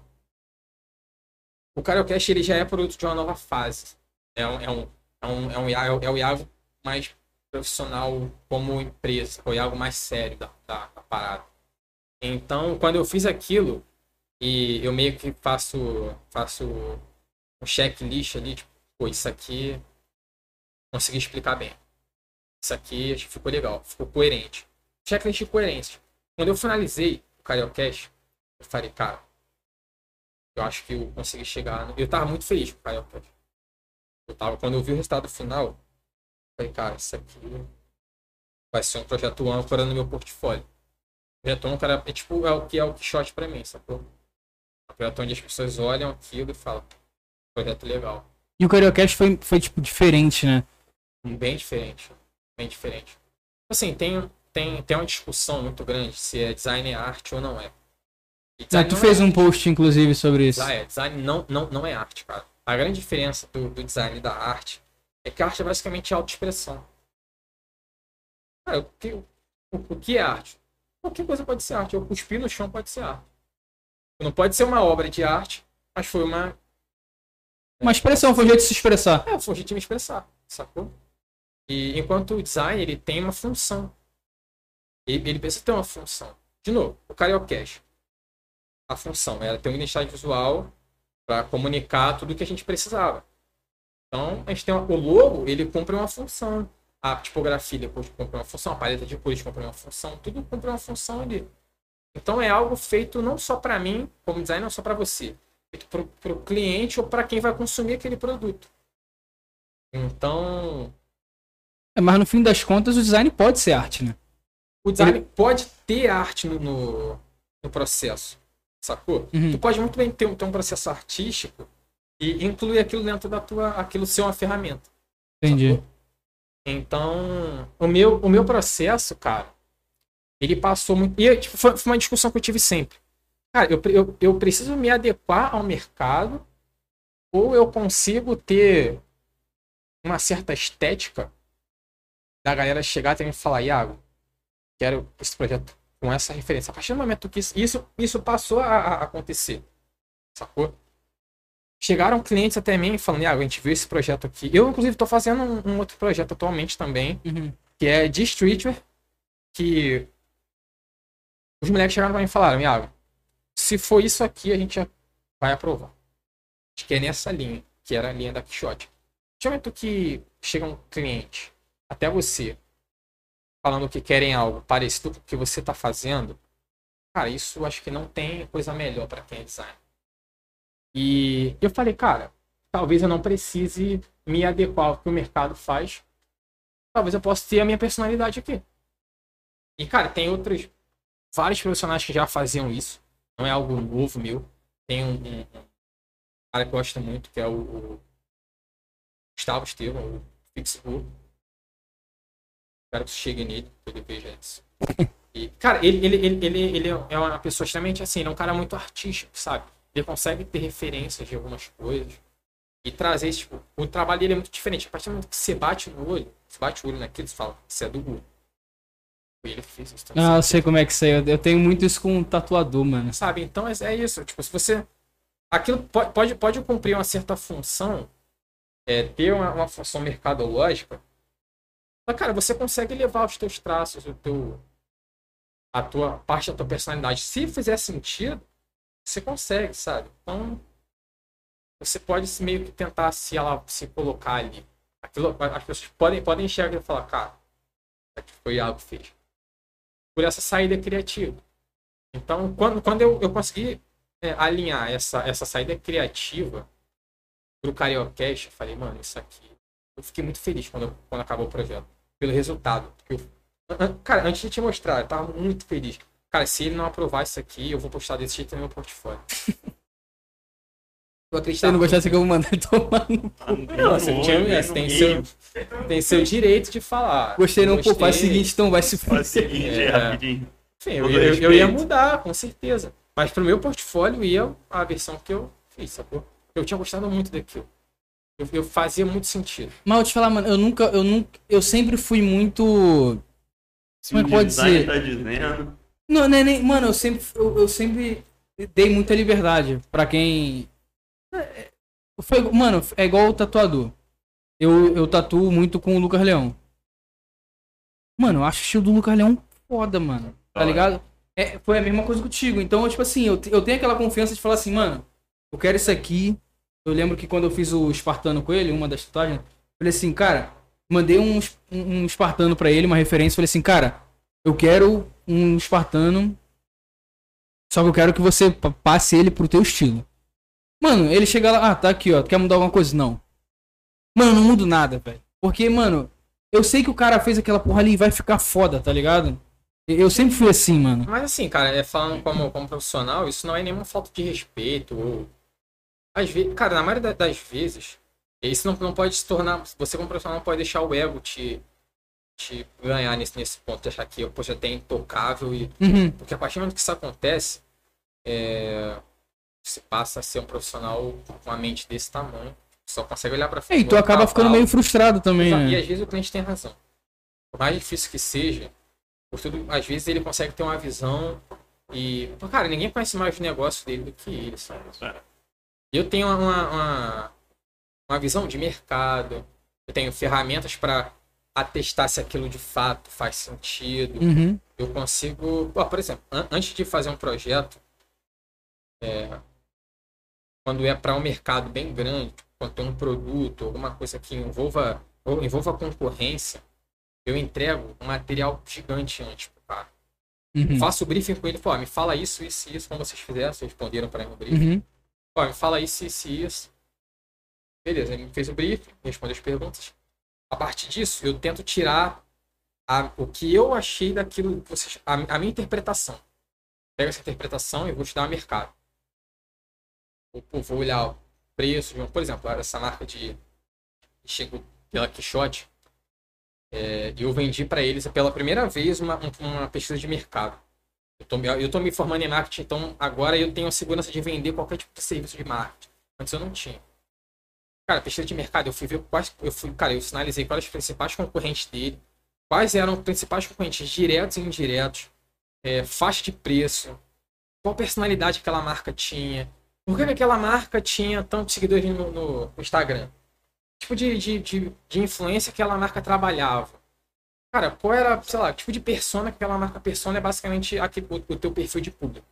o Cariocast ele já é produto de uma nova fase. É um, é um, é um, é um, é o Iago mais profissional como empresa, o Iago mais sério da, da, da parada. Então, quando eu fiz aquilo, e eu meio que faço, faço um checklist ali, tipo, pô, isso aqui consegui explicar bem. Isso aqui acho que ficou legal, ficou coerente. Checklist de coerência. Quando eu finalizei o Cariocast, eu falei, cara, eu acho que eu consegui chegar. Eu tava muito feliz com o Cariocast. Eu tava, quando eu vi o resultado final, eu falei, cara, isso aqui vai ser um projeto âncora no meu portfólio. Projeto âncora é tipo é o que é o Quixote pra mim, sacou? É um projeto onde as pessoas olham aquilo e falam, projeto legal. E o Cariocast foi, foi, tipo, diferente, né? Bem diferente. Bem diferente. Assim, tem, tem, tem uma discussão muito grande se é design é arte ou não é. Tu fez é um post, inclusive, sobre isso. Ah, é. Design não, não, não é arte, cara. A grande diferença do, do design e da arte é que a arte é basicamente autoexpressão. Cara, o que, o, o que é arte? Qualquer coisa pode ser arte. Eu cuspir no chão pode ser arte. Não pode ser uma obra de arte, mas foi uma. Uma expressão, foi um jeito de se expressar. É, foi um jeito de me expressar, sacou? E enquanto o design, ele tem uma função. Ele, ele precisa ter uma função. De novo, o Cariocast. A função era ter uma identidade visual para comunicar tudo que a gente precisava. Então, a gente tem uma- o logo, ele cumpre uma função. A tipografia depois cumpre uma função, a paleta de cores cumpre uma função, tudo cumpre uma função ali. Então é algo feito não só para mim, como designer, não só para você, feito para o cliente ou para quem vai consumir aquele produto. Então, É, mas no fim das contas, o design pode ser arte, né? O design pode ter arte no, no, no processo, sacou? Uhum. Tu pode muito bem ter, um- ter um processo artístico e incluir aquilo dentro da tua, aquilo ser uma ferramenta. Entendi. sacou? Então, o meu, o meu processo, cara, ele passou muito. E tipo, foi, foi uma discussão que eu tive sempre. Cara, eu, eu, eu preciso me adequar ao mercado ou eu consigo ter uma certa estética da galera chegar até mim e falar, Iago, quero esse projeto com essa referência. A partir do momento que isso, isso, passou a, acontecer, sacou? Chegaram clientes até mim falando, Iago, a gente viu esse projeto aqui. Eu, inclusive, estou fazendo um, um outro projeto atualmente também, Uhum. que é de streetwear, que os moleques chegaram pra mim e falaram, Iago, se for isso aqui, a gente vai aprovar. Acho que é nessa linha, que era a linha da Quixote. No momento que chega um cliente até você, falando que querem algo parecido com o que você está fazendo, cara, isso acho que não tem coisa melhor para quem é designer. E eu falei, cara, talvez eu não precise me adequar ao que o mercado faz. Talvez eu possa ter a minha personalidade aqui. E, cara, tem outros, vários profissionais que já faziam isso. Não é algo novo meu. Tem um, um- um cara que eu gosto muito, que é o, o Gustavo Estevam, o Fixbu. Espero que você chegue nele, que ele veja isso. E, cara, ele, ele, ele, ele, ele é uma pessoa extremamente assim, ele é um cara muito artístico, sabe? Ele consegue ter referências de algumas coisas e trazer tipo, o trabalho dele é muito diferente. A partir do momento que você bate no olho, você bate o olho naquilo, você fala, isso é do Google. Ele que fez isso. então Ah, eu você- sei como é que isso aí. Eu eu tenho muito isso com um tatuador, mano. sabe? Então é, é isso. Tipo, se você. Aquilo po- pode, pode cumprir uma certa função, é, ter uma, uma função mercadológica. Mas, cara, você consegue levar os teus traços, o teu. A tua parte da tua personalidade. Se fizer sentido, você consegue, sabe? Então. Você pode meio que tentar se ela se colocar ali. Aquilo, as pessoas podem, podem enxergar e falar, cara, aqui foi algo que fez. Por essa saída criativa. Então, quando, quando eu, eu consegui é, alinhar essa, essa saída criativa pro Cariocast, eu falei, mano, isso aqui. Eu fiquei muito feliz quando, quando acabou o projeto. Pelo resultado. Porque eu- cara, antes de te mostrar, eu tava muito feliz. Cara, se ele não aprovar isso aqui, eu vou postar desse jeito no meu portfólio. Eu Se acreditava. ele não gostasse que eu vou mandar ele tomar no... Não, você tinha, tem, seu, tem seu direito de falar. Gostei não, pô, faz o seguinte, então vai se Faz o seguinte, É. rapidinho. Enfim, eu, eu, eu ia mudar, com certeza. Mas pro meu portfólio ia a versão que eu fiz, sacou? Eu tinha gostado muito daquilo. Eu, eu fazia muito sentido. Mas eu te falar, mano, eu nunca, eu nunca, eu sempre fui muito... Se Como é pode ser? tá dizendo. Não, não é nem, mano, eu sempre, eu, eu sempre dei muita liberdade pra quem Foi, mano, é igual o tatuador. Eu, eu tatuo muito com o Lucas Leão. Mano, eu acho o estilo do Lucas Leão foda, mano. Tá ligado? É, foi a mesma coisa contigo. Então, tipo assim, eu, eu tenho aquela confiança de falar assim, mano, eu quero isso aqui. Eu lembro que quando eu fiz o espartano com ele, uma das tatuagens, falei assim, cara, mandei um, um, espartano pra ele, uma referência, falei assim, cara, eu quero um espartano, só que eu quero que você pa- passe ele pro teu estilo. Mano, ele chega lá, ah, tá aqui, ó, quer mudar alguma coisa? Não. Mano, não mudo nada, velho. Porque, mano, eu sei que o cara fez aquela porra ali e vai ficar foda, tá ligado? Eu sempre fui assim, mano. Mas assim, cara, é falando como, como profissional, isso não é nenhuma falta de respeito. Ou... Às vezes, cara, na maioria da- das vezes, isso não, não pode se tornar. Você como profissional não pode deixar o ego te, te ganhar nesse, nesse ponto, achar que poxa, até intocável e. Uhum. Porque a partir do momento que isso acontece, é, você passa a ser um profissional com uma mente desse tamanho. Só consegue olhar pra É, frente. e tu acaba ficando meio frustrado também. E né? às vezes o cliente tem razão. Por mais difícil que seja, por tudo, às vezes ele consegue ter uma visão e. Cara, ninguém conhece mais o negócio dele do que ele, sabe? É. Eu tenho uma, uma, uma visão de mercado, eu tenho ferramentas para atestar se aquilo de fato faz sentido. Uhum. Eu consigo. Pô, por exemplo, an- antes de fazer um projeto, é, quando é para um mercado bem grande, quando tem um produto, alguma coisa que envolva, ou envolva concorrência, eu entrego um material gigante antes pro cara. Uhum. Faço o briefing com ele, pô, me fala isso, isso e isso, como vocês fizeram, vocês responderam para mim no briefing. Uhum. Me fala isso, isso e isso. Beleza, ele me fez o briefing, respondeu as perguntas. A partir disso, eu tento tirar a- o que eu achei daquilo, vocês, a, a minha interpretação. Pego essa interpretação e vou te dar um mercado. Vou olhar o preço, por exemplo, essa marca de chegou pela Quixote, é, eu vendi para eles pela primeira vez uma, um- uma pesquisa de mercado. Eu tô, eu tô me formando em marketing, então agora eu tenho a segurança de vender qualquer tipo de serviço de marketing. Antes eu não tinha. Cara, pesquisa de mercado, eu fui ver quais. Eu fui, cara, eu sinalizei quais os principais concorrentes dele, quais eram os principais concorrentes diretos e indiretos, é, faixa de preço, qual personalidade aquela marca tinha, por que, que aquela marca tinha tantos seguidores no- no Instagram, tipo de, de, de, de influência que aquela marca trabalhava. Cara, qual era, sei lá, tipo de persona que aquela marca persona é basicamente aquele, o, o teu perfil de público.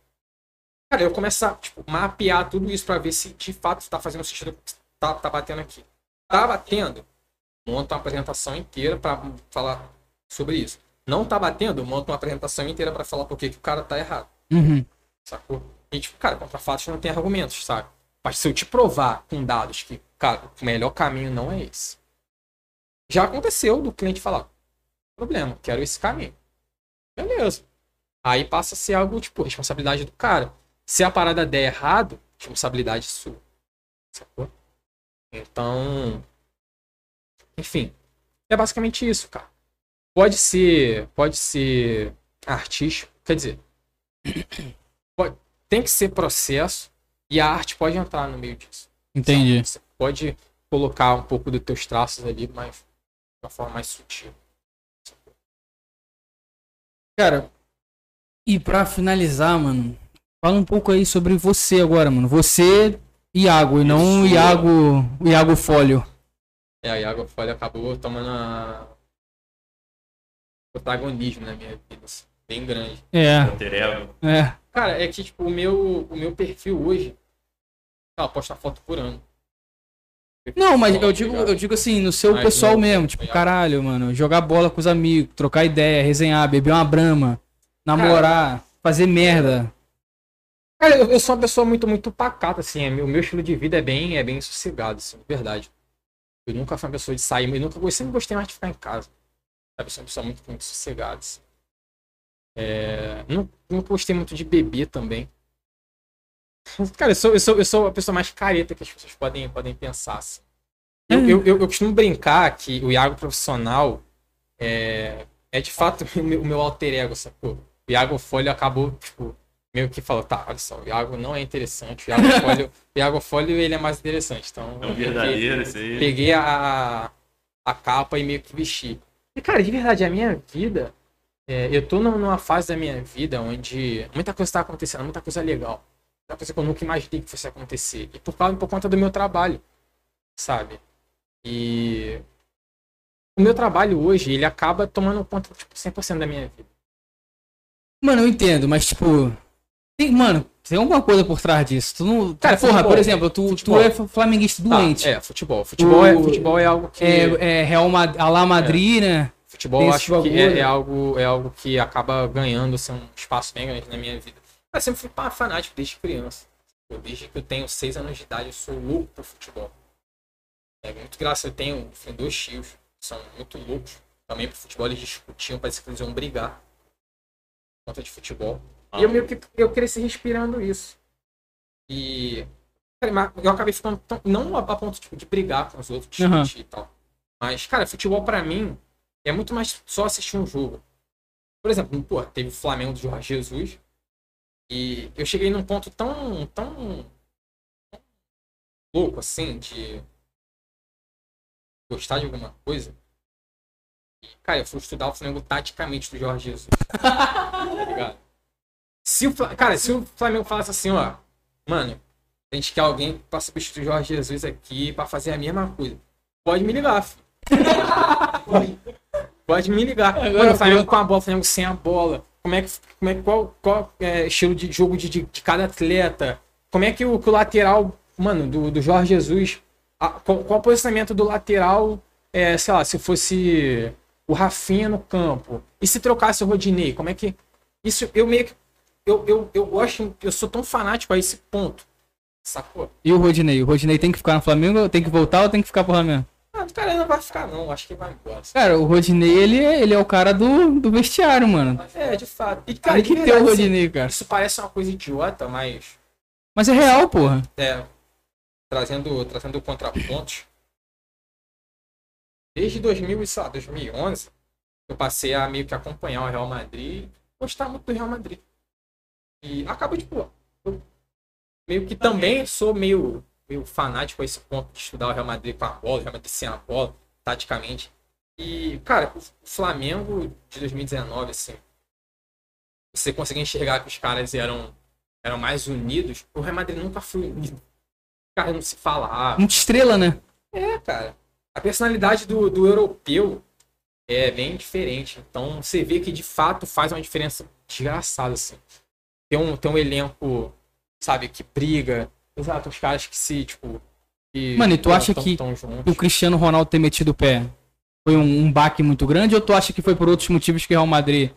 Cara, eu começo a tipo, mapear tudo isso pra ver se de fato tá fazendo sentido, tá, tá batendo aqui. Tá batendo, monta uma apresentação inteira pra falar sobre isso. Não tá batendo, monta uma apresentação inteira pra falar por que que o cara tá errado. Uhum. Sacou? E, tipo, cara, contra fatos não tem argumentos, sabe? Mas se eu te provar com dados que, cara, o melhor caminho não é esse. Já aconteceu do cliente falar, problema, quero esse caminho. Beleza. Aí passa a ser algo, tipo, responsabilidade do cara. Se a parada der errado, responsabilidade sua. Sacou? Então. Enfim. É basicamente isso, cara. Pode ser. Pode ser artístico. Quer dizer. pode- tem que ser processo. E a arte pode entrar no meio disso. Entendi. Você pode colocar um pouco dos teus traços ali, mas de uma forma mais sutil. Cara, e pra finalizar, mano, fala um pouco aí sobre você agora, mano. Você, Iago, e não o Isso. Iago, o Iago Fólio. É, a Iago Folha acabou tomando a... protagonismo na minha vida. assim, bem grande. É, é. Cara, é que tipo, o meu, o meu perfil hoje. Ah, eu posto uma foto por ano. Não, mas eu digo, eu digo assim, no seu pessoal mesmo, tipo, caralho, mano, jogar bola com os amigos, trocar ideia, resenhar, beber uma brama, namorar, fazer merda. Cara, eu, eu sou uma pessoa muito, muito pacata, assim. é, O meu estilo de vida é bem, é bem sossegado, assim, de verdade. Eu nunca fui uma pessoa de sair, eu, nunca, eu sempre gostei mais de ficar em casa. Sabe? Eu sou uma pessoa muito, muito sossegada, assim. É, não, nunca gostei muito de beber também. Cara, eu sou, eu, sou, eu sou a pessoa mais careta que as pessoas podem, podem pensar, assim. Eu, Hum. eu, eu, eu costumo brincar que o Iago profissional é, é de fato o meu, o meu alter ego, sacou? O Iago Folha acabou, tipo, meio que falou, tá, olha só, o Iago não é interessante, o Iago Folha, o Iago Folha ele é mais interessante, então... É um verdadeiro isso aí. Peguei a, a capa e meio que vesti. E, cara, de verdade, a minha vida, é, eu tô num- numa fase da minha vida onde muita coisa tá acontecendo, muita coisa legal. Uma coisa que eu nunca imaginei que fosse acontecer. E por, causa, por conta do meu trabalho, sabe? E o meu trabalho hoje, ele acaba tomando conta, tipo, 100% da minha vida. Mano, eu entendo, mas tipo. Tem, mano, tem alguma coisa por trás disso. Tu não. Cara, porra, futebol, por exemplo, tu, futebol. tu é flamenguista doente. Tá, é, futebol. Futebol, é, O- futebol é algo que... É, é Real Madrid, Alá Madrid, né? Futebol acho que é, é algo, é algo que acaba ganhando assim, um espaço bem grande na minha vida. Eu sempre fui pá, fanático desde criança. Eu, desde que eu tenho seis anos de idade, eu sou louco por futebol. É muito graça, eu tenho, tenho dois tios que são muito loucos. Também pro futebol eles discutiam, parece que eles iam brigar por conta de futebol. E eu meio que eu cresci respirando isso. E eu acabei ficando tão, não a ponto tipo, de brigar com os outros, discutir e tal. Mas, cara, futebol pra mim é muito mais só assistir um jogo. Por exemplo, pô, teve o Flamengo do Jorge Jesus. E eu cheguei num ponto tão, tão louco assim de gostar de alguma coisa. E, cara, eu fui estudar o Flamengo taticamente do Jorge Jesus. tá ligado? Se o, cara, se o Flamengo falasse assim, ó, mano, a gente quer alguém pra substituir o Jorge Jesus aqui pra fazer a mesma coisa. Pode me ligar, filho. pode, me ligar. Mano, o Flamengo com a bola, o Flamengo sem a bola. Como é que, como é, qual, qual é estilo de jogo de, de, de cada atleta? Como é que o, que o lateral, mano, do, do Jorge Jesus, a- qual, qual o posicionamento do lateral, é, sei lá, se fosse o Rafinha no campo? E se trocasse o Rodinei? Como é que. Isso eu meio que. Eu, eu, eu gosto, eu sou tão fanático a esse ponto. Sacou? E o Rodinei? O Rodinei tem que ficar no Flamengo, tem que voltar ou tem que ficar pro Flamengo? Ah, o cara não vai ficar, não. Acho que vai embora. Cara, o Rodinei, ele é, ele é o cara do, do vestiário, mano. É, de fato. E, Cara, tem que de ter o assim, Rodinei, cara. Isso parece uma coisa idiota, mas. Mas é real, porra. É. Trazendo, trazendo contrapontos. Desde 2000, e, sei lá, 2011, eu passei a meio que acompanhar o Real Madrid, gostar muito do Real Madrid. E acaba, tipo, eu meio que também sou meio, meio fanático a esse ponto de estudar o Real Madrid com a bola, o Real Madrid sem a bola, taticamente. E, cara, o Flamengo de 2019, assim, você conseguia enxergar que os caras eram, eram mais unidos, o Real Madrid nunca foi unido. Cara, não se falava. Muita estrela, né? É, cara. A personalidade do, do europeu é bem diferente. Então você vê que de fato faz uma diferença desgraçada, assim. Tem um, tem um elenco, sabe, que briga. Exato, os caras que se, tipo. que Mano, e tu acha tão- que tão. O Cristiano Ronaldo ter metido o pé foi um, um baque muito grande ou tu acha que foi por outros motivos que o Real Madrid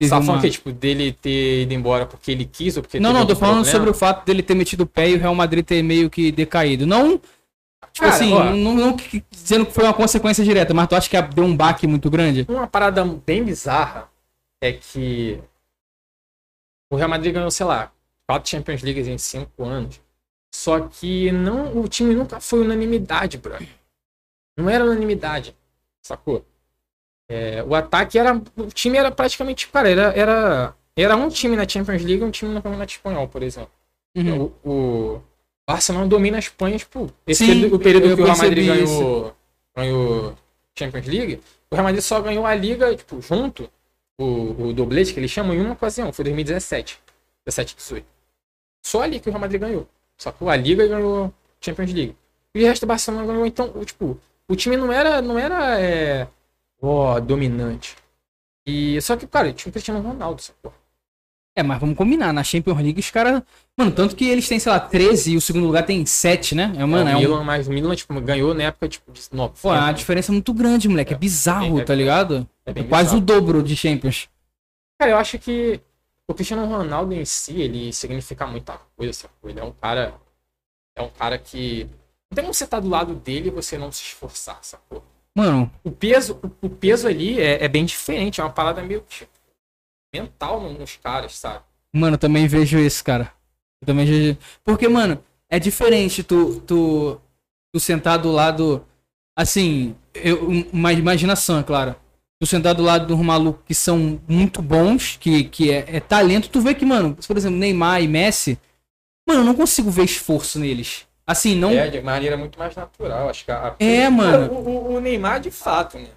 Você tá falando que, tipo, dele ter ido embora porque ele quis ou porque Não, não, tô falando problema? sobre o fato dele ter metido o pé e o Real Madrid ter meio que decaído. Não, tipo Cara, assim, ó. não, não que- dizendo que foi uma consequência direta, mas tu acha que deu um baque muito grande? Uma parada bem bizarra é que o Real Madrid ganhou, sei lá, quatro Champions Leagues em cinco anos. Só que não, o time nunca foi unanimidade, brother. Não era unanimidade, sacou? É, o ataque era. O time era praticamente. Cara, era, era, era um time na Champions League e um time no Campeonato Espanhol, por exemplo. Uhum. O, o Barcelona domina a Espanha, tipo, esse Sim, período, o período que o Real Madrid ganhou, ganhou Champions League, o Real Madrid só ganhou a Liga, tipo, junto, o, o doblete que eles chamam, em uma ocasião, foi 2017, 17 18. Só ali que o Real Madrid ganhou. Só que a Liga ganhou Champions League. E o resto do Barcelona ganhou, então, tipo, o time não era, não era, é, ó, dominante. E, só que, cara, tinha o Cristiano Ronaldo, sacou? É, mas vamos combinar, na Champions League os caras. Mano, tanto que eles têm, sei lá, 13 e o segundo lugar tem 7, né? É, mano, é, é, o um. Milan, mas o Milan, tipo, ganhou na época, tipo, de 9. Pô, é uma diferença muito grande, moleque. É, bizarro, é- tá ligado? É É bem quase bizarro. o dobro de Champions. Cara, eu acho que o Cristiano Ronaldo em si, ele significa muita coisa, sacou? Ele é um cara. É um cara que. Não tem como você estar do lado dele e você não se esforçar, sacou? Mano, O peso, o, o peso ali é, é bem diferente, é uma parada meio tipo, mental no- nos caras, sabe? Mano, eu também vejo isso, cara. Eu também vejo. Porque, mano, é diferente tu, tu, tu sentar do lado. Assim, eu, uma imaginação, é claro. Tu sentar do lado de um maluco que são muito bons, que, que é, é talento, tu vê que, mano, por exemplo, Neymar e Messi, mano, eu não consigo ver esforço neles. Assim, não. É, de maneira muito mais natural, acho que a, É, mano. O, o- o Neymar, de fato, né?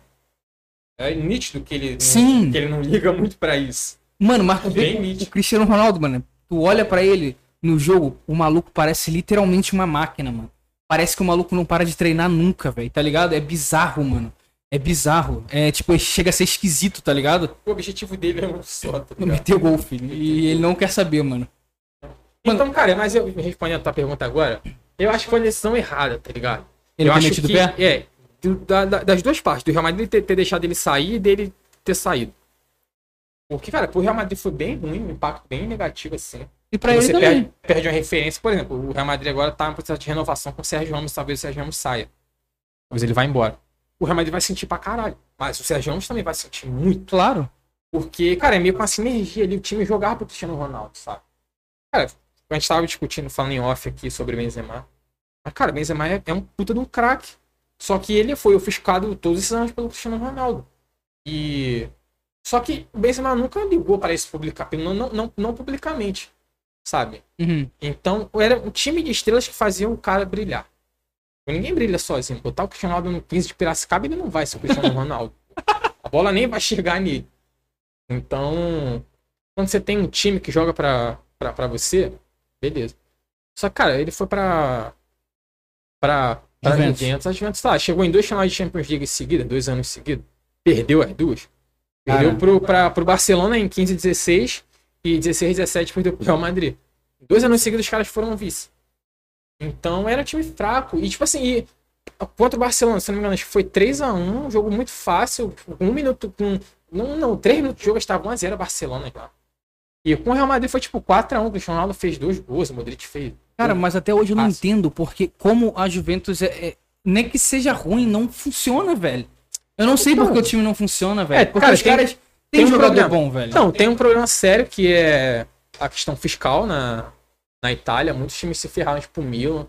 É nítido que ele, não- Sim. que ele não liga muito pra isso. Mano, mas Bem nítido. o Cristiano Ronaldo, mano. Tu olha pra ele, no jogo, o maluco parece literalmente uma máquina, mano. Parece que o maluco não para de treinar nunca, velho, tá ligado? É bizarro, mano. É bizarro. É tipo, chega a ser esquisito, tá ligado? O objetivo dele é um só, tá ligado? Meter gol, filho. E ele não quer saber, mano. Então, cara, mas eu respondendo a tua pergunta agora, eu acho que foi uma decisão errada, tá ligado? Ele eu acho metido que, pé? é, do- da- da- das duas partes, do Real Madrid ter, ter deixado ele sair e dele ter saído. Porque, cara, pro Real Madrid foi bem ruim, um impacto bem negativo, assim. E pra ele você também. perde, perde uma referência. Por exemplo, o Real Madrid agora tá em processo de renovação com o Sérgio Ramos, talvez o Sérgio Ramos saia. Talvez ele vá embora. O Real Madrid vai sentir pra caralho. Mas o Sérgio Ramos também vai sentir muito. Claro. Porque, cara, é meio com uma sinergia ali, o time jogava pro Cristiano Ronaldo, sabe? Cara, a gente tava discutindo, falando em off aqui sobre o Benzema. Mas, cara, o Benzema é, é um puta de um craque. Só que ele foi ofuscado todos esses anos pelo Cristiano Ronaldo. E. Só que o Benzema nunca ligou para isso publicar, não, não, não, não publicamente, sabe? Uhum. Então, era um time de estrelas que fazia o cara brilhar. Ninguém brilha sozinho. Botar o Cristiano Ronaldo no 15 de Piracicaba, ele não vai ser o Cristiano Ronaldo. A bola nem vai chegar nele. Então, quando você tem um time que joga pra, pra, pra você, beleza. Só que, cara, ele foi pra. pra. pra Juventus. Juventus. A Juventus tá, chegou em dois finais de Champions League seguida, dois anos seguidos. Perdeu as duas. Perdeu pro, pra, pro Barcelona em 15 e 16 e 16 17 perdeu pro Real Madrid. Dois anos seguidos os caras foram vice. Então era time fraco. E tipo assim, e, contra o Barcelona, se não me engano, acho que foi 3x1, um jogo muito fácil. Um minuto com. Não, não, três minutos de jogo estava 1x0 Barcelona já. E com o Real Madrid foi tipo 4x1, o Cristiano Ronaldo fez dois gols, o Modric fez. Cara, mas até hoje eu não Fácil. entendo porque como a Juventus é, é- nem que seja ruim, não funciona, velho. Eu não sei Então. porque o time não funciona, velho. É, porque cara, os tem- caras tem têm um jogador problema. bom, velho. Não, tem um problema sério que é a questão fiscal na, na Itália. Muitos times se ferraram, tipo o Milan.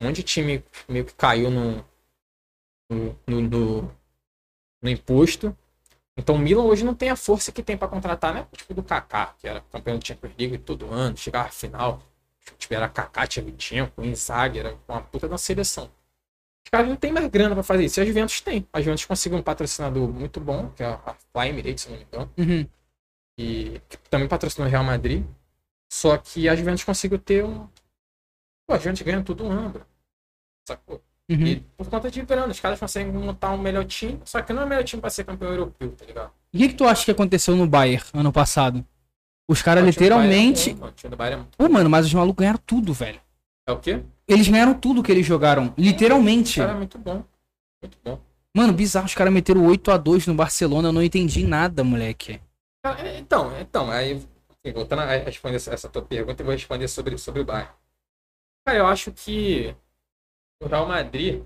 Um monte de time meio que caiu no, no, no, no- no imposto. Então o Milan hoje não tem a força que tem pra contratar, né? Tipo do Kaká, que era campeão do Champions League todo ano, chegava à final. Tipo, era Kaká, Tchevchenko, Inzaghi, era uma puta da seleção. Os caras não tem mais grana pra fazer isso. E a Juventus tem. A Juventus conseguiu um patrocinador muito bom, que é a Fly Emirates, se não me engano Uhum. e que também patrocinou o Real Madrid. Só que a Juventus conseguiu ter um. Pô, a Juventus ganha tudo um ano, bro. Sacou? Uhum. E por conta de grana, os caras conseguem montar um melhor time, só que não é o melhor time pra ser campeão europeu, tá ligado? E o que, que tu acha que aconteceu no Bayern ano passado? Os caras Bayern é literalmente. Bayern é Pô, mano, mas os malucos ganharam tudo, velho. É o quê? Eles ganharam tudo que eles jogaram. Literalmente. Cara é muito bom. Muito bom. Mano, bizarro. Os caras meteram 8x2 no Barcelona. Eu não entendi nada, moleque. É- Então, então, aí, voltando a responder essa, tua pergunta, eu vou responder sobre, sobre o Bayern. Cara, eu acho que o Real Madrid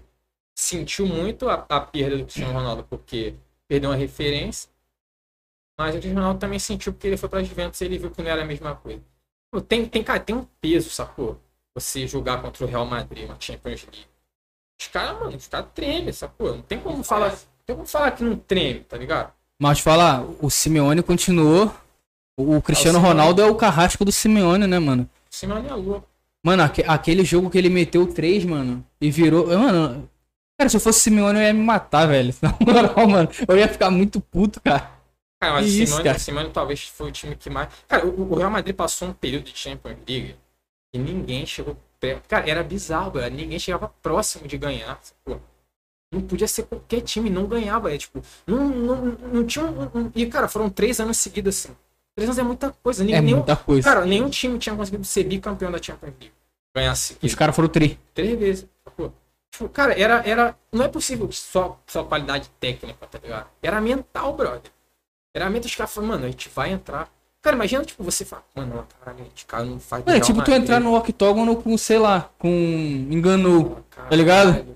sentiu muito a, a perda do Cristiano Ronaldo, porque perdeu uma referência, mas o Cristiano Ronaldo também sentiu porque ele foi pra Juventus e ele viu que não era a mesma coisa. Tem, tem, cara, tem um peso, sacou? Você jogar contra o Real Madrid, uma Champions League. Os caras, mano, os caras tremem, sacou? Não tem como falar, não tem como falar que não treme, tá ligado? Mas falar, o Simeone continuou. O Cristiano É o Simeone. Ronaldo é o carrasco do Simeone, né, mano? Simeone é louco. Mano, aque- aquele jogo que ele meteu 3, mano, e virou. Mano, cara, se eu fosse Simeone, eu ia me matar, velho. Na moral, mano, eu ia ficar muito puto, cara. Cara, mas o isso, cara? o Simone talvez foi o time que mais. Cara, o, o Real Madrid passou um período de Champions League e ninguém chegou perto. Cara, era bizarro, velho. Ninguém chegava próximo de ganhar. sacou? Não podia ser qualquer time, não ganhava. É, tipo, não, não, não tinha um, um- E, cara, foram três anos seguidos assim. Três anos é muita coisa. É Nenhum, nenhum- muita coisa. Cara, nenhum time tinha conseguido ser bicampeão da Champions League. Ganhar seguido. Os caras foram tri. Três vezes. sacou? Tipo, cara, era, era. Não é possível só, só qualidade técnica, tá ligado? Era mental, brother. Era mental, os caras falaram, mano, a gente vai entrar. Cara, imagina, tipo, você fala, mano, caralho, a gente cara não faz. é tipo tu Madrid." entrar no octógono com, sei lá, com. enganou. Tá ligado?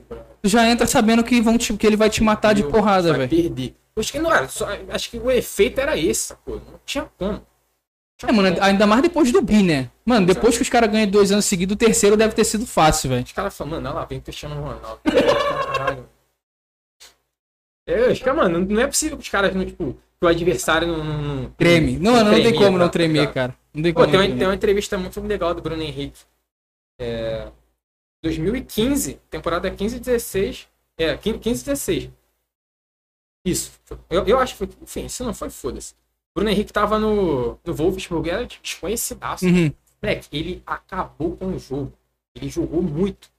Tu já entra sabendo que, vão te, que ele vai te matar de Meu, porrada, vai velho. perder. Acho que não era, só- acho que o efeito era esse, sacou? Não tinha como. É, mano, ainda mais depois do Bi, né? Mano, depois que os caras ganham dois anos seguidos, o terceiro deve ter sido fácil, velho. Os caras falam, mano, olha lá, vem o Cristiano Ronaldo. Caralho. É, os caras, mano, não é possível que os caras não, tipo, que o adversário não. não, não Treme. Não, mano, não tem tremia, como não tá tremer, cara. Não tem Pô, como. tem não uma, tem uma entrevista muito legal do Bruno Henrique. É, 2015, temporada 15 e 16. É, 15 15 e 16. Isso. Eu, eu acho que foi. Enfim, se não foi, foda-se. Bruno Henrique tava no, no Wolfsburg, era desconhecidaço. Uhum. Moleque, ele acabou com o jogo. Ele jogou muito.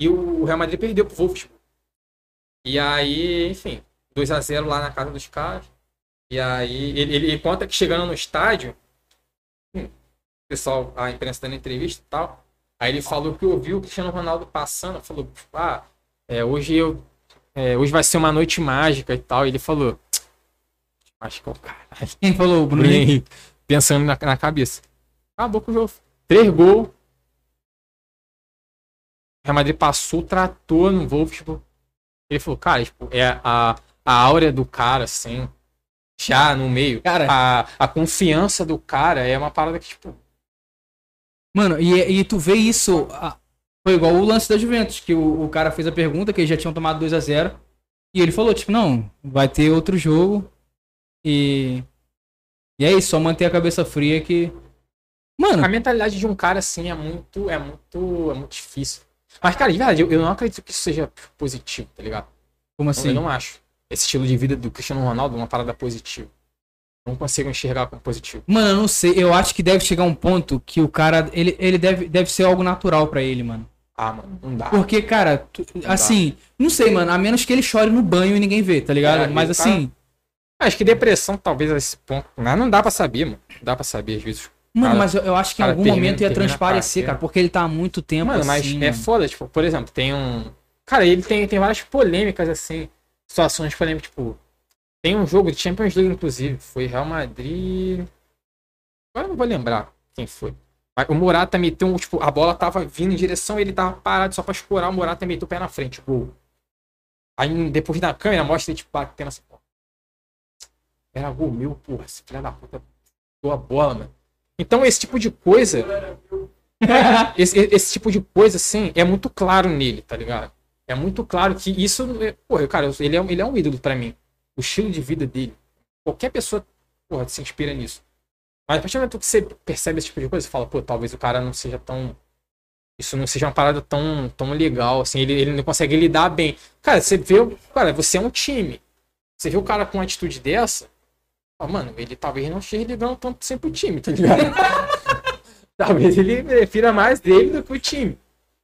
E o Real Madrid perdeu pro Wolfsburg. E aí, enfim, 2 a 0 lá na casa dos caras. E aí, ele, ele conta que chegando no estádio, hum, o pessoal, a imprensa dando entrevista e tal. Aí ele falou que ouviu o Cristiano Ronaldo passando, falou, ah, é, hoje eu. É, hoje vai ser uma noite mágica e tal. E ele falou. Acho que é o cara. Quem falou? O Bruno Henrique? Pensando na, na cabeça. Acabou com o jogo. Três gols. O Real Madrid passou, tratou no Wolfsburg. Ele falou, cara, tipo, é a, a áurea do cara, assim, já no meio. Cara. A, a confiança do cara é uma parada que, tipo, Mano, e, e tu vê isso. ah, Foi igual o lance da Juventus, que o, o cara fez a pergunta, que eles já tinham tomado 2 a 0 E ele falou, tipo, não, vai ter outro jogo. E. E é isso, só manter a cabeça fria que. Mano, a mentalidade de um cara assim é muito, é muito, é muito difícil. Mas, cara, de verdade, eu, eu não acredito que isso seja positivo, tá ligado? como Eu assim? não acho. Esse estilo de vida do Cristiano Ronaldo é uma parada positiva. Não consigo enxergar como positivo. Mano, eu não sei. Eu acho que deve chegar um ponto que o cara. Ele, ele deve, deve ser algo natural pra ele, mano. Ah, mano, não dá. Porque, cara, tu- assim, não sei, mano. A menos que ele chore no banho e ninguém vê, tá ligado? É, Mas tá- assim. Acho que depressão, talvez, a esse ponto. Mas não dá pra saber, mano. Não dá pra saber, às vezes. Mano, Cara, mas eu, eu acho que em algum termina- momento ia transparecer, cara, porque ele tá há muito tempo Mano, mas assim. é mano. foda, tipo, por exemplo, tem um. Cara, ele tem, tem várias polêmicas, assim. Situações polêmicas, tipo. Tem um jogo de Champions League, inclusive. Foi Real Madrid. Agora eu não vou lembrar quem foi. O Morata meteu um, tipo, a bola tava vindo em direção, ele tava parado só pra escorar, o Morata meteu o pé na frente, gol. Aí depois na câmera mostra ele, tipo, batendo assim, pô. Era gol meu, porra, esse filho da puta deu a bola, mano. Então esse tipo de coisa. esse, esse tipo de coisa, assim, é muito claro nele, tá ligado? É muito claro que isso. é- Porra, cara, ele é, ele é um ídolo pra mim. O estilo de vida dele. Qualquer pessoa, porra, se inspira nisso. Mas a partir do momento que você percebe esse tipo de coisa, você fala, pô, talvez o cara não seja tão. Isso não seja uma parada tão, tão legal, assim, ele, ele não consegue lidar bem. Cara, você vê. Cara, você é um time. Você vê o cara com uma atitude dessa. fala, mano, ele talvez não esteja ligando tanto sempre o time, tá ligado? talvez ele prefira mais dele do que o time.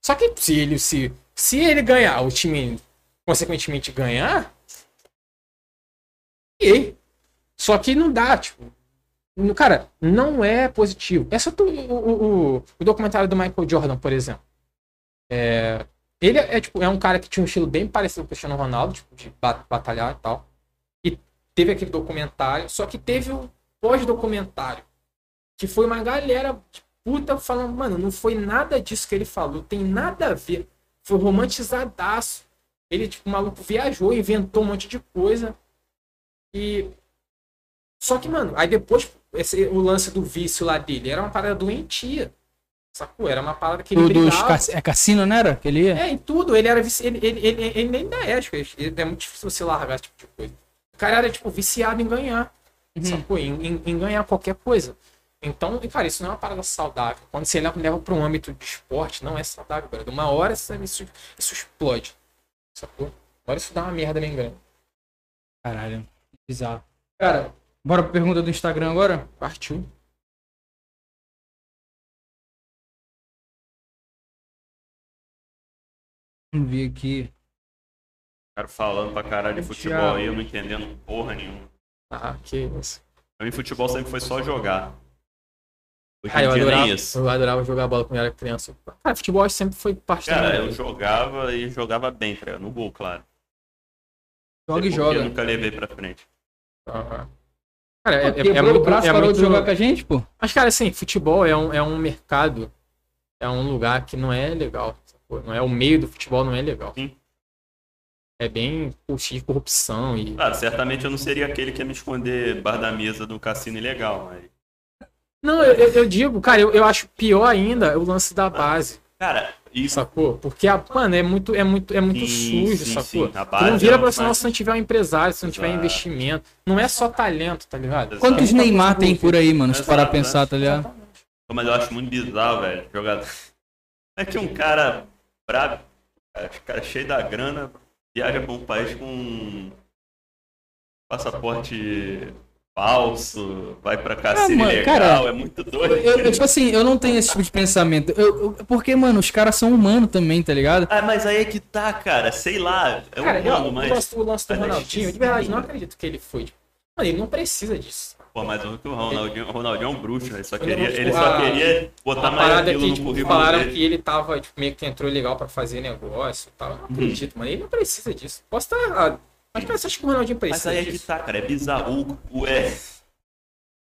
Só que se ele, se, se ele ganhar, o time consequentemente ganhar, e Só que não dá, tipo. Cara, não é positivo. É só tu, o, o, o, documentário do Michael Jordan, por exemplo. É, ele é, tipo, é um cara que tinha um estilo bem parecido com o Cristiano Ronaldo, tipo, de ba- batalhar e tal. E teve aquele documentário, só que teve o pós-documentário. Que foi uma galera de puta falando, mano, não foi nada disso que ele falou, tem nada a ver. Foi romantizadaço. Ele, tipo, maluco viajou, inventou um monte de coisa. E. Só que, mano, aí depois esse, o lance do vício lá dele era uma parada doentia. Sacou? Era uma parada que ele O dos brigava. é cassino, não era? Que ele ia? É, em tudo. Ele era vici... ele, ele, ele, ele ainda é, acho que é muito difícil você largar esse tipo de coisa. O cara era, tipo, viciado em ganhar. Uhum. Sacou? Em, em, em ganhar qualquer coisa. Então, e, cara, isso não é uma parada saudável. Quando você leva, para um âmbito de esporte, não é saudável, cara. Uma hora isso, isso, isso explode. Sacou? Uma hora isso dá uma merda bem grande. Caralho. Bizarro. Cara, bora pra pergunta do Instagram agora? Partiu. Vamos ver aqui. cara falando pra caralho de futebol aí, eu não entendendo porra nenhuma. Ah, que isso. Pra mim, futebol sempre foi só jogar. Hoje Cara, em eu adorava, isso. eu adorava jogar bola quando eu era criança. Cara, futebol sempre foi parte da Cara, eu jogava e jogava bem, tá ligado? No gol, claro. Joga e joga. Eu nunca levei pra frente. Aham. Cara, é, Pô, é, é muito, o braço, é parou muito... de jogar com a gente, pô. Mas, cara, assim, futebol é um, é um mercado, é um lugar que não é legal. sacou? Não é o meio do futebol, não é legal. Sim. É bem de corrupção e. Claro, certamente eu não seria aquele que ia me esconder bar da mesa do cassino ilegal, mas. Não, eu, eu- eu digo, cara, eu, eu acho pior ainda o lance da base, Cara, isso. sacou? Porque, a, mano, é muito, é muito, é muito Sim, sujo, sim, sacou? sim. A Tu não é vira um- profissional mas- se não tiver um empresário, se não tiver Exato. investimento. Não é só talento, tá ligado? Exato. Quantos É Neymar coisa tem por aí, mano? Se parar pra né? pensar, tá ligado? Exatamente. Mas eu acho muito bizarro, velho. Jogador. É que um cara brabo, cara, cara cheio da grana, viaja pra um país com passaporte falso, vai pra cassino Ah, mano, ilegal, cara, é muito doido. Eu, eu, tipo assim, eu não tenho esse tipo de pensamento. Eu, eu- porque, mano, os caras são humanos também, tá ligado? Ah, mas aí é que tá, cara, sei lá, é Cara, humano, eu, mas... o lance, o lance do mas Ronaldinho, de verdade, não acredito que ele foi. tipo, Mano, ele não precisa disso. Pô, mas o Ronaldinho, o Ronaldinho é um bruxo, né? Ele só queria, não- ele só queria botar mais parada aquilo que no tipo, currículo falaram dele. que ele tava, tipo, meio que entrou legal pra fazer negócio e tal. Eu não acredito, mano. Ele não precisa disso. Posso estar errado. Mas, cara, você acha que o Ronaldinho Mas precisa aí é que tá, cara, é bizarro. O, é...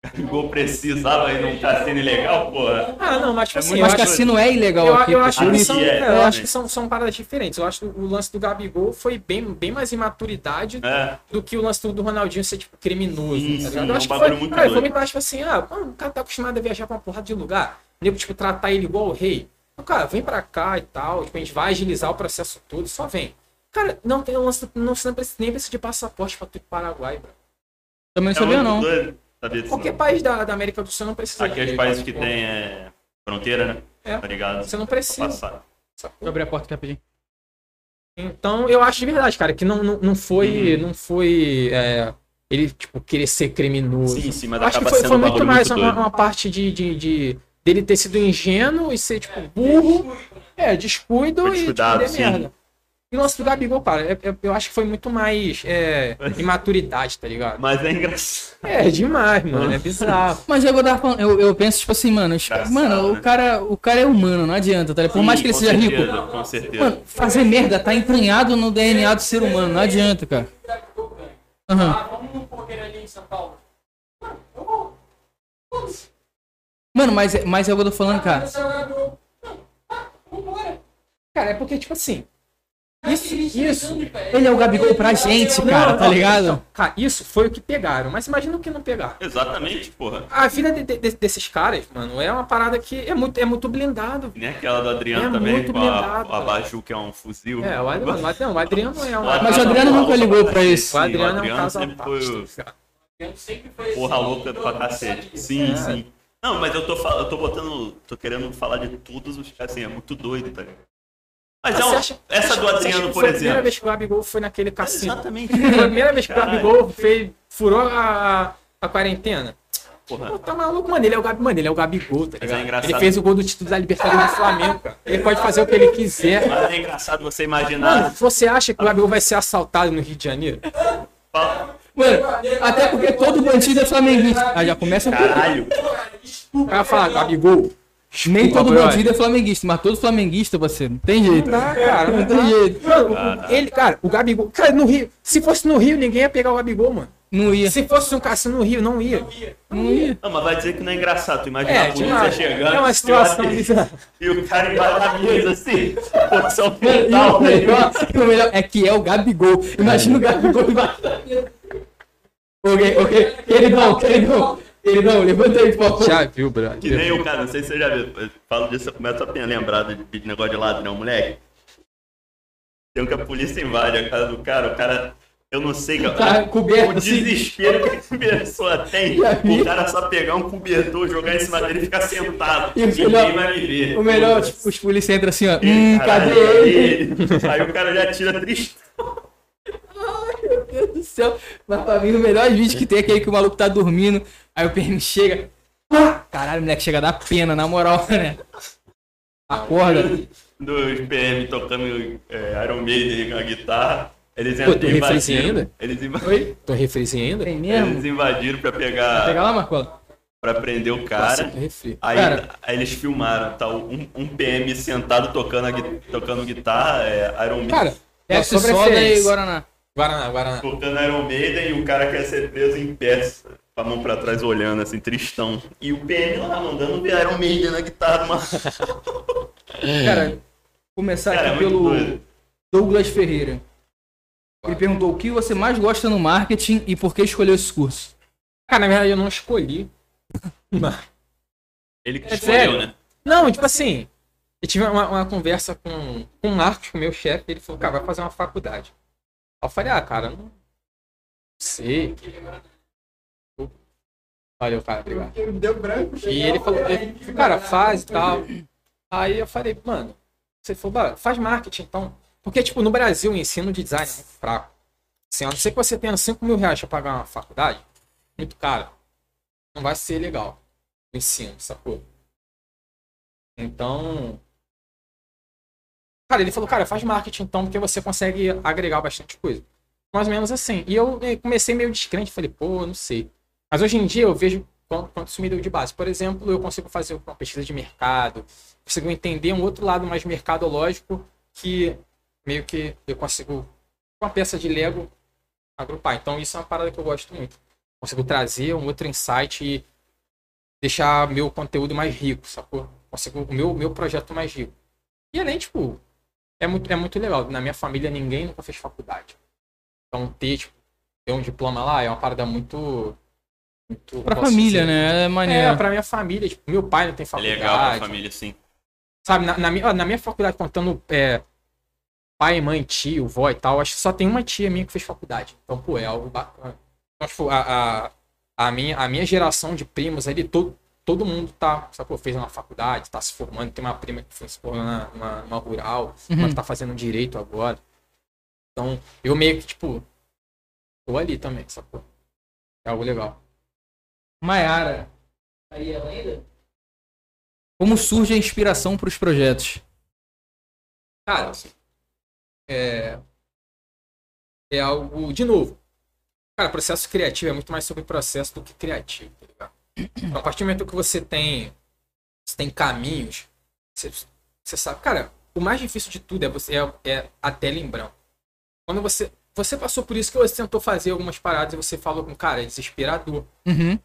O Gol precisava ir num cassino ilegal, porra. Ah, não, mas tipo É assim, muito eu Mas acho, cassino é ilegal eu, aqui. eu acho que são, é, eu acho que são, são paradas diferentes. Eu acho que o lance do Gabigol foi bem, bem mais imaturidade É, do que o lance do, do Ronaldinho ser, tipo, criminoso. Sim, tá ligado? é Eu um acho que foi, muito cara, foi doido. muito mais tipo assim, ah, mano, o cara tá acostumado a viajar pra uma porrada de lugar. Nego, tipo, tratar ele igual o rei. Então, cara, vem pra cá e tal, tipo, a gente vai agilizar o processo todo, só vem. Cara, não tem um lance, não, você não precisa, nem precisa de passaporte pra tu ir pro Paraguai, bro. Também não é sabia, muito não. doido. Sabia disso Qualquer não. país da, da América do Sul não precisa. Aqueles daquele países que tem é, fronteira, né? É. Tá ligado? Você não precisa. passar. sacou? Vou abrir a porta aqui rapidinho. Então, eu acho de verdade, cara, que não, não, não foi. Uhum. Não foi. é, ele, tipo, querer ser criminoso. Sim, sim, mas Eu acho que foi, sendo foi muito mais muito uma, uma parte de, de, de- dele ter sido ingênuo e ser, tipo, burro. É, descuido Foi e tipo, sim. merda. E o lance do Gabigol, cara, é- é- eu acho que foi muito mais é, imaturidade, tá ligado? Mas é engraçado. É, demais, mano. É bizarro. Mas eu, vou dar eu, eu penso, tipo assim, mano, Engraçado, mano, né? o cara, o cara é humano, não adianta, tá ligado? Por mais que ele seja rico. Com certeza. Mano, fazer merda tá entranhado no DNA do ser humano, não adianta, cara. Aham. Ah, vamos no poker ali em São Paulo. Mano, eu vou. Mano, mas, é- mas é o que eu tô falando, cara. Cara, é porque, tipo assim. Isso, isso. Ele é o Gabigol pra gente, cara, Não, tá não, ligado? então, cara, isso foi o que pegaram. Mas imagina o que não pegaram. Exatamente, porra. A vida de- de- desses caras, mano, é uma parada que é muito, é muito blindado. Nem aquela do Adriano É também, muito com a, o Abaju, que é um fuzil. É, o Adriano, o Adriano, o Adriano é um. Mas o Adriano nunca ligou pra isso. Sim, O Adriano é um Adriano caso sempre foi o- tá. Porra louca pra cacete. Sim, É. sim. Não, mas eu tô, eu tô botando. tô querendo falar de todos os. Assim, é muito doido, tá ligado? Mas é um- acha- essa do Adriano, por foi a primeira exemplo. vez que o Gabigol foi naquele cassino. Exatamente. Foi a primeira vez que o. Gabigol fez, furou a, a quarentena. Pô, Porra. tá maluco, mano. Ele é o Gabi, mano, ele é o Gabigol, tá Mas ligado? é engraçado. Ele fez o gol do título da Libertadores do Flamengo, cara. Ele pode fazer o que ele quiser. Mas é engraçado você Mano, imaginar. você acha que o Gabigol vai ser assaltado no Rio de Janeiro? Fala- Mano, até porque todo bandido é flamenguista. Ah, já começa aí. Caralho. O cara fala, Gabigol. Nem todo bandido é flamenguista, mas todo flamenguista, você não tem jeito. Não dá, cara. Não Não tem jeito. Mano, ele, cara, o Gabigol. Cara, no Rio. Se fosse no Rio, ninguém ia pegar o Gabigol, mano. Não ia. Se fosse um cassino no Rio, não ia. Não ia. Não, mas vai dizer que não é engraçado. Tu imagina É, a polícia demais. chegando. É uma situação e-. E o cara embaixo da mesa assim. Posição E o fetal, né? melhor, o melhor é que é o Gabigol. Imagina o Gabigol embaixo da mesa. Ok, ok. Queridão, queridão. Queridão, levanta aí, por favor. Já viu, brother. Que nem o cara, não sei se você já viu. Eu falo disso, eu começo a lembrar de, de negócio de ladrão, moleque. Tem um que a polícia invade a casa do cara, o cara. Eu não sei, cara. Tá coberto, o assim. desespero que a pessoa tem, o cara só pegar um cobertor, jogar em cima dele e ficar sentado. E o Ninguém melhor- vai me ver. O melhor, tipo, os policiais entram assim, ó. Ele, Hum, cadê ele? ele? Aí o cara já tira triste. Meu Deus do céu. Mas pra mim, o melhor vídeo que tem é aquele que o maluco tá dormindo. Aí o PM chega. Caralho, moleque, chega a dar pena, na moral, né? Acorda. Dos PM tocando é, Iron Maiden com a guitarra. Eles Pô, invadiram. refrizinho ainda? Eles, inva- Oi? Tô refrizinho ainda? Tem eles mesmo? invadiram pra pegar. Pega lá, Marcola. pra prender o Nossa, cara. refri. Aí, Cara. aí eles filmaram, tá? Um, um PM sentado tocando, a tocando guitarra, é, Iron Maiden. Cara, Pega só soda e referência. Guaraná. Guaraná, Guaraná. Tocando Iron Maiden e o cara quer ser preso em pé, com a mão pra trás olhando, assim, tristão. E o PM lá mandando ver Iron Maiden na guitarra, mano. Cara, começar Cara, é aqui muito pelo doido. Douglas Ferreira. Ele perguntou o que você mais gosta no marketing e por que escolheu esse curso. Cara, na verdade eu não escolhi. Ele que É escolheu, sério? né? Não, tipo assim, eu tive uma, uma conversa com, com o Marcos, com o meu chefe, ele falou, cara, vai fazer uma faculdade. Eu falei, ah, cara, não sei. Valeu, cara, obrigado. Deu branco. E ele falou, ele, cara, faz e tal. Aí eu falei, mano, você falou, "Bah, faz marketing então. Porque, tipo, no Brasil o ensino de design é muito fraco. Assim, a não ser que você tenha 5 mil reais pra pagar uma faculdade, muito caro, não vai ser legal o ensino, sacou? Então. Cara, ele falou, cara, faz marketing então, porque você consegue agregar bastante coisa. Mais ou menos assim. E eu comecei meio descrente, falei, pô, não sei. Mas hoje em dia eu vejo quanto, quanto isso me deu de base. Por exemplo, eu consigo fazer uma pesquisa de mercado, consigo entender um outro lado mais mercadológico que meio que eu consigo, com uma peça de Lego, agrupar. Então isso é uma parada que eu gosto muito. Consigo trazer um outro insight e deixar meu conteúdo mais rico, sacou? Consigo o meu, meu projeto mais rico. E além, tipo, é muito, é muito legal. Na minha família ninguém nunca fez faculdade. Então ter, tipo, ter um diploma lá é uma parada muito. muito Pra família, dizer, né? É maneiro. É, pra minha família. Tipo, meu pai não tem É faculdade. legal pra família, sim. Sabe, na, na minha, na minha faculdade, contando é, pai, mãe, tio, vó e tal, acho que só tem uma tia minha que fez faculdade. Então, pô, é algo bacana. Então, tipo, a, a, a, minha, a minha geração de primos ali, todo, todo mundo tá, sacou? Fez uma faculdade, tá se formando. Tem uma prima que foi se formando na- rural, uma Uhum. que tá fazendo direito agora. Então, eu meio que, tipo, tô ali também, sacou? É algo legal. Maiara. Aí ela ainda? Como surge a inspiração para os projetos? Cara, é, é algo, de novo, cara, processo criativo é muito mais sobre processo do que criativo, tá ligado? A partir do momento que você tem, você tem caminhos, você, você sabe, cara, o mais difícil de tudo é você é, é a tela em branco. Quando você você passou por isso que você tentou fazer algumas paradas e você falou com cara, é desesperador. Uhum.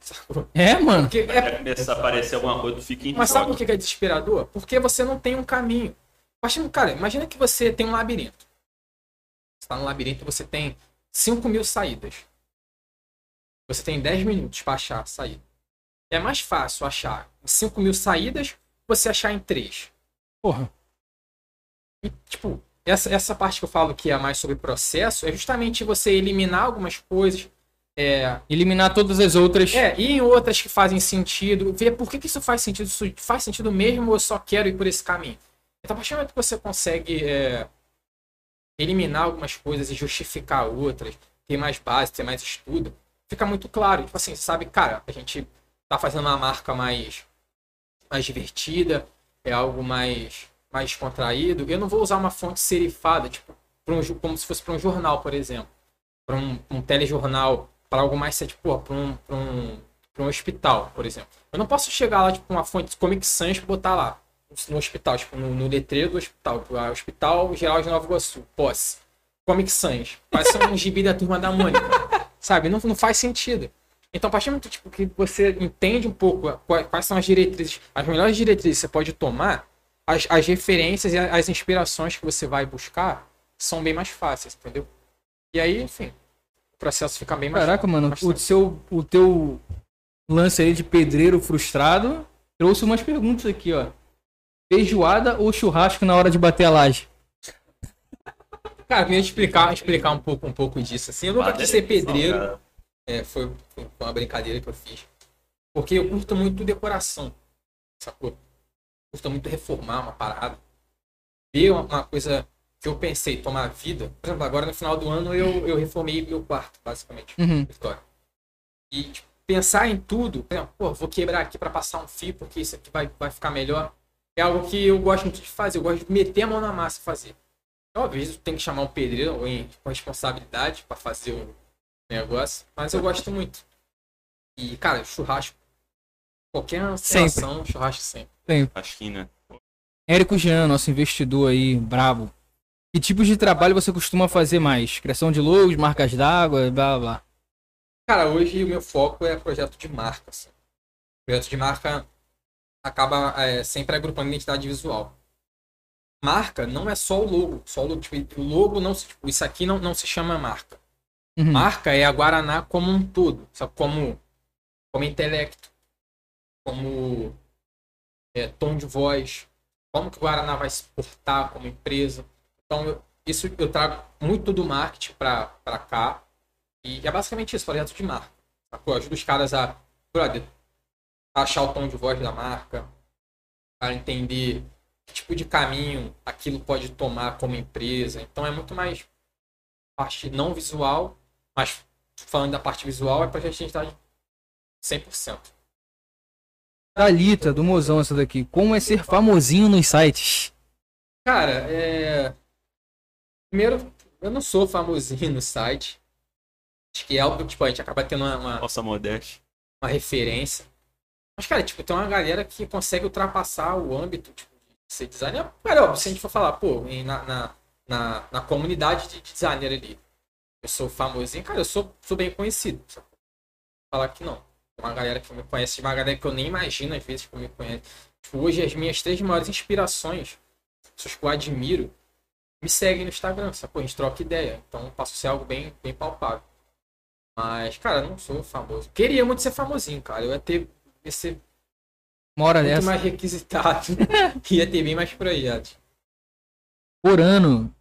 É, mano. Porque é, Vai começar a aparecer alguma coisa, tu fica em mas sabe por que é desesperador? Porque você não tem um caminho. Imagina, cara, imagina que você tem um labirinto. Você tá no labirinto e você tem 5 mil saídas. Você tem 10 minutos para achar a saída. É mais fácil achar em 5 mil saídas você achar em 3. Porra. E, tipo, essa, essa parte que eu falo que é mais sobre processo é justamente você eliminar algumas coisas, é, Eliminar todas as outras. É, e em outras que fazem sentido, ver por que, que isso faz sentido, isso faz sentido mesmo ou eu só quero ir por esse caminho. Então, a partir do momento que você consegue é, eliminar algumas coisas e justificar outras, ter mais base, ter mais estudo, fica muito claro. Tipo assim, sabe, cara, a gente tá fazendo uma marca mais, mais divertida, é algo mais, mais contraído. Eu não vou usar uma fonte serifada, tipo, um, como se fosse para um jornal, por exemplo. Para um, um telejornal, para algo mais, tipo, para um, pra um, pra um hospital, por exemplo. Eu não posso chegar lá, tipo, uma fonte Comic Sans e botar lá no hospital, tipo, no, no letreiro do hospital, tipo, ah, Hospital Geral de Nova Iguaçu, posse. Comic Sans. Parece um gibi da turma da Mônica. Sabe? Não, não faz sentido. Então, a partir do momento tipo, que você entende um pouco quais, são as diretrizes, as melhores diretrizes que você pode tomar, as, as referências e as inspirações que você vai buscar são bem mais fáceis, entendeu? E aí, enfim, o processo fica bem mais Caraca, mano, mais o, seu, o teu lance aí de pedreiro frustrado trouxe umas perguntas aqui, ó. Feijoada ou churrasco na hora de bater a laje? Cara, eu ia explicar, explicar um pouco, um pouco disso. Assim, eu nunca quis ser pedreiro. É, foi, foi uma brincadeira que eu fiz. Porque eu curto muito decoração. Sacou? Curto muito reformar uma parada. Ver uma, uma coisa que eu pensei tomar vida. Por exemplo, agora no final do ano eu, eu reformei meu quarto, basicamente. Uhum. Vitória. E tipo, pensar em tudo, por exemplo, pô, vou quebrar aqui para passar um fio, porque isso aqui vai, vai ficar melhor. É algo que eu gosto muito de fazer. Eu gosto de meter a mão na massa e fazer. Então, às vezes tem que chamar um pedreiro alguém com responsabilidade para fazer o negócio, mas eu gosto muito. E, cara, churrasco. Qualquer Sempre. situação, churrasco sempre. Pasquina. Érico Jean, nosso investidor aí, brabo. Que tipos de trabalho você costuma fazer mais? Criação de logos, marcas d'água, blá blá blá. Cara, hoje o meu foco é projeto de marca. Assim. Projeto de marca acaba é, sempre agrupando identidade visual. Marca não é só o logo. Só o logo, tipo, o logo não se, tipo, isso aqui não, não se chama marca. Uhum. Marca é a Guaraná como um todo, sabe? Como, como intelecto, como é, tom de voz, como que o Guaraná vai se portar como empresa. Então, eu- isso eu trago muito do marketing para cá. E é basicamente isso, projeto de marca. Ajuda os caras a, brother, achar o tom de voz da marca, a entender que tipo de caminho aquilo pode tomar como empresa. Então é muito mais parte não visual, mas falando da parte visual, é projeto de identidade 100%. Thalita, do Mozão, essa daqui. Como é ser famosinho nos sites? Cara, é. Primeiro, eu não sou famosinho no site. Acho que é algo que tipo, a gente acaba tendo uma, uma, Nossa modéstia. uma referência. Mas, cara, tipo, tem uma galera que consegue ultrapassar o âmbito tipo, de ser designer. Cara, óbvio, se a gente for falar, pô, em- na, na, na, na comunidade de designer ali, eu sou famosinho, cara, eu sou, sou bem conhecido. Só falar que não. Uma galera que me conhece, uma galera que eu nem imagino às vezes que me conhece. Tipo, hoje as minhas três maiores inspirações, pessoas que eu admiro, me seguem no Instagram, sacou? A gente troca ideia. Então passa a ser algo bem, bem palpável. Mas, cara, eu não sou famoso. Queria muito ser famosinho, cara. Eu ia ter. Ia ser Uma hora muito dessa. mais requisitado. ia ter bem mais projetos. Por ano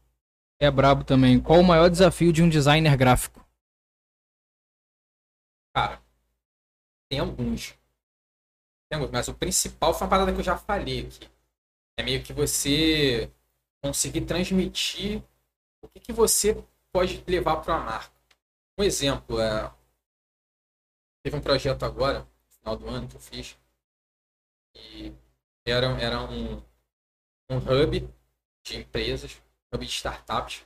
é brabo também. Qual o maior desafio de um designer gráfico? Cara, tem alguns. Tem alguns, mas o principal foi uma parada que eu já falei aqui. É meio que você conseguir transmitir o que, que você pode levar para a marca. Um exemplo, é... teve um projeto agora, no final do ano, que eu fiz, e era, era um, um hub de empresas, de startups.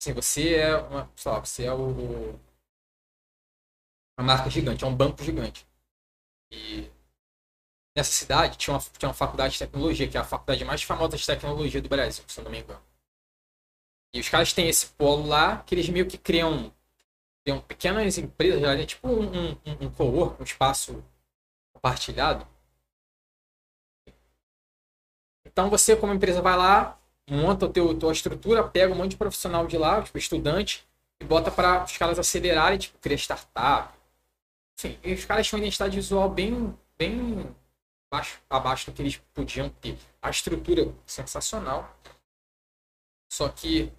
Assim, você é uma, sei lá, você é o, uma marca gigante, é um banco gigante. E nessa cidade tinha uma, tinha uma faculdade de tecnologia, que é a faculdade mais famosa de tecnologia do Brasil, se não me engano. E os caras têm esse polo lá que eles meio que criam, criam pequenas empresas, é tipo um, um, um co-work, um espaço compartilhado. Então você, como empresa, vai lá, monta a teu, tua estrutura, pega um monte de profissional de lá, tipo estudante, e bota para os caras acelerarem, tipo, criar startup. Enfim, os caras tinham uma identidade visual bem, bem abaixo, abaixo do que eles podiam ter. A estrutura sensacional. Só que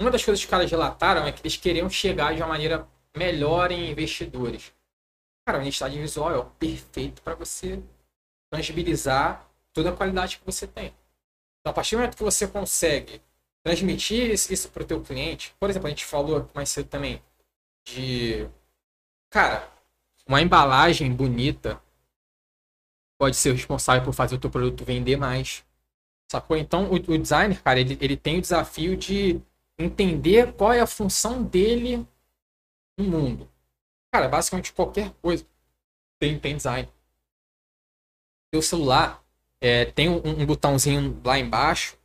uma das coisas que os caras relataram é que eles queriam chegar de uma maneira melhor em investidores. Cara, a identidade visual é o perfeito para você tangibilizar toda a qualidade que você tem. Então, a partir do momento que você consegue transmitir isso para o teu cliente, por exemplo, a gente falou mais cedo também de, cara, uma embalagem bonita pode ser responsável por fazer o teu produto vender mais. Sacou? Então, o, o designer, cara, ele, ele tem o desafio de entender qual é a função dele no mundo. Cara, basicamente qualquer coisa tem, tem design. Teu celular é, tem um, um botãozinho lá embaixo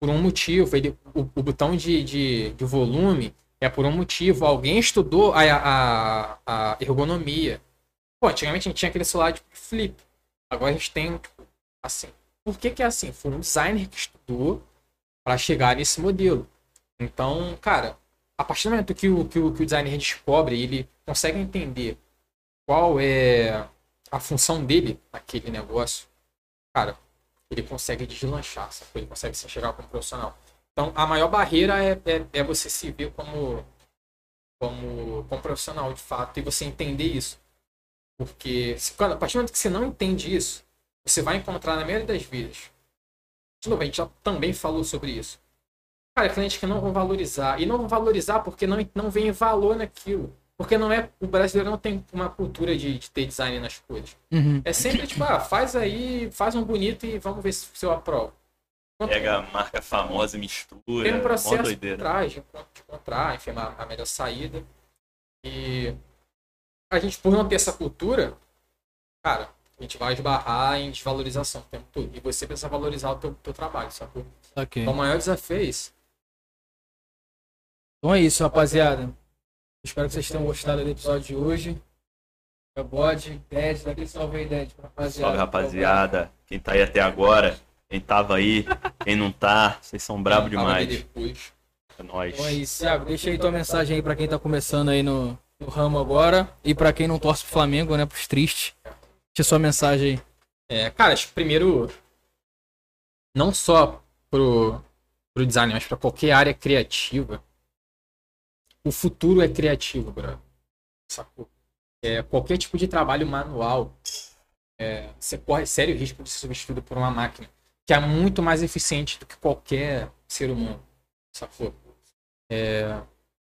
por um motivo. Ele, o, o botão de, de, de volume é por um motivo. Alguém estudou a, a, a ergonomia. Pô, antigamente a gente tinha aquele celular de flip. Agora a gente tem tipo, assim. Por que, que é assim? Foi um designer que estudou para chegar nesse modelo. Então, cara, a partir do momento que o, que o, que o designer descobre, ele consegue entender qual é a função dele naquele negócio, cara, ele consegue deslanchar, sabe? ele consegue se chegar como profissional. Então, a maior barreira é, é, é você se ver como, como, como profissional de fato e você entender isso. Porque quando, a partir do momento que você não entende isso, você vai encontrar na maioria das vezes. De novo, a gente já também falou sobre isso. Cara, clientes que não vão valorizar. E não vão valorizar porque não, não vem valor naquilo. Porque não é. O brasileiro não tem uma cultura de, de ter design nas coisas. Uhum. É sempre tipo, ah, faz aí, faz um bonito e vamos ver se, se eu aprovo. Quanto- Pega a marca famosa e mistura. tem um processo doideira. trás de, encont- de encontrar, enfim, a, a melhor saída. E a gente, por não ter essa cultura, cara, a gente vai esbarrar em desvalorização o tempo todo. E você precisa valorizar o teu, teu trabalho, sacou? Ok. Então, o maior desafio é esse. Então é isso, rapaziada. Espero que vocês tenham gostado do episódio de hoje. É bode, Ded, daquele salve aí, pra rapaziada. Salve, rapaziada. Quem tá aí até agora, quem tava aí, quem não tá, vocês são brabo aí demais. Depois. É nóis. Então é isso, Thiago. Deixa aí tua mensagem aí pra quem tá começando aí no, no ramo agora. E pra quem não torce pro Flamengo, né? Pros tristes. Deixa sua mensagem aí. É, cara, acho que primeiro, não só pro, pro design, mas para qualquer área criativa, o futuro é criativo, brother. Sacou? É, qualquer tipo de trabalho manual, é, você corre sério risco de ser substituído por uma máquina, que é muito mais eficiente do que qualquer ser humano. Sacou? É,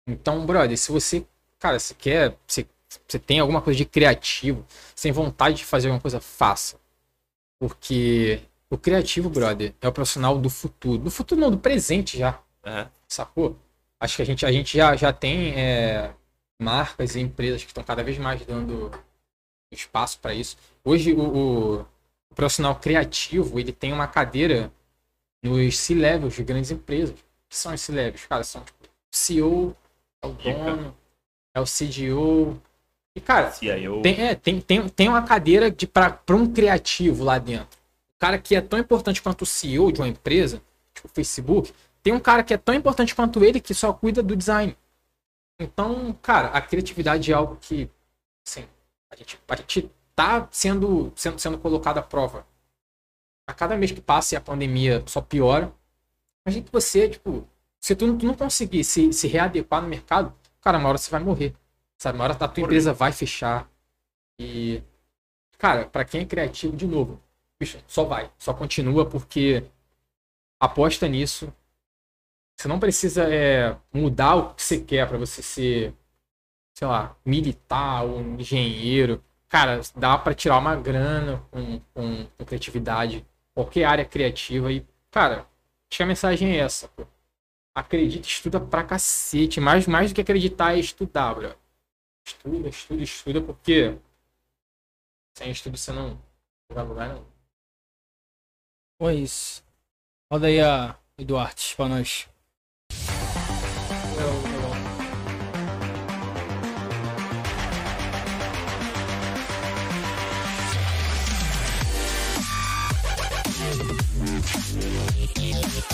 então, brother, se você, cara, se quer, se você tem alguma coisa de criativo, sem vontade de fazer alguma coisa, faça. Porque o criativo, brother, é o profissional do futuro. Do futuro não, do presente já. É. Sacou? Acho que a gente, a gente já, já tem é, marcas e empresas que estão cada vez mais dando espaço para isso. Hoje, o, o, o profissional criativo, ele tem uma cadeira nos C-levels de grandes empresas. O que são os C-levels? Cara, são tipo, CEO, é o dono, é o CDO. E, cara, CIO. tem, é, tem, tem, tem uma cadeira de para um criativo lá dentro. O cara que é tão importante quanto o CEO de uma empresa, tipo o Facebook, tem um cara que é tão importante quanto ele que só cuida do design. Então, cara, a criatividade é algo que, assim, a gente, a gente tá sendo, sendo, sendo colocado à prova. A cada mês que passa e a pandemia só piora, a gente, você, tipo, se tu, não- tu não conseguir se, se readequar no mercado, cara, uma hora você vai morrer. Sabe? Uma hora a tua empresa vai fechar. E, cara, pra quem é criativo, de novo, bicho, só vai, só continua porque aposta nisso. Você não precisa é, mudar o que você quer pra você ser, sei lá, militar ou um engenheiro. Cara, dá pra tirar uma grana com, com, com criatividade, qualquer área criativa e, cara, acho que a mensagem é essa, pô. Acredita, estuda pra cacete. Mais, mais do que acreditar é estudar, bro. Estuda, estuda, estuda, porque sem estudo você não vai lugar não. Isso. Roda aí a Eduardo pra nós.